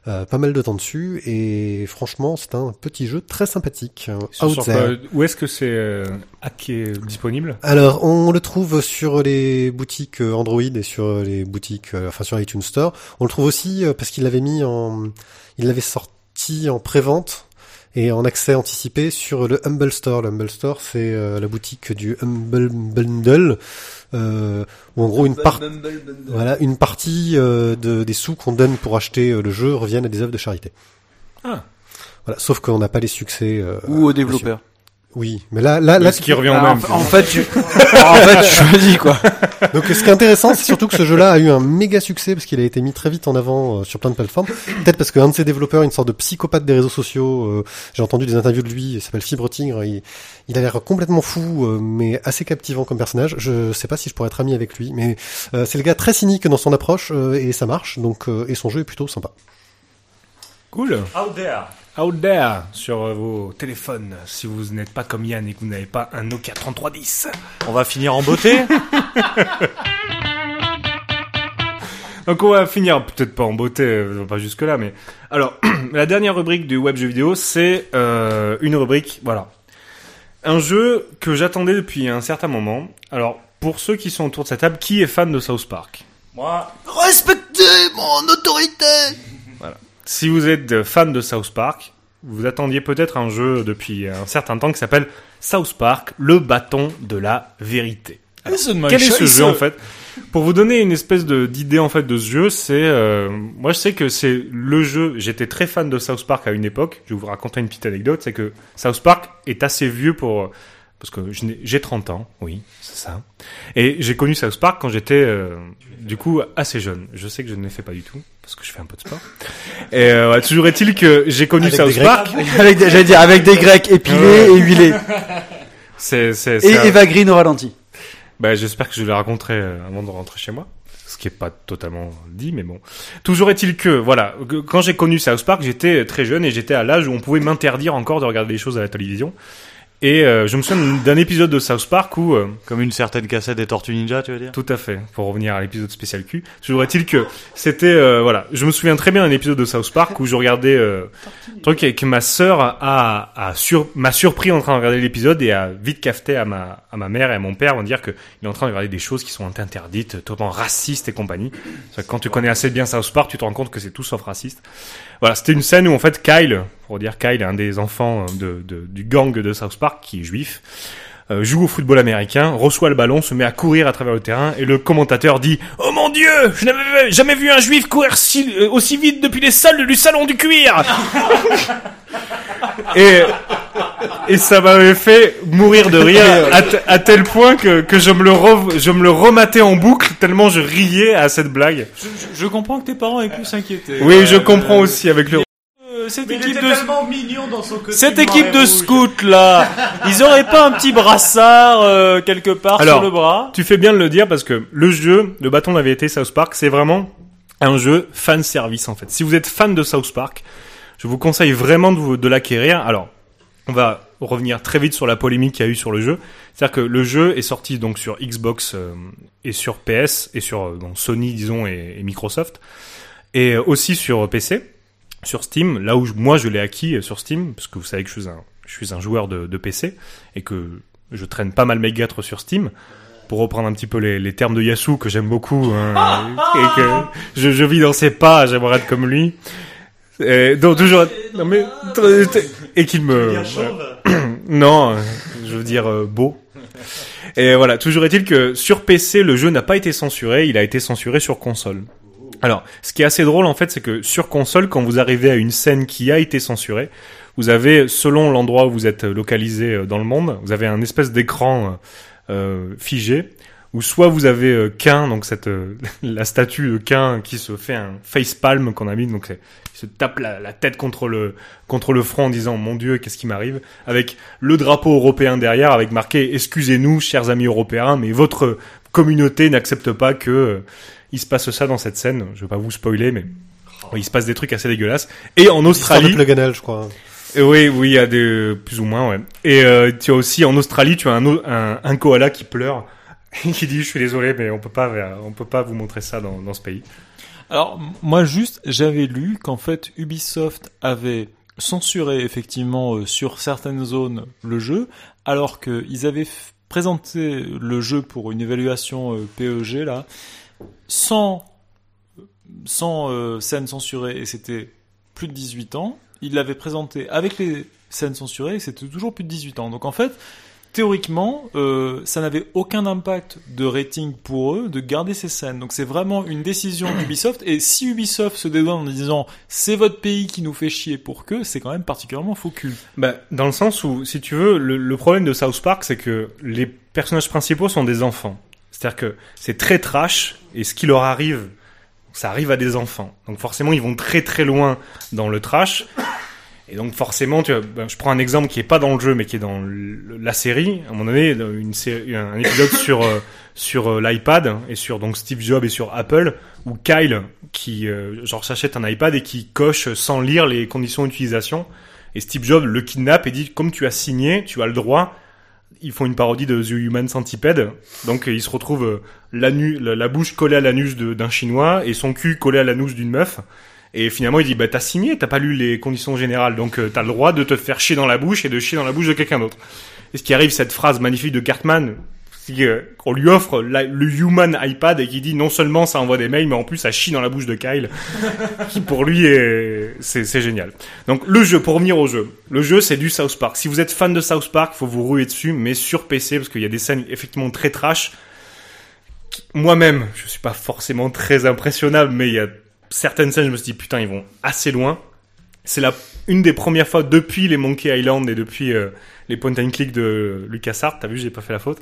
euh, pas mal de temps dessus et franchement, c'est un petit jeu très sympathique. où est-ce que c'est euh, disponible? Alors, on le trouve sur les boutiques euh, Android et sur les boutiques, euh, enfin sur iTunes Store. On le trouve aussi euh, parce qu'il l'avait mis en, il l'avait sorti en pré-vente et en accès anticipé sur le Humble Store. Le Humble Store, c'est euh, la boutique du Humble Bundle, euh, où en gros une part, voilà, une partie euh, de, des sous qu'on donne pour acheter euh, le jeu reviennent à des œuvres de charité. Ah. Voilà, sauf qu'on n'a pas les succès. euh, Ou aux développeurs. Oui, mais là, là, là, Ce qui revient au Ah, en, même. en fait, <laughs> tu, en fait, tu choisis quoi. Donc ce qui est intéressant, c'est surtout que ce jeu-là a eu un méga succès parce qu'il a été mis très vite en avant euh, sur plein de plateformes. Peut-être parce qu'un de ses développeurs, une sorte de psychopathe des réseaux sociaux, euh, j'ai entendu des interviews de lui, il s'appelle Fibre Tigre, il, il a l'air complètement fou, euh, mais assez captivant comme personnage. Je sais pas si je pourrais être ami avec lui, mais euh, c'est le gars très cynique dans son approche euh, et ça marche. Donc euh, et son jeu est plutôt sympa. Cool. Out there. Out there sur vos téléphones. Si vous n'êtes pas comme Yann et que vous n'avez pas un Nokia 3310. On va finir en beauté? <laughs> Donc on va finir peut-être pas en beauté, euh, pas jusque là, mais alors <clears throat> la dernière rubrique du web jeu vidéo, c'est euh, une rubrique, voilà, un jeu que j'attendais depuis un certain moment. Alors pour ceux qui sont autour de cette table, qui est fan de South Park? Moi, Respectez mon autorité Si vous êtes fan de South Park, vous attendiez peut-être un jeu depuis un certain temps qui s'appelle South Park, le bâton de la vérité. Quel est ce jeu en fait? Pour vous donner une espèce d'idée en fait de ce jeu, c'est euh, moi je sais que c'est le jeu. J'étais très fan de South Park à une époque. Je vais vous raconter une petite anecdote, c'est que South Park est assez vieux pour parce que j'ai 30 ans, oui, c'est ça. Et j'ai connu South Park quand j'étais euh, du coup assez jeune. Je sais que je ne l'ai fait pas du tout parce que je fais un peu de sport. Et euh, toujours est-il que j'ai connu Avec South. Park. <laughs> avec des, j'allais dire, avec des grecs épilés et huilés. C'est c'est Et un- Eva Green au ralenti. Bah, j'espère que je les raconterai euh, avant de rentrer chez moi. Ce qui est pas totalement dit, mais bon. Toujours est-il que, voilà, que- quand j'ai connu South Park, j'étais très jeune et j'étais à l'âge où on pouvait m'interdire encore de regarder des choses à la télévision. Et euh, je me souviens d'un épisode de South Park où, euh, comme une certaine cassette des Tortues Ninja, tu veux dire? Tout à fait, pour revenir à l'épisode spécial Q, toujours est-il que c'était, euh, voilà, je me souviens très bien d'un épisode de South Park où je regardais, euh, un truc avec ma sœur a, a sur, m'a surpris en train de regarder l'épisode et a vite cafeté à ma, à ma mère et à mon père en dire que il est en train de regarder des choses qui sont interdites, totalement racistes et compagnie. Parce que quand tu connais assez bien South Park, tu te rends compte que c'est tout sauf raciste. Voilà, c'était une scène où en fait Kyle, pour dire Kyle, un des enfants de, de- du gang de South Park qui est juif, euh, joue au football américain, reçoit le ballon, se met à courir à travers le terrain et le commentateur dit "Oh mon Dieu, je n'avais jamais vu un juif courir si- euh, aussi vite depuis les salles du salon du cuir." <laughs> et et ça m'avait fait mourir de rire <laughs> à, t- à tel point que, que je me le re- je me le rematais en boucle tellement je riais à cette blague. Je, je- je comprends que tes parents aient pu s'inquiéter. Oui, je Euh, comprends aussi avec le euh, cette Mais il équipe était de tellement mignon dans son costume. cette équipe noir et de rouge. scouts là, ils auraient pas un petit brassard euh, quelque part Alors, sur le bras? Tu fais bien de le dire parce que le jeu, le bâton vérité South Park, c'est vraiment un jeu fan service en fait. Si vous êtes fan de South Park, je vous conseille vraiment de, l'acquérir. Alors, on va revenir très vite sur la polémique qu'il y a eu sur le jeu. C'est-à-dire que le jeu est sorti donc sur Xbox euh, et sur PS et sur euh, Sony disons et, et Microsoft et aussi sur PC, sur Steam. Là où je- moi je l'ai acquis euh, sur Steam parce que vous savez que je suis un je suis un joueur de, de PC et que je traîne pas mal mes gâtres sur Steam pour reprendre un petit peu les, les termes de Yasu que j'aime beaucoup hein, et que je, je vis dans ses pas, j'aimerais être comme lui. Et donc toujours non mais et qu'il me <clears throat> non, euh, je veux dire euh, beau. Et voilà, toujours est-il que sur PC le jeu n'a pas été censuré, il a été censuré sur console. Alors, ce qui est assez drôle en fait, c'est que sur console, quand vous arrivez à une scène qui a été censurée, vous avez, selon l'endroit où vous êtes localisé euh, dans le monde, vous avez un espèce d'écran euh, euh, figé, où soit vous avez euh, Cain, donc cette euh, <laughs> la statue de Cain qui se fait un facepalm qu'on a mis, donc il se tape la, la tête contre le contre le front en disant mon Dieu qu'est-ce qui m'arrive, avec le drapeau européen derrière, avec marqué excusez-nous chers amis européens, mais votre communauté n'accepte pas que euh, il se passe ça dans cette scène. Je vais pas vous spoiler, mais il se passe des trucs assez dégueulasses. Et en Histoire de Australie, Pluganel, je crois. euh, Oui, oui, il y a des plus ou moins, ouais. Et euh, tu as aussi en Australie, tu as un, un, un koala qui pleure, <laughs> qui dit je suis désolé, mais on peut pas, on peut pas vous montrer ça dans, dans ce pays. Alors, moi, juste, j'avais lu qu'en fait, Ubisoft avait censuré effectivement euh, sur certaines zones le jeu, alors qu'ils avaient présenté le jeu pour une évaluation euh, PEG, là, sans, sans euh, scènes censurées, et c'était plus de 18 ans. Ils l'avaient présenté avec les scènes censurées, et c'était toujours plus de 18 ans. Donc en fait, théoriquement, euh, ça n'avait aucun impact de rating pour eux de garder ces scènes. Donc c'est vraiment une décision <coughs> d'Ubisoft. Et si Ubisoft se dédouane en disant c'est votre pays qui nous fait chier pour que, c'est quand même particulièrement faux cul. Bah, dans le sens où, si tu veux, le, le problème de South Park, c'est que les personnages principaux sont des enfants. C'est-à-dire que c'est très trash, et ce qui leur arrive, ça arrive à des enfants. Donc forcément, ils vont très très loin dans le trash. Et donc forcément, tu vois, ben, je prends un exemple qui est pas dans le jeu, mais qui est dans la série. À un moment donné, une série, un épisode sur euh, sur euh, l'iPad et sur donc Steve Jobs et sur Apple, où Kyle qui euh, genre s'achète un iPad et qui coche sans lire les conditions d'utilisation. Et Steve Jobs le kidnappe et dit comme tu as signé, tu as le droit. Ils font une parodie de The Human Centipede. Donc il se retrouve la, la bouche collée à l'anus d'un chinois et son cul collé à l'anus d'une meuf. Et finalement, il dit, bah, t'as signé, t'as pas lu les conditions générales, donc euh, t'as le droit de te faire chier dans la bouche et de chier dans la bouche de quelqu'un d'autre. Et ce qui arrive, cette phrase magnifique de Cartman, c'est qu'on lui offre le human iPad et qui dit non seulement ça envoie des mails, mais en plus ça chie dans la bouche de Kyle, <laughs> qui pour lui est, c'est, c'est génial. Donc le jeu, pour revenir au jeu, le jeu c'est du South Park. Si vous êtes fan de South Park, faut vous ruer dessus, mais sur PC, parce qu'il y a des scènes effectivement très trash. Moi-même, je suis pas forcément très impressionnable, mais il y a certaines scènes, je me suis dit, putain, ils vont assez loin. C'est la, une des premières fois depuis les Monkey Island et depuis euh, les point and click de LucasArts, t'as vu, j'ai pas fait la faute,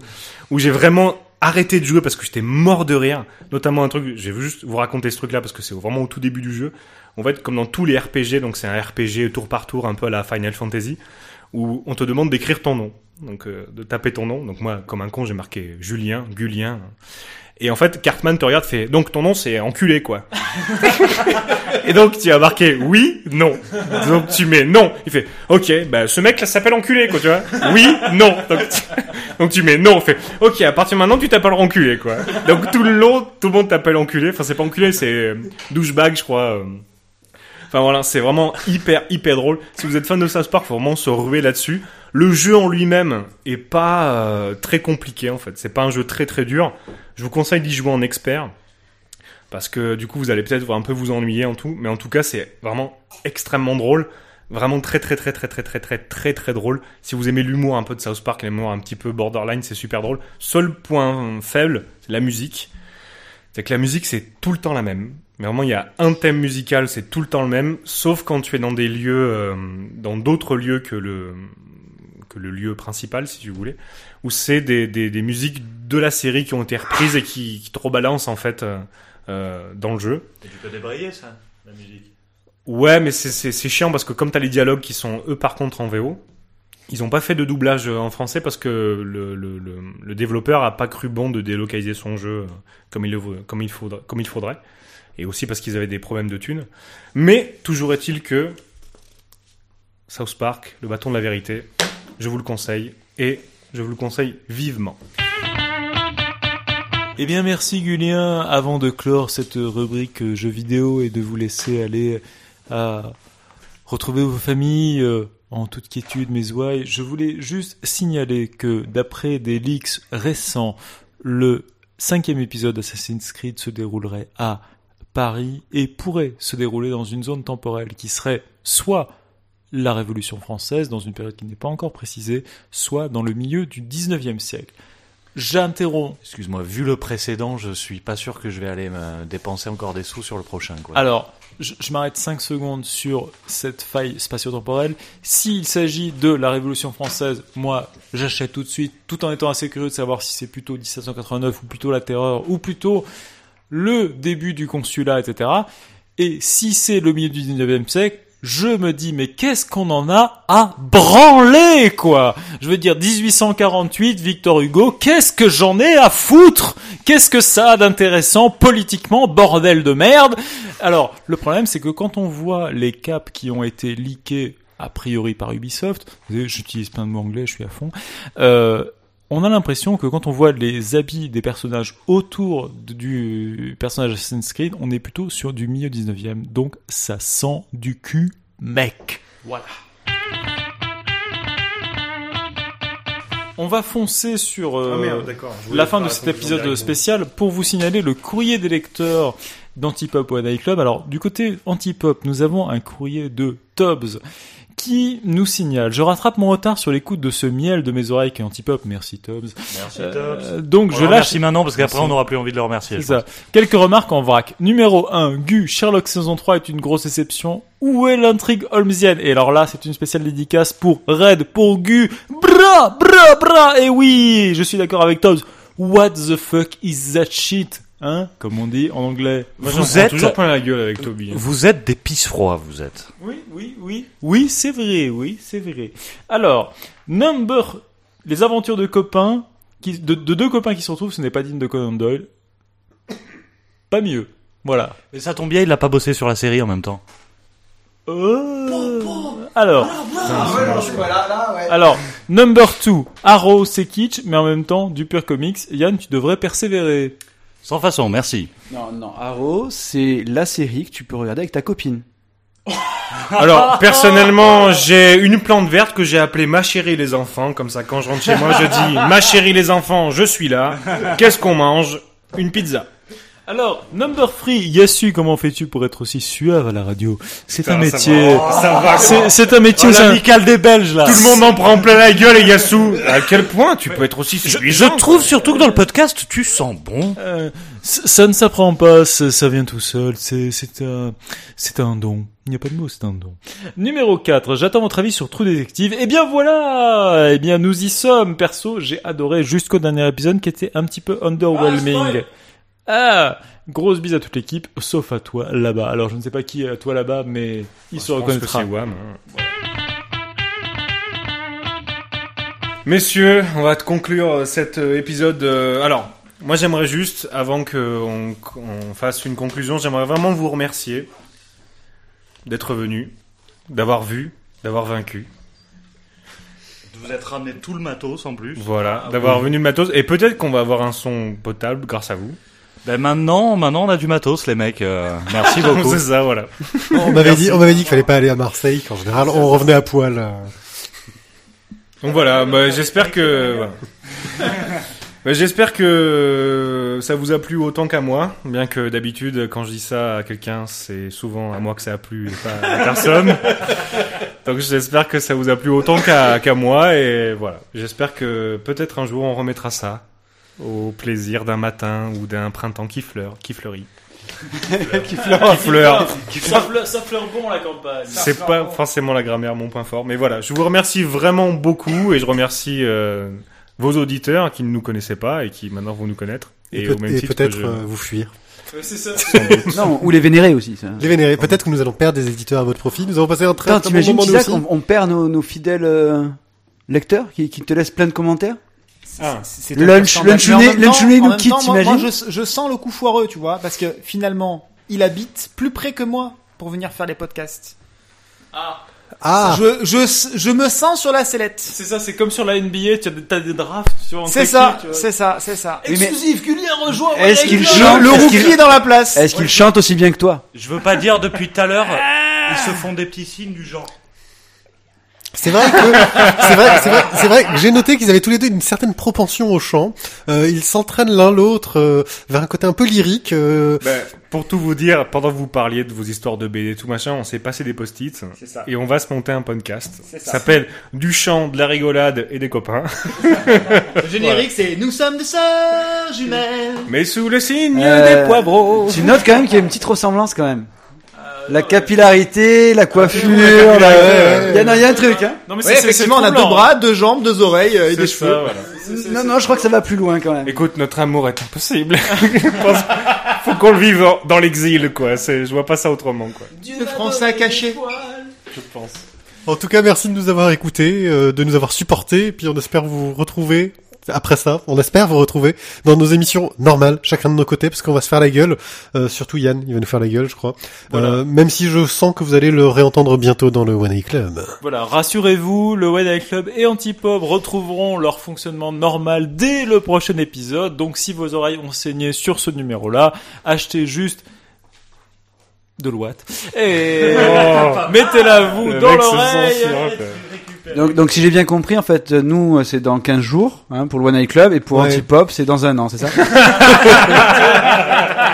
où j'ai vraiment arrêté de jouer parce que j'étais mort de rire. Notamment un truc, je vais juste vous raconter ce truc-là parce que c'est vraiment au tout début du jeu. On va être comme dans tous les RPG, donc c'est un RPG tour par tour, un peu à la Final Fantasy, où on te demande d'écrire ton nom, donc euh, de taper ton nom. Donc moi, comme un con, j'ai marqué Julien, Gulien. Et en fait, Cartman te regarde, fait donc ton nom c'est enculé quoi. <laughs> et donc tu as marqué oui, non. Donc tu mets non. Il fait ok, bah ce mec là s'appelle enculé quoi, tu vois. Oui, non. <laughs> Donc tu, mets non. Il fait ok, à partir de maintenant tu t'appelles enculé quoi. Donc tout le long, tout le monde t'appelle enculé. Enfin c'est pas enculé, c'est euh, douchebag je crois. euh. Enfin voilà, c'est vraiment hyper hyper drôle. Si vous êtes fan de South Park, faut vraiment se ruer là-dessus. Le jeu en lui-même est pas euh, très compliqué en fait. C'est pas un jeu très très dur. Je vous conseille d'y jouer en expert parce que du coup vous allez peut-être un peu vous ennuyer en tout, mais en tout cas c'est vraiment extrêmement drôle. Vraiment très très très très très très très très très drôle. Si vous aimez l'humour un peu de South Park, l'humour un petit peu borderline, c'est super drôle. Seul point faible, c'est la musique. C'est que la musique c'est tout le temps la même. Mais vraiment il y a un thème musical, c'est tout le temps le même, sauf quand tu es dans des lieux, euh, dans d'autres lieux que le le lieu principal, si tu voulais, où c'est des, des, des musiques de la série qui ont été reprises et qui, qui trop balancent en fait euh, euh, dans le jeu. Et tu peux débrayer ça, la musique. Ouais, mais c'est- chiant parce que comme t'as les dialogues qui sont eux par contre en VO, ils ont pas fait de doublage euh, en français parce que le, le, le, le développeur a pas cru bon de délocaliser son jeu comme il, comme il, faudrait, comme il faudrait. Et aussi parce qu'ils avaient des problèmes de thunes. Mais toujours est-il que South Park, le bâton de la vérité, je vous le conseille. Et je vous le conseille vivement. Eh bien, merci Gulien. Avant de clore cette rubrique euh, jeux vidéo et de vous laisser aller à retrouver vos familles euh, en toute quiétude, mes ouailles, je voulais juste signaler que d'après des leaks récents, le cinquième épisode d'Assassin's Creed se déroulerait à Paris et pourrait se dérouler dans une zone temporelle qui serait soit la Révolution française, dans une période qui n'est pas encore précisée, soit dans le milieu du 19e siècle. J'interromps Excuse-moi, vu le précédent, je suis pas sûr que je vais aller me dépenser encore des sous sur le prochain. Quoi. Alors, je, je m'arrête 5 secondes sur cette faille spatio-temporelle. S'il s'agit de la Révolution française, moi, j'achète tout de suite, tout en étant assez curieux de savoir si c'est plutôt 1789 ou plutôt la terreur ou plutôt le début du consulat, etc. Et si c'est le milieu du 19e siècle, je me dis, mais qu'est-ce qu'on en a à branler, quoi? Je veux dire, 1848, Victor Hugo, qu'est-ce que j'en ai à foutre? Qu'est-ce que ça a d'intéressant politiquement, bordel de merde? Alors, le problème, c'est que quand on voit les caps qui ont été leakés, a priori par Ubisoft, j'utilise plein de mots anglais, je suis à fond, euh, on a l'impression que quand on voit les habits des personnages autour du personnage Assassin's Creed, on est plutôt sur du milieu 19e. Donc ça sent du cul, mec. Voilà. On va foncer sur euh, d'accord. la fin de cet épisode spécial pour vous signaler le courrier des lecteurs d'Antipop One Club. Alors, du côté Antipop, nous avons un courrier de Tobbs qui nous signale Je rattrape mon retard sur l'écoute de ce miel de mes oreilles qui est Antipop. Merci Tobbs. Merci Euh, donc, je Je lâche remercie maintenant parce qu'après Merci. on n'aura plus envie de le remercier. c'est ça. Quelques remarques en vrac. Numéro 1, Gu, Sherlock saison 3 est une grosse déception. Où est l'intrigue holmesienne? Et alors là, c'est une spéciale dédicace pour Red, pour Gu. Bra, bra, bra Et oui, je suis d'accord avec Tobbs. What the fuck is that shit? Hein Comme on dit en anglais. Moi, Vous êtes- toujours plein la gueule avec Toby. hein. Vous êtes des pisse froids, vous êtes. Oui, oui, oui. Oui, c'est vrai, oui, c'est vrai. Alors, number... Les aventures de copains, qui, de, de deux copains qui se retrouvent, ce n'est pas digne de Conan Doyle. Pas mieux. Voilà. Mais ça tombe bien, il a pas bossé sur la série en même temps. Euh, Alors, alors, number two, Arrow, c'est kitsch, mais en même temps, du pur comics. Yann, tu devrais persévérer. Sans façon, merci. Non, non, Arrow, c'est la série que tu peux regarder avec ta copine. <laughs> Alors, personnellement, j'ai une plante verte que j'ai appelée ma chérie les enfants. Comme ça, quand je rentre chez moi, je dis ma chérie les enfants, je suis là. Qu'est-ce qu'on mange? Une pizza. Alors, number three, Yasu, comment fais-tu pour être aussi suave à la radio? C'est un métier. ça va. C'est c'est un métier. un- L'amical des Belges, là. Tout le monde en prend plein la gueule, et Yassou. À quel point tu peux être aussi Je, séduisant je trouve surtout que dans le podcast, tu sens bon. Euh, ça ne s'apprend pas, ça, ça vient tout seul. C'est c'est un c'est un don. Il n'y a pas de mot, c'est un don. Numéro 4, j'attends votre avis sur True Detective. Eh bien voilà Eh bien nous y sommes Perso, j'ai adoré jusqu'au dernier épisode qui était un petit peu underwhelming. Ah Grosse bise à toute l'équipe, sauf à toi là-bas. Alors je ne sais pas qui est à toi là-bas, mais il se Je pense que reconnaîtra. c'est Wham, hein. Messieurs, on va te conclure euh, cet euh, épisode. euh, Alors, moi j'aimerais juste, avant qu'on on fasse une conclusion, j'aimerais vraiment vous remercier d'être venu, d'avoir vu, d'avoir vaincu. De vous être ramené tout le matos en plus. Voilà, Ah, d'avoir oui. venu le matos. Et peut-être qu'on va avoir un son potable grâce à vous. Ben maintenant, maintenant on a du matos, les mecs. euh, merci <laughs> beaucoup. c'est ça, voilà. On m'avait dit, on m'avait dit qu'il fallait pas aller à Marseille, qu'en général, on revenait à poil. euh. Donc voilà, bah, j'espère que. voilà. Bah, J'espère que ça vous a plu autant qu'à moi, bien que d'habitude, quand je dis ça à quelqu'un, c'est souvent à moi que ça a plu et pas à personne. Donc j'espère que ça vous a plu autant qu'à qu'à moi, et voilà. J'espère que peut-être un jour on remettra ça au plaisir d'un matin ou d'un printemps qui fleure, qui fleurit. <laughs> Qui fleure. Qui fleure. Ça fleure, ça fleure bon la campagne. C'est pas forcément la grammaire mon point fort, mais voilà. Je vous remercie vraiment beaucoup et je remercie euh, vos auditeurs qui ne nous connaissaient pas et qui maintenant vont nous connaître. Et, Et, peut- et peut-être je- euh, vous fuir. c'est ça. <laughs> Non, ou les vénérer aussi. Ça. Les vénérer. Peut-être que nous allons perdre des éditeurs à votre profit. Nous avons passé un très, très bon t'imagines moment aussi. on, on perd nos, nos fidèles euh, lecteurs qui, qui te laissent plein de commentaires? Ah. Lunch-. Lunch Lunch en nous quitte, moi- Moi, je, je sens le coup foireux, tu vois, parce que finalement, il habite plus près que moi pour venir faire les podcasts. Ah, Je, je, je me sens sur la sellette. C'est ça, c'est comme sur la NBA, tu as des, t'as des drafts sur C'est ça, c'est ça, c'est ça. Exclusif, Julien rejoint. Est-ce qu'il chante Le qu'il- est dans la place. Est-ce qu'ils chantent aussi bien que toi? Je veux pas dire depuis tout à l'heure, ils se font des petits signes du genre. C'est vrai que c'est vrai, c'est vrai, c'est vrai que j'ai noté qu'ils avaient tous les deux une certaine propension au chant. Euh, ils s'entraînent l'un l'autre euh, vers un côté un peu lyrique. euh, Ben, pour tout vous dire, pendant que vous parliez de vos histoires de BD, tout machin, on s'est passé des post-it et on va se monter un podcast. Ça s'appelle Du chant, de la rigolade et des copains. <laughs> Le générique, c'est Nous sommes des sœurs jumelles. Mais sous le signe Euh, des poivreaux. Tu notes quand même qu'il y a une petite ressemblance quand même. La capillarité, la coiffure, la... il y, en a- il y a un truc. Hein Non mais Ouais, effectivement, on a deux bras, deux jambes, deux oreilles euh, et des ça, cheveux. voilà. non, non, je crois que ça va plus loin quand même. Écoute, notre amour est impossible. <laughs> Faut qu'on le vive dans, l'exil, quoi. Je vois pas ça autrement, quoi. Le français caché. Je pense. En tout cas, merci de nous avoir écoutés, euh, de nous avoir supportés, et puis on espère vous retrouver après ça. On espère vous retrouver dans nos émissions normales, chacun de nos côtés, parce qu'on va se faire la gueule. Euh, surtout Yann, il va nous faire la gueule, je crois. Voilà. Euh, même si je sens que vous allez le réentendre bientôt dans le One A Club. Voilà, rassurez-vous, le One Eye Club et Antipop retrouveront leur fonctionnement normal dès le prochain épisode. Donc si vos oreilles ont saigné sur ce numéro-là, achetez juste de l'ouate et mettez-la vous Le dans l'oreille. Donc, donc si j'ai bien compris, en fait, nous, c'est dans 15 jours hein, pour le One Night Club et pour Ouais. Antipop, c'est dans un an, c'est ça <laughs>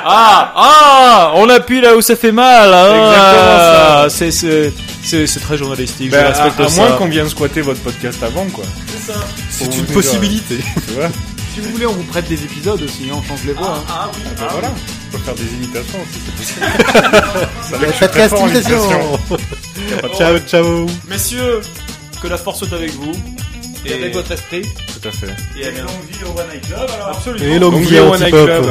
Ah ah, on appuie là où ça fait mal. Hein. exactement ça. C'est c'est c'est c'est très journalistique. Ben, je à, respecte à ça. moins qu'on vienne squatter votre podcast avant, quoi. C'est Pour une vous dire, possibilité. Tu vois Si vous voulez, on vous prête des épisodes aussi, on change les voix. hein. Ah oui. Ah, ben voilà. On peut faire des imitations aussi, c'est possible. <laughs> Ça Podcast imitation. ciao, ciao. Messieurs, que la force soit avec vous. Et avec votre esprit. Tout à fait. Et à bientôt. Absolument. Et longue vie vie au One Night. Club.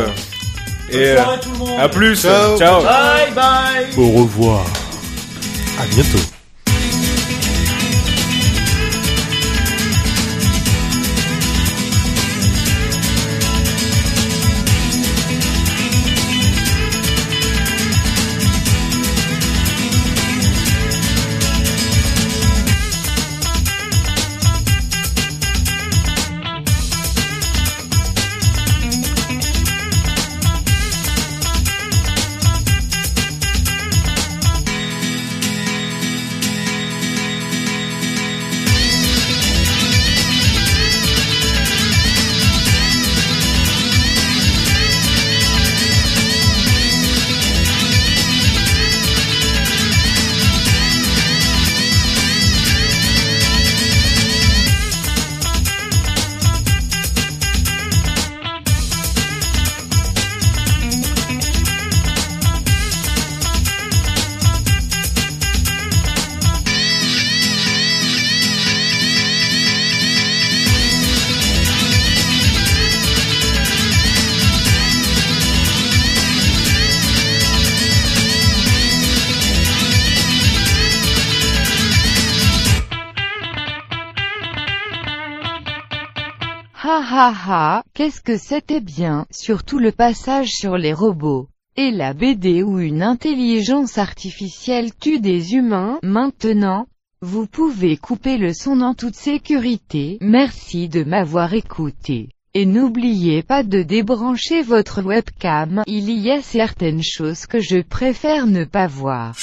Et euh, Bonne soirée tout le monde. à plus. Ciao. Ciao. Bye bye. Au revoir. À bientôt. Qu'est-ce que c'était bien, surtout le passage sur les robots. Et la BD où une intelligence artificielle tue des humains, maintenant, vous pouvez couper le son en toute sécurité, merci de m'avoir écouté. Et n'oubliez pas de débrancher votre webcam, il y a certaines choses que je préfère ne pas voir.